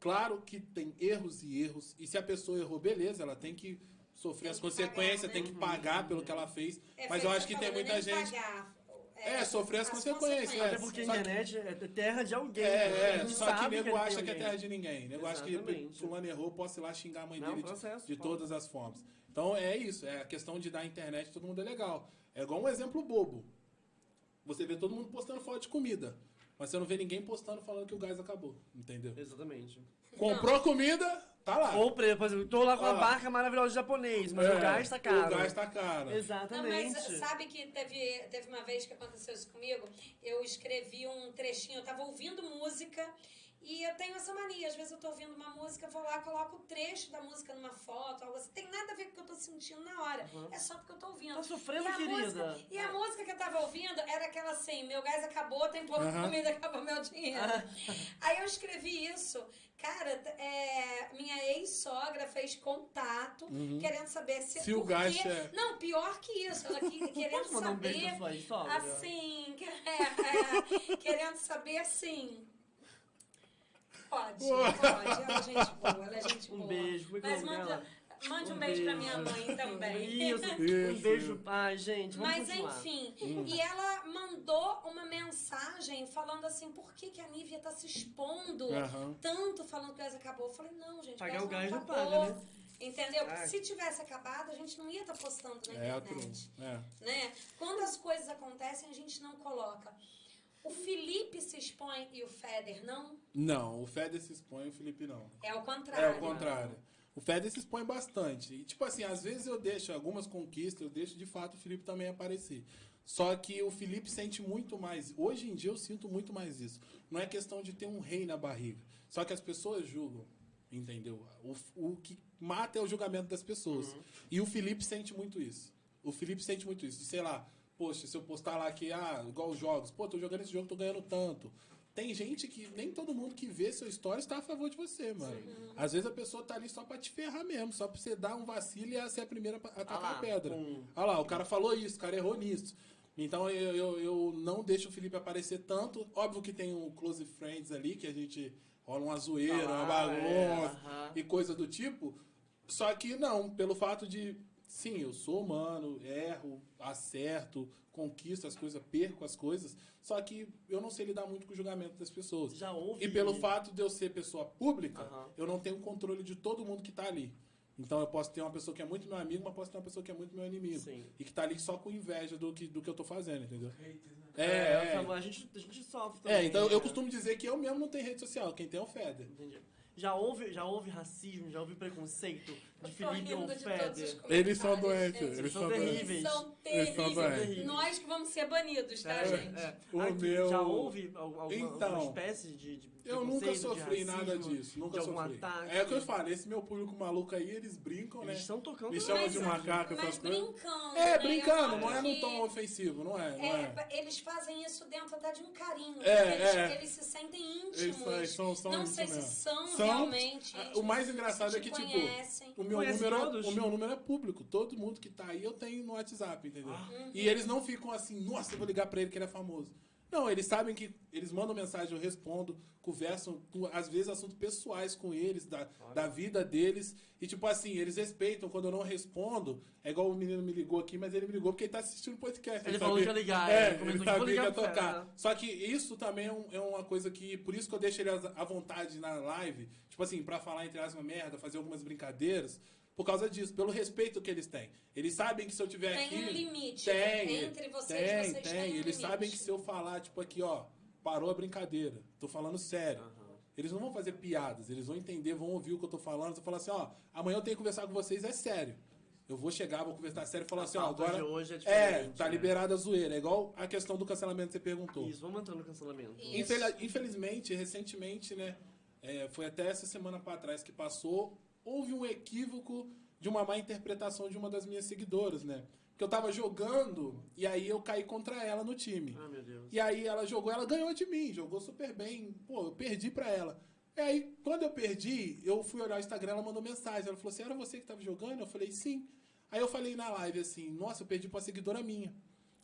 S3: Claro que tem erros e erros. E se a pessoa errou, beleza, ela tem que sofrer
S2: Tem
S3: as
S2: que
S3: consequências,
S2: pagar,
S3: tem
S2: né?
S3: que pagar pelo que ela fez.
S2: É,
S3: mas eu
S2: o
S3: acho que tem muita gente.
S2: pagar,
S3: É, sofrer as consequências,
S1: Até
S3: É,
S1: porque a
S3: só que-
S1: internet é terra de alguém.
S3: É,
S1: né?
S3: é, só que nego
S1: ele tem
S3: acha que é terra de ninguém. Nego acha que
S1: Exatamente.
S3: fulano errou, posso ir lá xingar a mãe
S1: Não,
S3: dele de,
S1: processo,
S3: de
S1: pô.
S3: todas as formas. Então é isso, é a questão de dar internet, todo mundo é legal. É igual um exemplo bobo. Você vê todo mundo postando foto de comida, mas você não vê ninguém postando falando que o gás acabou, entendeu?
S1: Exatamente.
S3: Comprou a comida, tá lá.
S1: Ou, por exemplo, tô lá com
S3: Ah.
S1: uma barca maravilhosa de japonês, mas
S3: É,
S1: o gás tá caro.
S3: O gás tá caro.
S2: Não,
S1: Exatamente.
S2: mas sabe que teve, teve uma vez que aconteceu isso comigo? Eu escrevi um trechinho, eu tava ouvindo música e eu tenho essa mania. Às vezes eu tô ouvindo uma música, vou lá, coloco o trecho da música numa foto, algo assim. Tem nada a ver com o que eu tô sentindo na hora. É só porque eu tô ouvindo.
S1: Tá sofrendo,
S2: e
S1: querida?
S2: Música, e a música que eu tava ouvindo era aquela assim: meu gás acabou, tem pouca
S3: Aham.
S2: comida, acabou meu dinheiro. Aí eu escrevi isso. Cara, é, minha ex-sogra fez contato, querendo saber se,
S3: Uhum. Se o gás é-
S2: Não, pior que isso. Ela que, querendo
S1: mandar um beijo pra
S2: saber.
S1: sua ex-sogra?
S2: Assim, é, é, querendo saber assim. Pode, pode. Ela é gente boa, ela é gente
S1: Um beijo, como é é
S2: Mas
S1: nome
S2: mande, mande um, beijo, pra minha mãe também.
S1: Isso, um
S3: Isso.
S1: beijo, pai, gente. Vamos
S2: Mas
S1: continuar.
S2: enfim, e ela mandou uma mensagem falando assim, por que, que a Nívia tá se expondo tanto falando que o gás acabou? Eu falei, não, gente,
S1: Pagar
S2: o gás não acabou.
S1: paga, né?
S2: Entendeu? Porque
S1: Ai.
S2: se tivesse acabado, a gente não ia estar postando na
S3: É,
S2: internet.
S3: true. É.
S2: né? Quando as coisas acontecem, a gente não coloca. O Felipe se expõe e o Feder não?
S3: Não, o Feder se expõe, o Felipe não.
S2: É o
S3: É
S2: contrário.
S3: o contrário. O Feder se expõe bastante. E, tipo assim, às vezes eu deixo algumas conquistas, eu deixo de fato o Felipe também aparecer. Só que o Felipe sente muito mais. Hoje em dia eu sinto muito mais isso. Não é questão de ter um rei na barriga. Só que as pessoas julgam. Entendeu? O, o que mata é o julgamento das pessoas. E o Felipe sente muito isso. O Felipe sente muito isso. Sei lá, poxa, se eu postar lá que, ah, igual os jogos, pô, tô jogando esse jogo, tô ganhando tanto. Tem gente que nem todo mundo que vê seu story está a favor de você, mano. Às vezes a pessoa tá ali só pra te ferrar mesmo, só pra você dar um vacilo e ser a primeira a
S1: Ah
S3: atacar
S1: lá,
S3: a pedra. Olha lá, o cara falou isso, o cara errou nisso. Então eu, eu, eu não deixo o Felipe aparecer tanto. Óbvio que tem o Close Friends ali, que a gente rola uma zoeira,
S1: lá,
S3: uma bagunça
S1: é, aham.
S3: e coisa do tipo. Só que não, pelo fato de, sim, eu sou humano, erro, acerto, conquisto as coisas, perco as coisas. Só que eu não sei lidar muito com o julgamento das pessoas.
S1: Já houve.
S3: E pelo fato de eu ser pessoa pública,
S1: Aham.
S3: eu não tenho controle de todo mundo que tá ali. Então eu posso ter uma pessoa que é muito meu amigo, mas posso ter uma pessoa que é muito meu inimigo.
S1: Sim.
S3: E que tá ali só com inveja do que, do que eu tô fazendo, entendeu?
S4: Né?
S3: É,
S1: É,
S3: é.
S1: a, gente, a gente sofre também.
S3: É, então eu
S1: né?
S3: costumo dizer que eu mesmo não tenho rede social, quem tem é o Feder.
S1: Entendi. Já houve, já houve racismo, já houve preconceito de
S2: tô
S1: Felipe ou Feder?
S3: Eles são doentes,
S2: gente.
S3: eles
S1: são
S3: são
S1: terríveis.
S2: Eles são
S3: Eles são
S2: terríveis. Nós que vamos ser banidos, tá,
S1: É,
S2: gente?
S1: é.
S3: O
S1: Aqui,
S3: meu-
S1: Já houve al- alguma,
S3: Então,
S1: espécie de, de
S3: Eu nunca sofri nada
S1: racismo,
S3: disso, nunca
S1: de algum
S3: sofri.
S1: ataque?
S3: É o que eu falo, esse meu público maluco aí, eles brincam, né?
S1: Eles estão tocando na
S3: chamam de
S1: né?
S3: macaco,
S2: Mas
S3: essas coisas.
S2: brincando.
S3: É,
S2: né?
S3: brincando, não é num tom ofensivo, não é? É.
S2: É, eles fazem isso dentro até de um carinho.
S3: É,
S2: eles,
S3: é.
S2: eles se sentem íntimos.
S3: Eles eles
S2: não sei se são, realmente.
S3: O mais engraçado é que, tipo, meu,
S1: Conhece
S3: número,
S1: todos?
S3: o meu número é público. Todo mundo que tá aí eu tenho no WhatsApp, entendeu?
S1: Ah.
S3: E eles não ficam assim, nossa, eu vou ligar pra ele que ele é famoso. Não, eles sabem que eles mandam mensagem, eu respondo, conversam, com, às vezes, assuntos pessoais com eles, da, da vida deles. E, tipo assim, eles respeitam. Quando eu não respondo, é igual o menino me ligou aqui, mas ele me ligou porque ele tá assistindo o podcast.
S1: Ele falou
S3: sabia-
S1: que ia ligar,
S3: É,
S1: ele comentou
S3: ele
S1: vou
S3: sabia que
S1: ligar
S3: ia tocar. Só que isso também é, um- é uma coisa que. Por isso que eu deixo ele à vontade na live, tipo assim, pra falar entre aspas merda, fazer algumas brincadeiras. Por causa disso, pelo respeito que eles têm. Eles sabem que se eu tiver
S2: Tem
S3: aqui.
S2: um limite.
S3: Tem,
S2: Entre vocês,
S3: tem,
S2: vocês
S3: tem.
S2: têm um
S3: Eles
S2: limite.
S3: sabem que se eu falar, tipo aqui, ó, parou a brincadeira. Tô falando sério. Eles não vão fazer piadas, eles vão entender, vão ouvir o que eu tô falando. Eu falar assim, ó, amanhã eu tenho que conversar com vocês, é sério. Eu vou chegar, vou conversar sério e falar
S1: A
S3: assim, ó, agora.
S1: de hoje é
S3: é, tá
S1: né?
S3: liberada a zoeira. É igual a questão do cancelamento que você perguntou.
S1: Isso, vamos entrar no cancelamento.
S2: Isso.
S3: Infel- Infelizmente, recentemente, né? é, foi até essa semana pra trás que passou, houve um equívoco de uma má interpretação de uma das minhas seguidoras, né? Que eu tava jogando e aí eu caí contra ela no time.
S1: Ah, meu Deus.
S3: E aí ela jogou, ela ganhou de mim, jogou super bem. Pô, eu perdi pra ela. E aí, quando eu perdi, eu fui olhar o Instagram, ela mandou mensagem. Ela falou assim: era você que tava jogando? Eu falei, sim. Aí eu falei na live assim, nossa, eu perdi pra uma seguidora minha.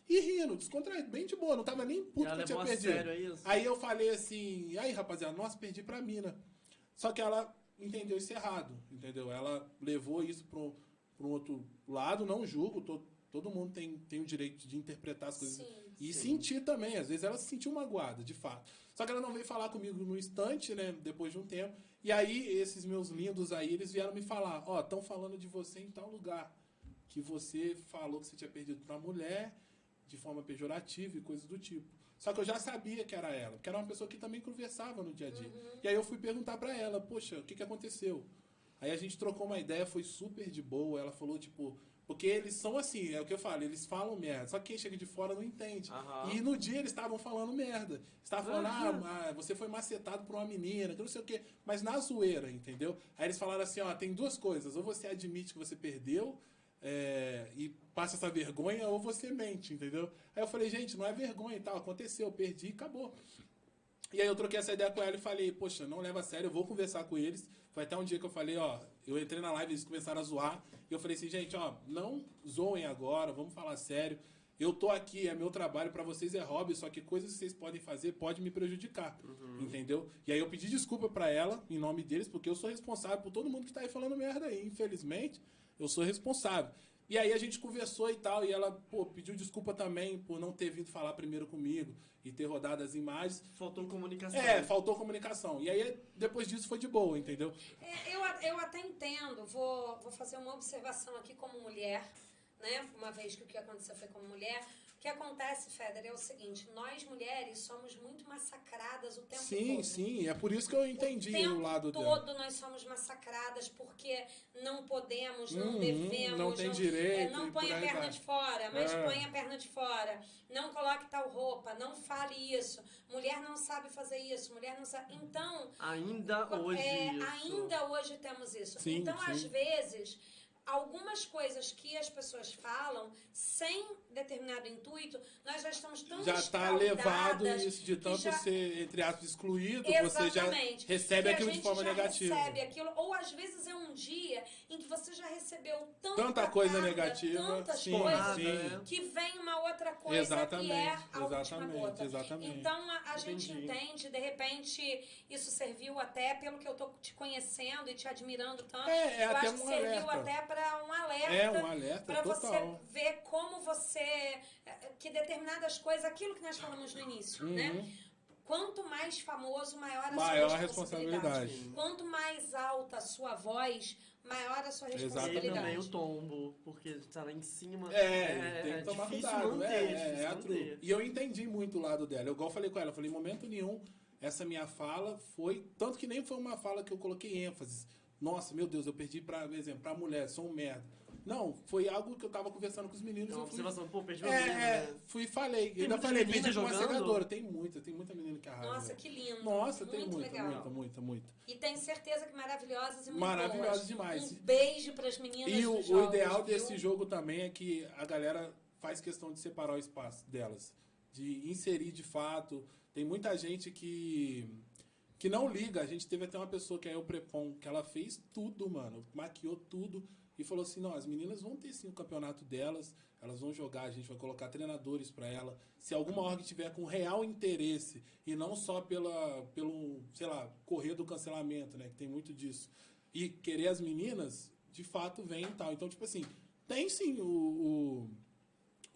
S3: E rindo, descontraído, bem de boa, não tava nem puto que eu tinha
S1: levou a
S3: perdido.
S1: sério, é isso?
S3: Aí eu falei assim, aí rapaziada, nossa, perdi pra mina. Só que ela entendeu isso errado, entendeu? Ela levou isso pra um, um outro lado, não julgo, to- todo mundo tem, tem o direito de interpretar as coisas.
S2: Sim,
S3: e
S1: sim.
S3: sentir também, às vezes ela se sentiu magoada, de fato. Só que ela não veio falar comigo no instante, né, depois de um tempo. E aí, esses meus lindos aí, eles vieram me falar, ó, estão falando de você em tal lugar. Que você falou que você tinha perdido pra mulher, de forma pejorativa e coisas do tipo. Só que eu já sabia que era ela, porque era uma pessoa que também conversava no dia a dia. E aí eu fui perguntar pra ela, poxa, o que, que aconteceu? Aí a gente trocou uma ideia, foi super de boa. Ela falou, tipo, porque eles são assim, é o que eu falo, eles falam merda. Só que quem chega de fora não entende.
S1: Aham.
S3: E no dia eles estavam falando merda. Estavam falando, ah, ah, você foi macetado por uma menina, que não sei o quê. Mas na zoeira, entendeu? Aí eles falaram assim, ó, tem duas coisas. Ou você admite que você perdeu é, e passa essa vergonha, ou você mente, entendeu? Aí eu falei, gente, não é vergonha e tal, aconteceu, eu perdi e acabou. E aí eu troquei essa ideia com ela e falei, poxa, não leva a sério, eu vou conversar com eles. Foi até um dia que eu falei, ó, eu entrei na live, eles começaram a zoar. E eu falei assim, gente, ó, não zoem agora, vamos falar sério. Eu tô aqui, é meu trabalho, pra vocês é hobby, só que coisas que vocês podem fazer pode me prejudicar, entendeu? E aí eu pedi desculpa pra ela, em nome deles, porque eu sou responsável por todo mundo que tá aí falando merda aí, infelizmente, eu sou responsável. E aí a gente conversou e tal, e ela, pô, pediu desculpa também por não ter vindo falar primeiro comigo e ter rodado as imagens.
S1: Faltou comunicação.
S3: É, faltou comunicação. E aí, depois disso, foi de boa, entendeu?
S2: É, eu, eu até entendo, vou, vou fazer uma observação aqui como mulher, né? Uma vez que o que aconteceu foi como mulher. O que acontece, Feder, é o seguinte: nós mulheres somos muito massacradas o tempo
S3: sim,
S2: todo.
S3: sim. É por isso que eu entendi
S2: o tempo
S3: o lado dela.
S2: todo nós somos massacradas porque não podemos, não
S3: Uhum,
S2: devemos.
S3: não tem
S2: é,
S3: direito
S2: não
S3: e
S2: põe a perna
S3: vai.
S2: de fora, mas
S3: É.
S2: põe a perna de fora. Não coloque tal roupa, não fale isso. Mulher não sabe fazer isso, mulher não sabe. Então,
S1: Ainda hoje
S2: é,
S1: isso.
S2: ainda hoje temos isso.
S3: Sim,
S2: então,
S3: sim.
S2: às vezes, algumas coisas que as pessoas falam sem determinado intuito, nós já estamos tão
S3: Já tá levado isso de
S2: que
S3: tanto
S2: já-
S3: ser, entre aspas, excluído, você já
S2: Exatamente.
S3: recebe
S2: Que
S3: aquilo de forma negativa.
S2: recebe aquilo, ou às vezes é um dia em que você já recebeu tanta,
S3: Tanta coisa
S2: carga,
S3: negativa,
S2: tantas
S3: sim,
S2: coisas,
S3: sim.
S2: que vem uma outra coisa
S3: Exatamente,
S2: que é a última
S3: exatamente,
S2: gota.
S3: exatamente.
S2: Então a, a gente entende, de repente, isso serviu até, pelo que eu tô te conhecendo e te admirando tanto,
S3: É, é
S2: eu
S3: até
S2: acho que
S3: um
S2: serviu
S3: alerta.
S2: até para um alerta.
S3: É um alerta
S2: Pra você ver como você. Eh, Que determinadas coisas, aquilo que nós falamos no início,
S3: Uhum.
S2: né? Quanto mais famoso, maior a
S3: Maior
S2: sua responsabilidade.
S3: responsabilidade.
S2: Quanto mais alta a sua voz, maior a sua
S1: E
S2: responsabilidade.
S1: também o tombo, porque tá lá em cima.
S3: É, tem que tomar
S1: difícil
S3: cuidado.
S1: manter,
S3: é, é,
S1: difícil
S3: é
S1: manter.
S3: E eu entendi muito o lado dela. Eu igual falei com ela, eu falei, em momento nenhum, essa minha fala foi. Tanto que nem foi uma fala que eu coloquei ênfase. Nossa, meu Deus, eu perdi pra, por exemplo, pra mulher, sou um merda. Não, foi algo que eu tava conversando com os meninos.
S1: Então,
S3: eu fui,
S1: observação, pô, perdi uma
S3: é,
S1: menina,
S3: é,
S1: né?
S3: fui e falei.
S1: Tem
S3: ainda falei,
S1: menina
S3: pensa com uma
S1: jogando?
S3: secadora. Tem muita, tem muita menina que arrasa.
S2: Nossa, que lindo.
S3: Nossa, tem
S2: Muito
S3: muita,
S2: legal.
S3: muita, muita, muita.
S2: E tenho certeza que maravilhosas e muito
S3: Maravilhosas
S2: boas.
S3: demais.
S2: Um beijo pras meninas
S3: E o,
S2: dos
S3: o
S2: jogos,
S3: ideal
S2: viu?
S3: desse jogo também é que a galera faz questão de separar o espaço delas. De inserir de fato. Tem muita gente que. Que não liga. A gente teve até uma pessoa que é o Prepon, que ela fez tudo, mano. Maquiou tudo. E falou assim: não, as meninas vão ter sim o campeonato delas. Elas vão jogar, a gente vai colocar treinadores pra ela. Se alguma org tiver com real interesse e não só pela, pelo, sei lá, correr do cancelamento, né? Que tem muito disso. E querer as meninas, de fato vem e tal. Então, tipo assim, tem sim o, o,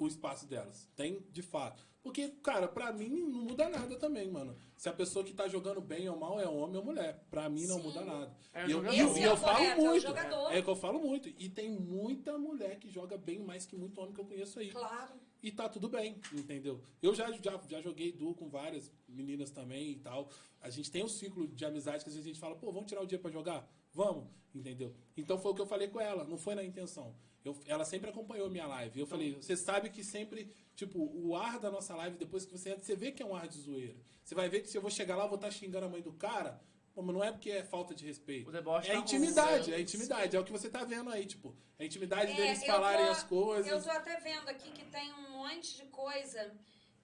S3: o espaço delas. Tem, de fato. Porque, cara, pra mim não muda nada também, mano. Se a pessoa que tá jogando bem ou mal é homem ou mulher. Pra mim não
S2: Sim.
S3: muda nada.
S1: É
S3: e eu, eu-
S2: é
S3: eu
S2: o
S3: falo
S2: correto, é
S3: muito. É o que eu falo muito. E tem muita mulher que joga bem mais que muito homem que eu conheço aí.
S2: Claro.
S3: E tá tudo bem, entendeu? Eu já, já, já joguei duo com várias meninas também e tal. A gente tem um ciclo de amizade que às vezes a gente fala, pô, vamos tirar o dia pra jogar? Vamos, entendeu? Então foi o que eu falei com ela, não foi na intenção. Eu, ela sempre acompanhou minha live. Eu falei, você sabe que sempre, tipo, o ar da nossa live, depois que você entra, você vê que é um ar de zoeira. Você vai ver que se eu vou chegar lá, eu vou estar xingando a mãe do cara. Pô, mas não é porque é falta de respeito.
S1: O deboche
S3: É
S1: tá
S3: intimidade,
S1: rolando.
S3: é intimidade. É o que você tá vendo aí, tipo. É a intimidade
S2: É,
S3: deles falarem
S2: tô-
S3: as coisas.
S2: Eu tô até vendo aqui que tem um monte de coisa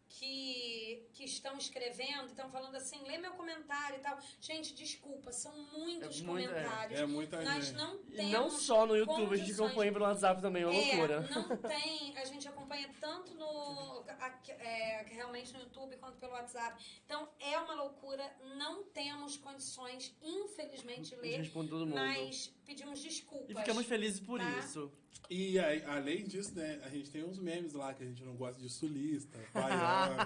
S2: que, que estão escrevendo, estão falando assim, lê meu comentário e tal. Gente, desculpa, são muitos
S1: É muito- é.
S2: comentários.
S3: É muita
S2: Nós
S3: gente.
S2: não
S1: E
S2: temos
S1: não só no YouTube, a gente
S2: condições-
S1: acompanha pelo WhatsApp também, é uma loucura.
S2: É, não tem, a gente acompanha tanto no é, realmente no YouTube quanto pelo WhatsApp. Então é uma loucura, não temos condições, infelizmente, de
S1: A gente
S2: ler,
S1: responde todo mundo.
S2: mas pedimos desculpas.
S1: E ficamos felizes por
S2: Tá.
S1: isso.
S3: E aí, além disso, né, a gente tem uns memes lá que a gente não gosta de sulista, baiano,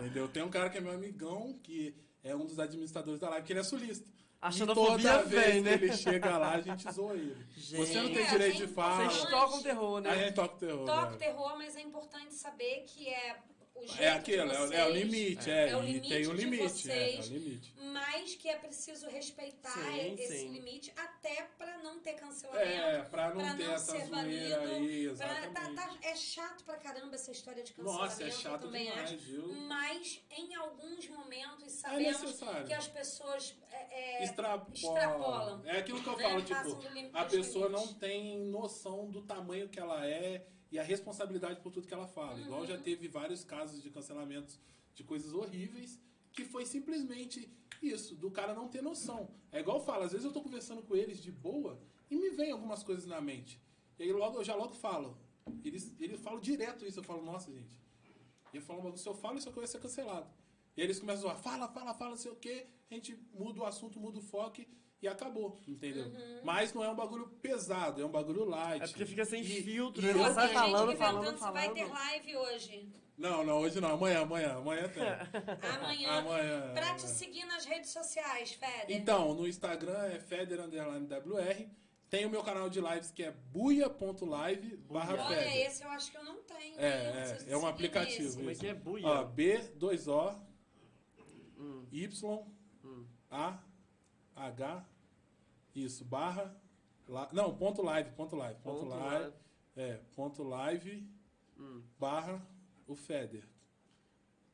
S3: entendeu? Tem um cara que é meu amigão, que é um dos administradores da live, que ele é sulista.
S1: A
S3: e
S1: xenofobia
S3: toda vez
S1: vem, né?
S3: que ele chega lá, a gente zoa ele.
S1: Gente.
S3: Você não tem
S2: É,
S3: direito
S2: gente,
S3: de fala.
S1: Vocês tocam terror,
S3: A
S1: né?
S3: gente toca o terror.
S2: Toca
S3: né?
S2: terror, mas é importante saber que é o jeito
S3: É aquilo,
S2: de
S3: é, o-
S2: vocês,
S3: é o limite, é.
S2: é o
S3: e
S2: limite
S3: tem um
S2: de
S3: limite, é, é
S2: vocês.
S3: o limite.
S2: mas que é preciso respeitar
S1: Sim,
S2: esse
S1: sim.
S2: limite até pra não ter cancelamento.
S3: É, pra não
S2: pra
S3: ter
S2: não
S3: essa
S2: ser
S3: zoeira aí,
S2: pra- tá-
S3: exatamente.
S2: tá- é chato pra caramba essa história de cancelamento.
S3: Nossa, é chato
S2: também
S3: demais,
S2: acho.
S3: viu?
S2: Mas em alguns momentos
S3: É
S2: sabemos
S3: necessário.
S2: que as pessoas é, é,
S3: Extrapolam.
S2: extrapolam.
S3: É aquilo que eu
S2: né?
S3: falo,
S2: Passam
S3: tipo, a pessoa
S2: limites.
S3: não tem noção do tamanho que ela é e a responsabilidade por tudo que ela fala. Igual
S2: Uhum.
S3: já teve vários casos de cancelamentos de coisas horríveis que foi simplesmente isso, do cara não ter noção. É igual eu falo, às vezes eu tô conversando com eles de boa e me vem algumas coisas na mente. E aí logo eu já logo falo. Eles, eles falam direto isso, eu falo, nossa, gente. E eu falo, bagulho, se eu falo isso aqui vai ser cancelado. E aí eles começam a zoar, fala, fala, fala, não sei o quê. A gente muda o assunto, muda o foco. E acabou, entendeu?
S2: Uhum.
S3: Mas não é um bagulho pesado, é um bagulho light.
S1: É porque fica sem
S3: E-
S1: filtro,
S3: e
S1: né?
S3: eu-
S1: Você vai falando, falando,
S2: perguntando se vai ter
S1: falando.
S2: live hoje.
S3: Não, não, hoje não, amanhã, amanhã, amanhã tem.
S2: Amanhã.
S3: Amanhã.
S2: Pra te seguir nas redes sociais, Feder.
S3: Então, no Instagram é Feder underline WR. Tem o meu canal de lives que é buia.live barra
S2: Olha, esse eu acho que eu não tenho.
S3: É, é, é um aplicativo.
S1: Como é que é? Buia?
S3: Ó, B, 2O,
S1: Hum,
S3: Y,
S1: hum.
S3: A, H, isso, barra, la- não, ponto live, ponto live, ponto,
S1: Ponto
S3: live,
S1: lá.
S3: é, ponto live,
S1: Hum,
S3: barra, o Feder.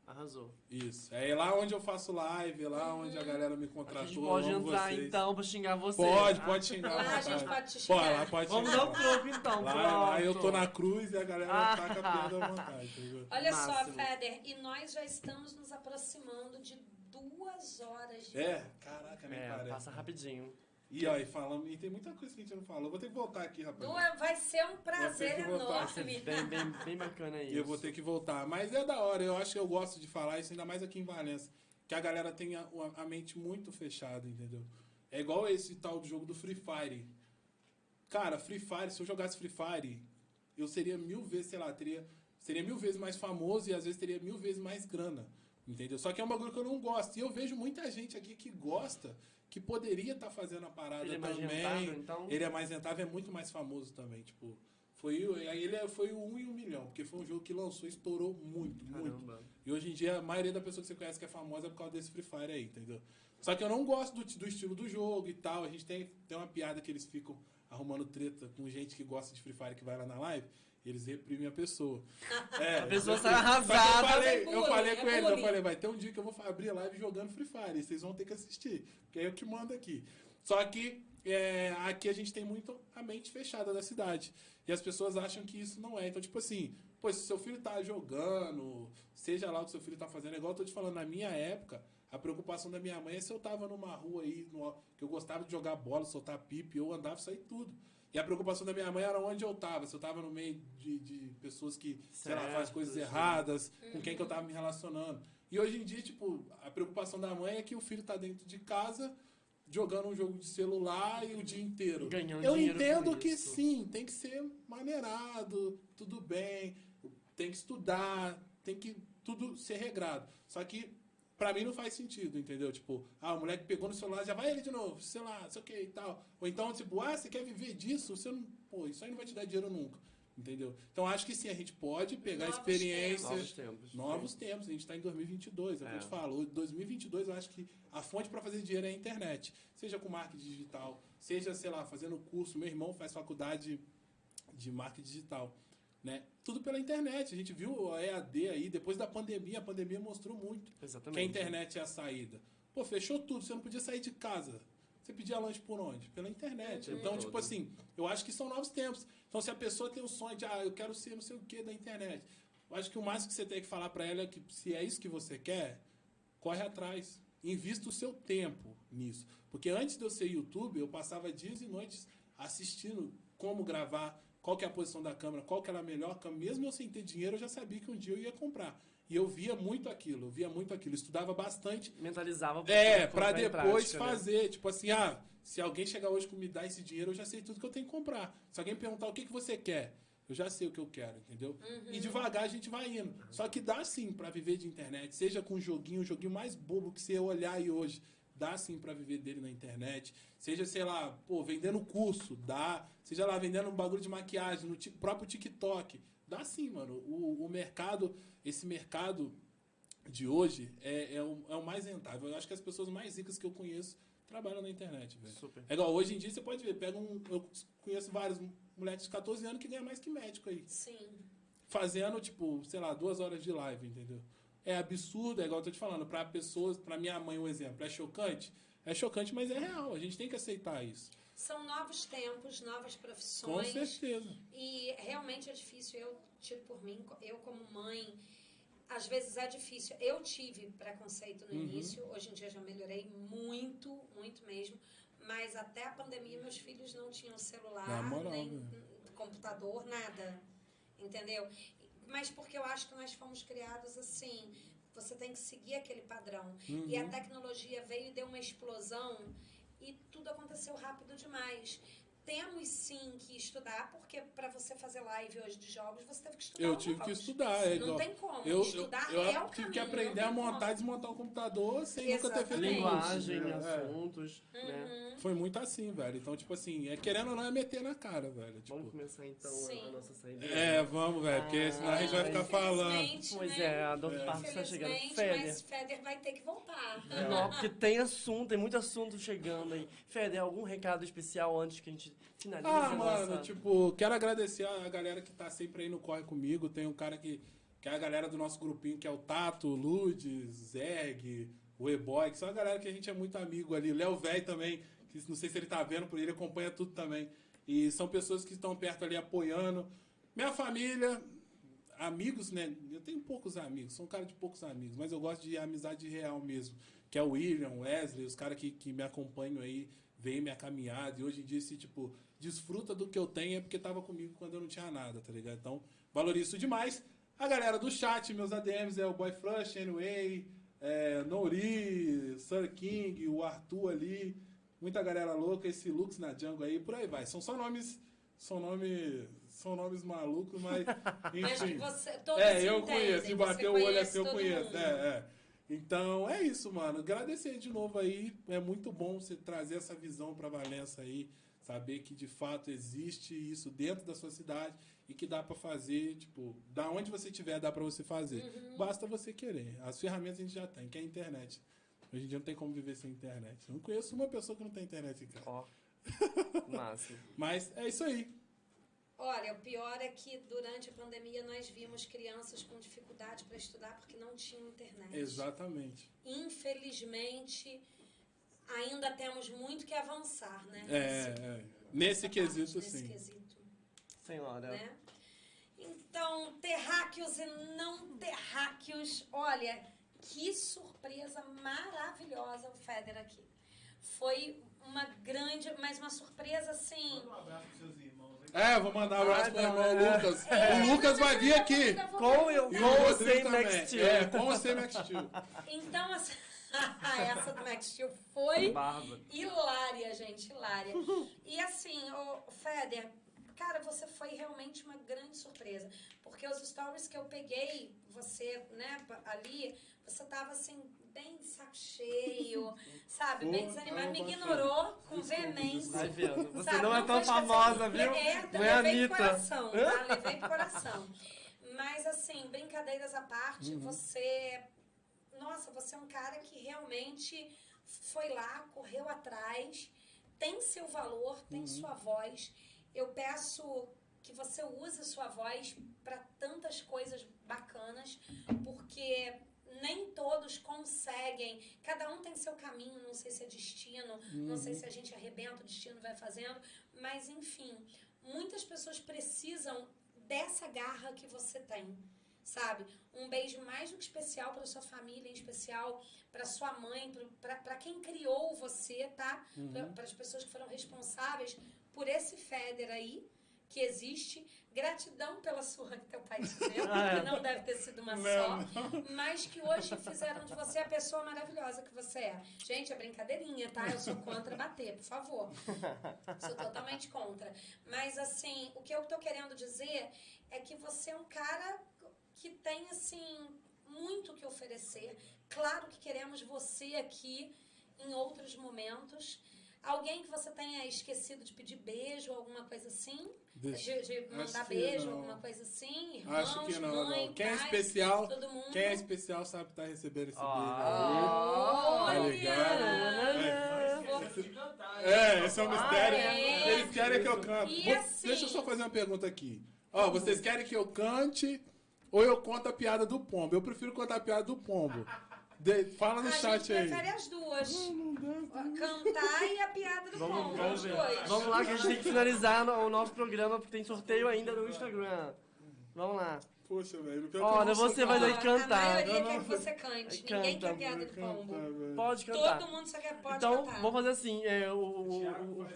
S1: arrasou.
S3: Isso. É lá onde eu faço live, é lá onde a galera me
S1: A
S3: contratou.
S1: gente pode entrar
S3: vocês.
S1: então pra xingar você.
S3: Pode,
S1: Ah,
S3: pode xingar.
S2: Lá a gente pode te
S3: Pô,
S2: xingar.
S3: lá pode
S1: Vamos
S3: xingar.
S1: dar o troco então,
S3: Lá,
S1: pronto.
S3: lá eu tô na cruz e a galera
S1: Ah.
S3: taca a pedra à vontade. entendeu?
S2: Olha só,
S1: Máximo.
S2: Feder, e nós já estamos nos aproximando de duas horas de
S3: É, caraca, nem
S1: É,
S3: parece.
S1: passa rapidinho.
S3: E aí, falando, e tem muita coisa que a gente não falou. Vou ter que voltar aqui, rapaz.
S2: Duas, vai ser um prazer enorme.
S1: bem, bem, bem bacana isso.
S3: E eu vou ter que voltar. Mas é da hora, eu acho que eu gosto de falar isso, ainda mais aqui em Valença. Que a galera tem a, a mente muito fechada, entendeu? É igual esse tal do jogo do Free Fire. Cara, Free Fire, se eu jogasse Free Fire, eu seria mil vezes, sei lá, teria, seria mil vezes mais famoso e às vezes teria mil vezes mais grana. Entendeu? Só que é um bagulho que eu não gosto. E eu vejo muita gente aqui que gosta, que poderia estar fazendo a parada
S1: Ele é mais
S3: também.
S1: rentável, então?
S3: Ele é mais rentável, é muito mais famoso também. Tipo, foi, ele é- foi o 1 em 1 milhão, porque foi um jogo que lançou e estourou muito, muito.
S1: Caramba.
S3: E hoje em dia a maioria da pessoa que você conhece que é famosa é por causa desse Free Fire aí, entendeu? Só que eu não gosto do, do estilo do jogo e tal. A gente tem, tem uma piada que eles ficam arrumando treta com gente que gosta de Free Fire que vai lá na live. Eles reprimem a pessoa. É,
S1: A pessoa sai
S3: que
S1: arrasada.
S3: Eu falei,
S2: É
S3: eu
S2: bullying,
S3: falei
S2: é
S3: com ele, eu falei, vai ter um dia que eu vou abrir a live jogando Free Fire. E vocês vão ter que assistir. Porque é eu que mando aqui. Só que é, aqui a gente tem muito a mente fechada da cidade. E as pessoas acham que isso não é. Então, tipo assim, pô, se seu filho tá jogando, seja lá o que seu filho tá fazendo, é igual eu tô te falando, na minha época, a preocupação da minha mãe é se eu tava numa rua aí, no- que eu gostava de jogar bola, soltar pipe, eu andava aí tudo. E a preocupação da minha mãe era onde eu tava, se eu tava no meio de, de pessoas que, sei lá, faz
S1: Certo,
S3: coisas erradas, com quem que eu tava me relacionando. E hoje em dia, tipo, a preocupação da mãe é que o filho tá dentro de casa jogando um jogo de celular e o dia inteiro.
S1: Ganhando
S3: Eu entendo que
S1: isso.
S3: sim, tem que ser maneirado, tudo bem, tem que estudar, tem que tudo ser regrado. Só que pra mim não faz sentido, entendeu? Tipo, ah, o moleque pegou no celular, já vai ele de novo, sei lá, sei o que e tal. Ou então, tipo, ah, você quer viver disso? Você não, pô, isso aí não vai te dar dinheiro nunca. Entendeu? Então acho que sim, a gente pode pegar
S2: Novos
S3: experiência,
S1: Novos tempos.
S3: Novos tempos, a gente está em 2022, é o que eu
S1: É.
S3: te falo. 2022 eu acho que a fonte para fazer dinheiro é a internet. Seja com marketing digital, seja, sei lá, fazendo curso. Meu irmão faz faculdade de marketing digital. Né? Tudo pela internet. A gente viu a EAD aí, depois da pandemia, a pandemia mostrou muito
S1: Exatamente.
S3: que a internet é a saída. Pô, fechou tudo, você não podia sair de casa. Você pedia lanche por onde? Pela internet. Então,
S1: Todo.
S3: tipo assim, eu acho que são novos tempos. Então, se a pessoa tem o sonho de, ah, eu quero ser não sei o que da internet, eu acho que o máximo que você tem que falar pra ela é que se é isso que você quer, corre atrás. Invista o seu tempo nisso. Porque antes de eu ser YouTube, eu passava dias e noites assistindo como gravar, qual que é a posição da câmera, qual que era a melhor câmera. Mesmo eu sem ter dinheiro, eu já sabia que um dia eu ia comprar. E eu via muito aquilo, eu via muito aquilo, estudava bastante
S1: Mentalizava
S3: é,
S1: em
S3: depois
S1: prática, né?
S3: fazer. Tipo assim, ah, se alguém chegar hoje com me dar esse dinheiro, eu já sei tudo que eu tenho que comprar. Se alguém perguntar o que, que você quer, eu já sei o que eu quero, entendeu? E devagar a gente vai indo. Só que dá sim pra viver de internet, seja com um joguinho, o joguinho mais bobo que você olhar aí hoje. Dá sim pra viver dele na internet. Seja, sei lá, pô, vendendo curso, dá. Seja lá, vendendo um bagulho de maquiagem no próprio TikTok. Dá sim, mano. O, o mercado, esse mercado de hoje é, é, o, é o mais rentável. Eu acho que as pessoas mais ricas que eu conheço trabalham na internet, velho.
S1: Super.
S3: É igual, hoje em dia você pode ver, pega um. Eu conheço vários moleques de 14 anos que ganham mais que médico aí.
S2: Sim.
S3: Fazendo, tipo, sei lá, duas horas de live, entendeu? É absurdo, é igual eu tô te falando, pra pessoas, pra minha mãe, um exemplo, é chocante? É chocante, mas é real. A gente tem que aceitar isso.
S2: São novos tempos, novas
S3: Com
S2: profissões.
S3: certeza.
S2: E realmente é difícil, eu tiro por mim, eu como mãe, às vezes é difícil. Eu tive preconceito no
S3: Uhum.
S2: início, hoje em dia já melhorei muito, muito mesmo. Mas até a pandemia meus filhos não tinham celular,
S3: moral,
S2: nem
S3: né?
S2: computador, nada. Entendeu? Mas porque eu acho que nós fomos criados assim, você tem que seguir aquele padrão. E a
S3: Uhum.
S2: tecnologia veio e deu uma explosão e tudo aconteceu rápido demais. Temos sim que estudar, porque para você fazer live hoje de jogos, você teve que estudar.
S3: Eu tive que estudar, é
S2: Não
S3: igual.
S2: tem como.
S3: Eu, eu,
S2: estudar
S3: eu
S2: é o
S3: tive
S2: caminho,
S3: que
S2: não
S3: aprender a montar
S2: como.
S3: e desmontar um computador sem nunca ter feito
S2: Exatamente.
S1: Linguagem,
S3: né? É.
S1: assuntos, né?
S2: Uhum.
S3: Foi muito assim, velho. Então, tipo assim, é querendo ou não é meter na cara, velho. Tipo,
S1: Vamos começar então a-
S2: Sim.
S1: a nossa saída.
S3: é, vamos, velho, porque senão a gente vai ficar falando.
S2: Infelizmente,
S1: Pois
S2: né?
S1: é, a Dom Parque está chegando. Feder.
S2: mas Feder vai ter que voltar.
S1: Não, porque tem assunto, tem muito assunto chegando aí. Feder, algum recado especial antes que a gente finalize
S3: Ah, mano,
S1: nossa...
S3: tipo, quero agradecer a galera que tá sempre aí no corre comigo. Tem um cara que, que é a galera do nosso grupinho, que é o Tato, o Ludes, Zeg, o E-Boy, que são a galera que a gente é muito amigo ali. O Léo Véi também, que não sei se ele tá vendo, por ele acompanha tudo também. E são pessoas que estão perto ali apoiando. Minha família, amigos, né? Eu tenho poucos amigos, sou um cara de poucos amigos, mas eu gosto de amizade real mesmo. Que é o William, o Wesley, os caras que, que me acompanham aí, veem minha caminhada. E hoje em dia, se, tipo, desfruta do que eu tenho é porque tava comigo quando eu não tinha nada, tá ligado? Então, valorizo isso demais. A galera do chat, meus ADMs, é o Boy Flush, Anyway, é, Nouri, Sir King, o Arthur ali, muita galera louca, esse Lux na Django aí, por aí vai. São só nomes, são nome, são nomes malucos, mas
S2: Mas que
S3: enfim.
S2: você, todos
S3: É, eu
S2: entendem,
S3: conheço, se bater o olho assim eu conheço.
S2: mundo.
S3: É, é. Então é isso, mano. Agradecer de novo aí. É muito bom você trazer essa visão pra Valença aí. Saber que de fato existe isso dentro da sua cidade e que dá pra fazer, tipo, da onde você estiver, dá pra você fazer.
S2: Uhum.
S3: Basta você querer. As ferramentas a gente já tem, que é a internet. Hoje em dia não tem como viver sem internet. Eu não conheço uma pessoa que não tem internet em casa.
S1: Ó, máximo.
S3: Mas é isso aí.
S2: Olha, o pior é que durante a pandemia nós vimos crianças com dificuldade para estudar porque não tinham internet.
S3: Exatamente.
S2: Infelizmente, ainda temos muito que avançar, né?
S3: É,
S2: Nesse-
S3: é. Nesse quesito,
S2: parte,
S3: sim.
S2: Nesse quesito,
S1: Senhora.
S2: né? Então, terráqueos e não terráqueos, olha, que surpresa maravilhosa o Feder aqui. Foi uma grande, mas uma surpresa assim.
S4: Manda um abraço pros seus?
S3: É, vou mandar um abraço
S1: Ah,
S3: pro irmão
S1: é.
S3: Lucas.
S2: É,
S3: o Lucas vai vir aqui.
S1: Com eu-
S3: E o
S1: Com
S3: Rodrigo
S1: sem. Max Steel?
S3: É, com ou sem Max Steel.
S2: Então, essa, essa do Max Steel foi
S1: Bárbaro.
S2: hilária, gente, hilária. E assim, o Feder, cara, você foi realmente uma grande surpresa. Porque os stories que eu peguei, você, né, ali, você tava assim, bem de saco cheio, sabe? Bem desanimado. Me ignorou com veemência.
S1: Você
S2: Sabe,
S1: não é tão famosa, viu?
S2: É,
S1: Não é a
S2: levei pro
S1: Anitta.
S2: coração, tá? Levei pro coração. Mas assim, brincadeiras à parte,
S1: Uhum.
S2: você. Nossa, você é um cara que realmente foi lá, correu atrás, tem seu valor, tem
S1: Uhum.
S2: sua voz. Eu peço que você use sua voz para tantas coisas bacanas, porque nem todos conseguem. Cada um tem seu caminho, não sei se é destino, não sei se a gente arrebenta, o destino vai fazendo, mas enfim, muitas pessoas precisam dessa garra que você tem. Sabe? Um beijo mais do que especial para sua família, em especial para sua mãe, para quem criou você, tá? Para as pessoas que foram responsáveis por esse Feder aí que existe. Gratidão pela surra que teu pai te deu,
S1: Ah, é.
S2: que não deve ter sido uma
S3: Não,
S2: só, mas que hoje fizeram de você a pessoa maravilhosa que você é. Gente, é brincadeirinha, tá? Eu sou contra bater, por favor. Sou totalmente contra. Mas, assim, o que eu tô querendo dizer é que você é um cara que tem, assim, muito o que oferecer. Claro que queremos você aqui em outros momentos. Alguém que você tenha esquecido de pedir beijo, alguma coisa assim? De, de mandar beijo,
S3: não.
S2: alguma coisa assim? Irmãos,
S3: Acho que não,
S2: mãe,
S3: não. Quem é
S2: pai,
S3: especial,
S2: todo mundo.
S3: quem é especial sabe estar recebendo esse
S1: Ah.
S3: beijo. Ligado?
S4: Esqueça de cantar. hein?
S3: É, esse é um mistério.
S2: Ah, é?
S3: Eles querem que eu cante.
S2: E
S3: Vou-
S2: assim-
S3: Deixa eu só fazer uma pergunta aqui. Ó, vocês querem que eu cante ou eu conto a piada do pombo? Eu prefiro contar a piada do pombo. De- fala no
S2: a
S3: chat
S2: gente
S3: aí.
S2: prefere as duas. Cantar e a piada do
S1: Vamos,
S2: pombo,
S1: vamos
S2: os
S1: ver.
S2: dois.
S1: Vamos lá que a gente tem que finalizar no- o nosso programa porque tem sorteio ainda no Instagram. Vamos lá.
S3: Poxa, velho. pior que
S1: Olha,
S3: eu não
S1: você vai
S3: cara.
S1: daí cantar.
S2: A maioria
S3: Eu
S2: quer
S3: não-
S2: que você cante.
S1: Canta,
S2: Ninguém quer piada
S3: Cantar,
S2: pombo.
S3: velho.
S1: Pode cantar.
S2: Todo mundo só quer pode
S1: Então,
S2: cantar.
S1: vamos fazer assim, é, o, o- o-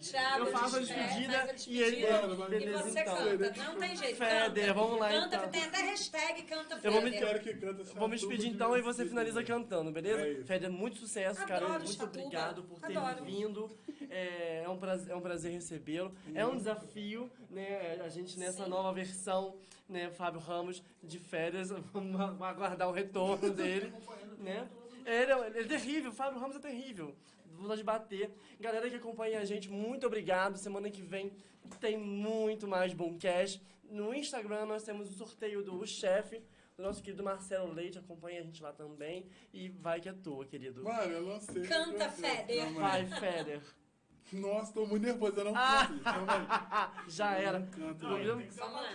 S2: Thiago,
S1: eu faço a
S2: des- é,
S1: despedida
S2: faz a
S1: e ele-
S2: despedida
S1: beleza,
S2: e você
S1: então.
S2: canta. Não tem jeito,
S1: Feder,
S2: canta.
S1: vamos lá,
S2: Canta,
S1: então.
S2: tem até hashtag canta
S1: Eu vou me-
S2: Feder.
S3: Quero que canta essa
S1: Vou me despedir
S3: de
S1: então e você finaliza cantando,
S3: É
S1: beleza?
S3: isso.
S1: Feder, muito sucesso, cara.
S2: Adoro
S1: Muito
S2: Chatuba.
S1: obrigado por ter
S2: Adoro.
S1: vindo. É, é um prazer, é um prazer recebê-lo. É um desafio, né? A gente nessa
S2: Sim.
S1: nova versão, né, Fábio Ramos, de férias. Vamos aguardar o retorno dele, né? Ele é, ele é terrível, o Fábio Ramos é terrível. Vontade de bater. Galera que acompanha a gente, muito obrigado. Semana que vem tem muito mais Boomcast. No Instagram nós temos o sorteio do chefe, do nosso querido Marcelo Leite. Acompanha a gente lá também. E vai que é tua, querido.
S3: Mano, eu não sei.
S2: Canta, Feder.
S1: Vai. Feder.
S3: Nossa, tô muito nervoso, eu não
S1: Ah. Já era.
S3: Não canto,
S1: Vamos
S3: velho.
S2: Vamos lá.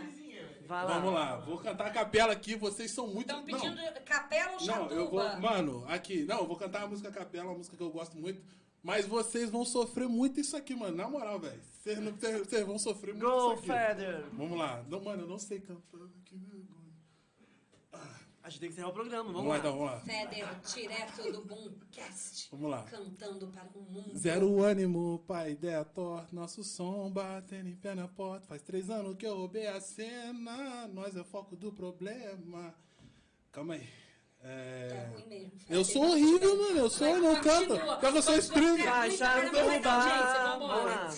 S1: Vai lá.
S3: Vamos lá, vou cantar a capela aqui, vocês são muito...
S2: Estão
S3: Não.
S2: pedindo capela ou
S3: Não,
S2: chatuba?
S3: eu vou. Mano, aqui. Não, eu vou cantar a música capela, uma música que eu gosto muito. Mas vocês vão sofrer muito isso aqui, mano. Na moral, velho. Vocês não- vão sofrer muito
S1: Go,
S3: isso aqui.
S1: Feder.
S3: Vamos lá. Não, mano, eu não sei cantar.
S1: A gente tem que encerrar o programa. Vamos,
S3: Vamos lá,
S1: lá.
S3: então, vamos lá.
S2: Feder, direto do Boomcast.
S3: Vamos lá.
S2: Cantando para o mundo.
S3: Zero ânimo, pai, ideia torta. Nosso som batendo em pé na porta. Faz três anos que eu roubei a cena. Nós é o foco do problema. Calma aí.
S2: Tá
S3: É...
S2: ruim mesmo.
S3: Eu sou horrível, mano. Eu sou, eu não canto.
S2: Continua.
S3: Pior que eu sou streamer.
S1: Vai,
S2: vambora.
S1: lá.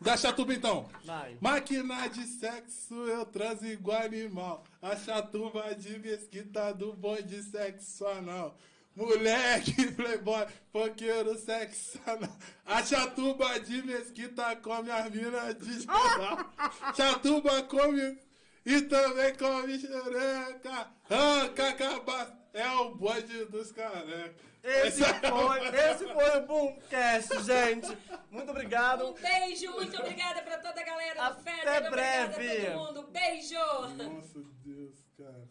S3: Dá chatuba então.
S1: Vai.
S3: Máquina de sexo, eu transo igual animal. A chatuba de mesquita do bonde sexo anal. Moleque, playboy, funkeiro sexo anal. A chatuba de mesquita come as minas de jornal. Chatuba come e também come xereca. Arranca cabaça, é o bonde dos carecas.
S1: Esse
S3: Essa-
S1: foi, esse foi o Boomcast, gente. Muito obrigado.
S2: Um beijo, muito obrigada pra toda a galera do
S1: Até
S2: Feder. Obrigada
S1: breve.
S2: a todo mundo. Beijo.
S3: Nossa Deus, cara.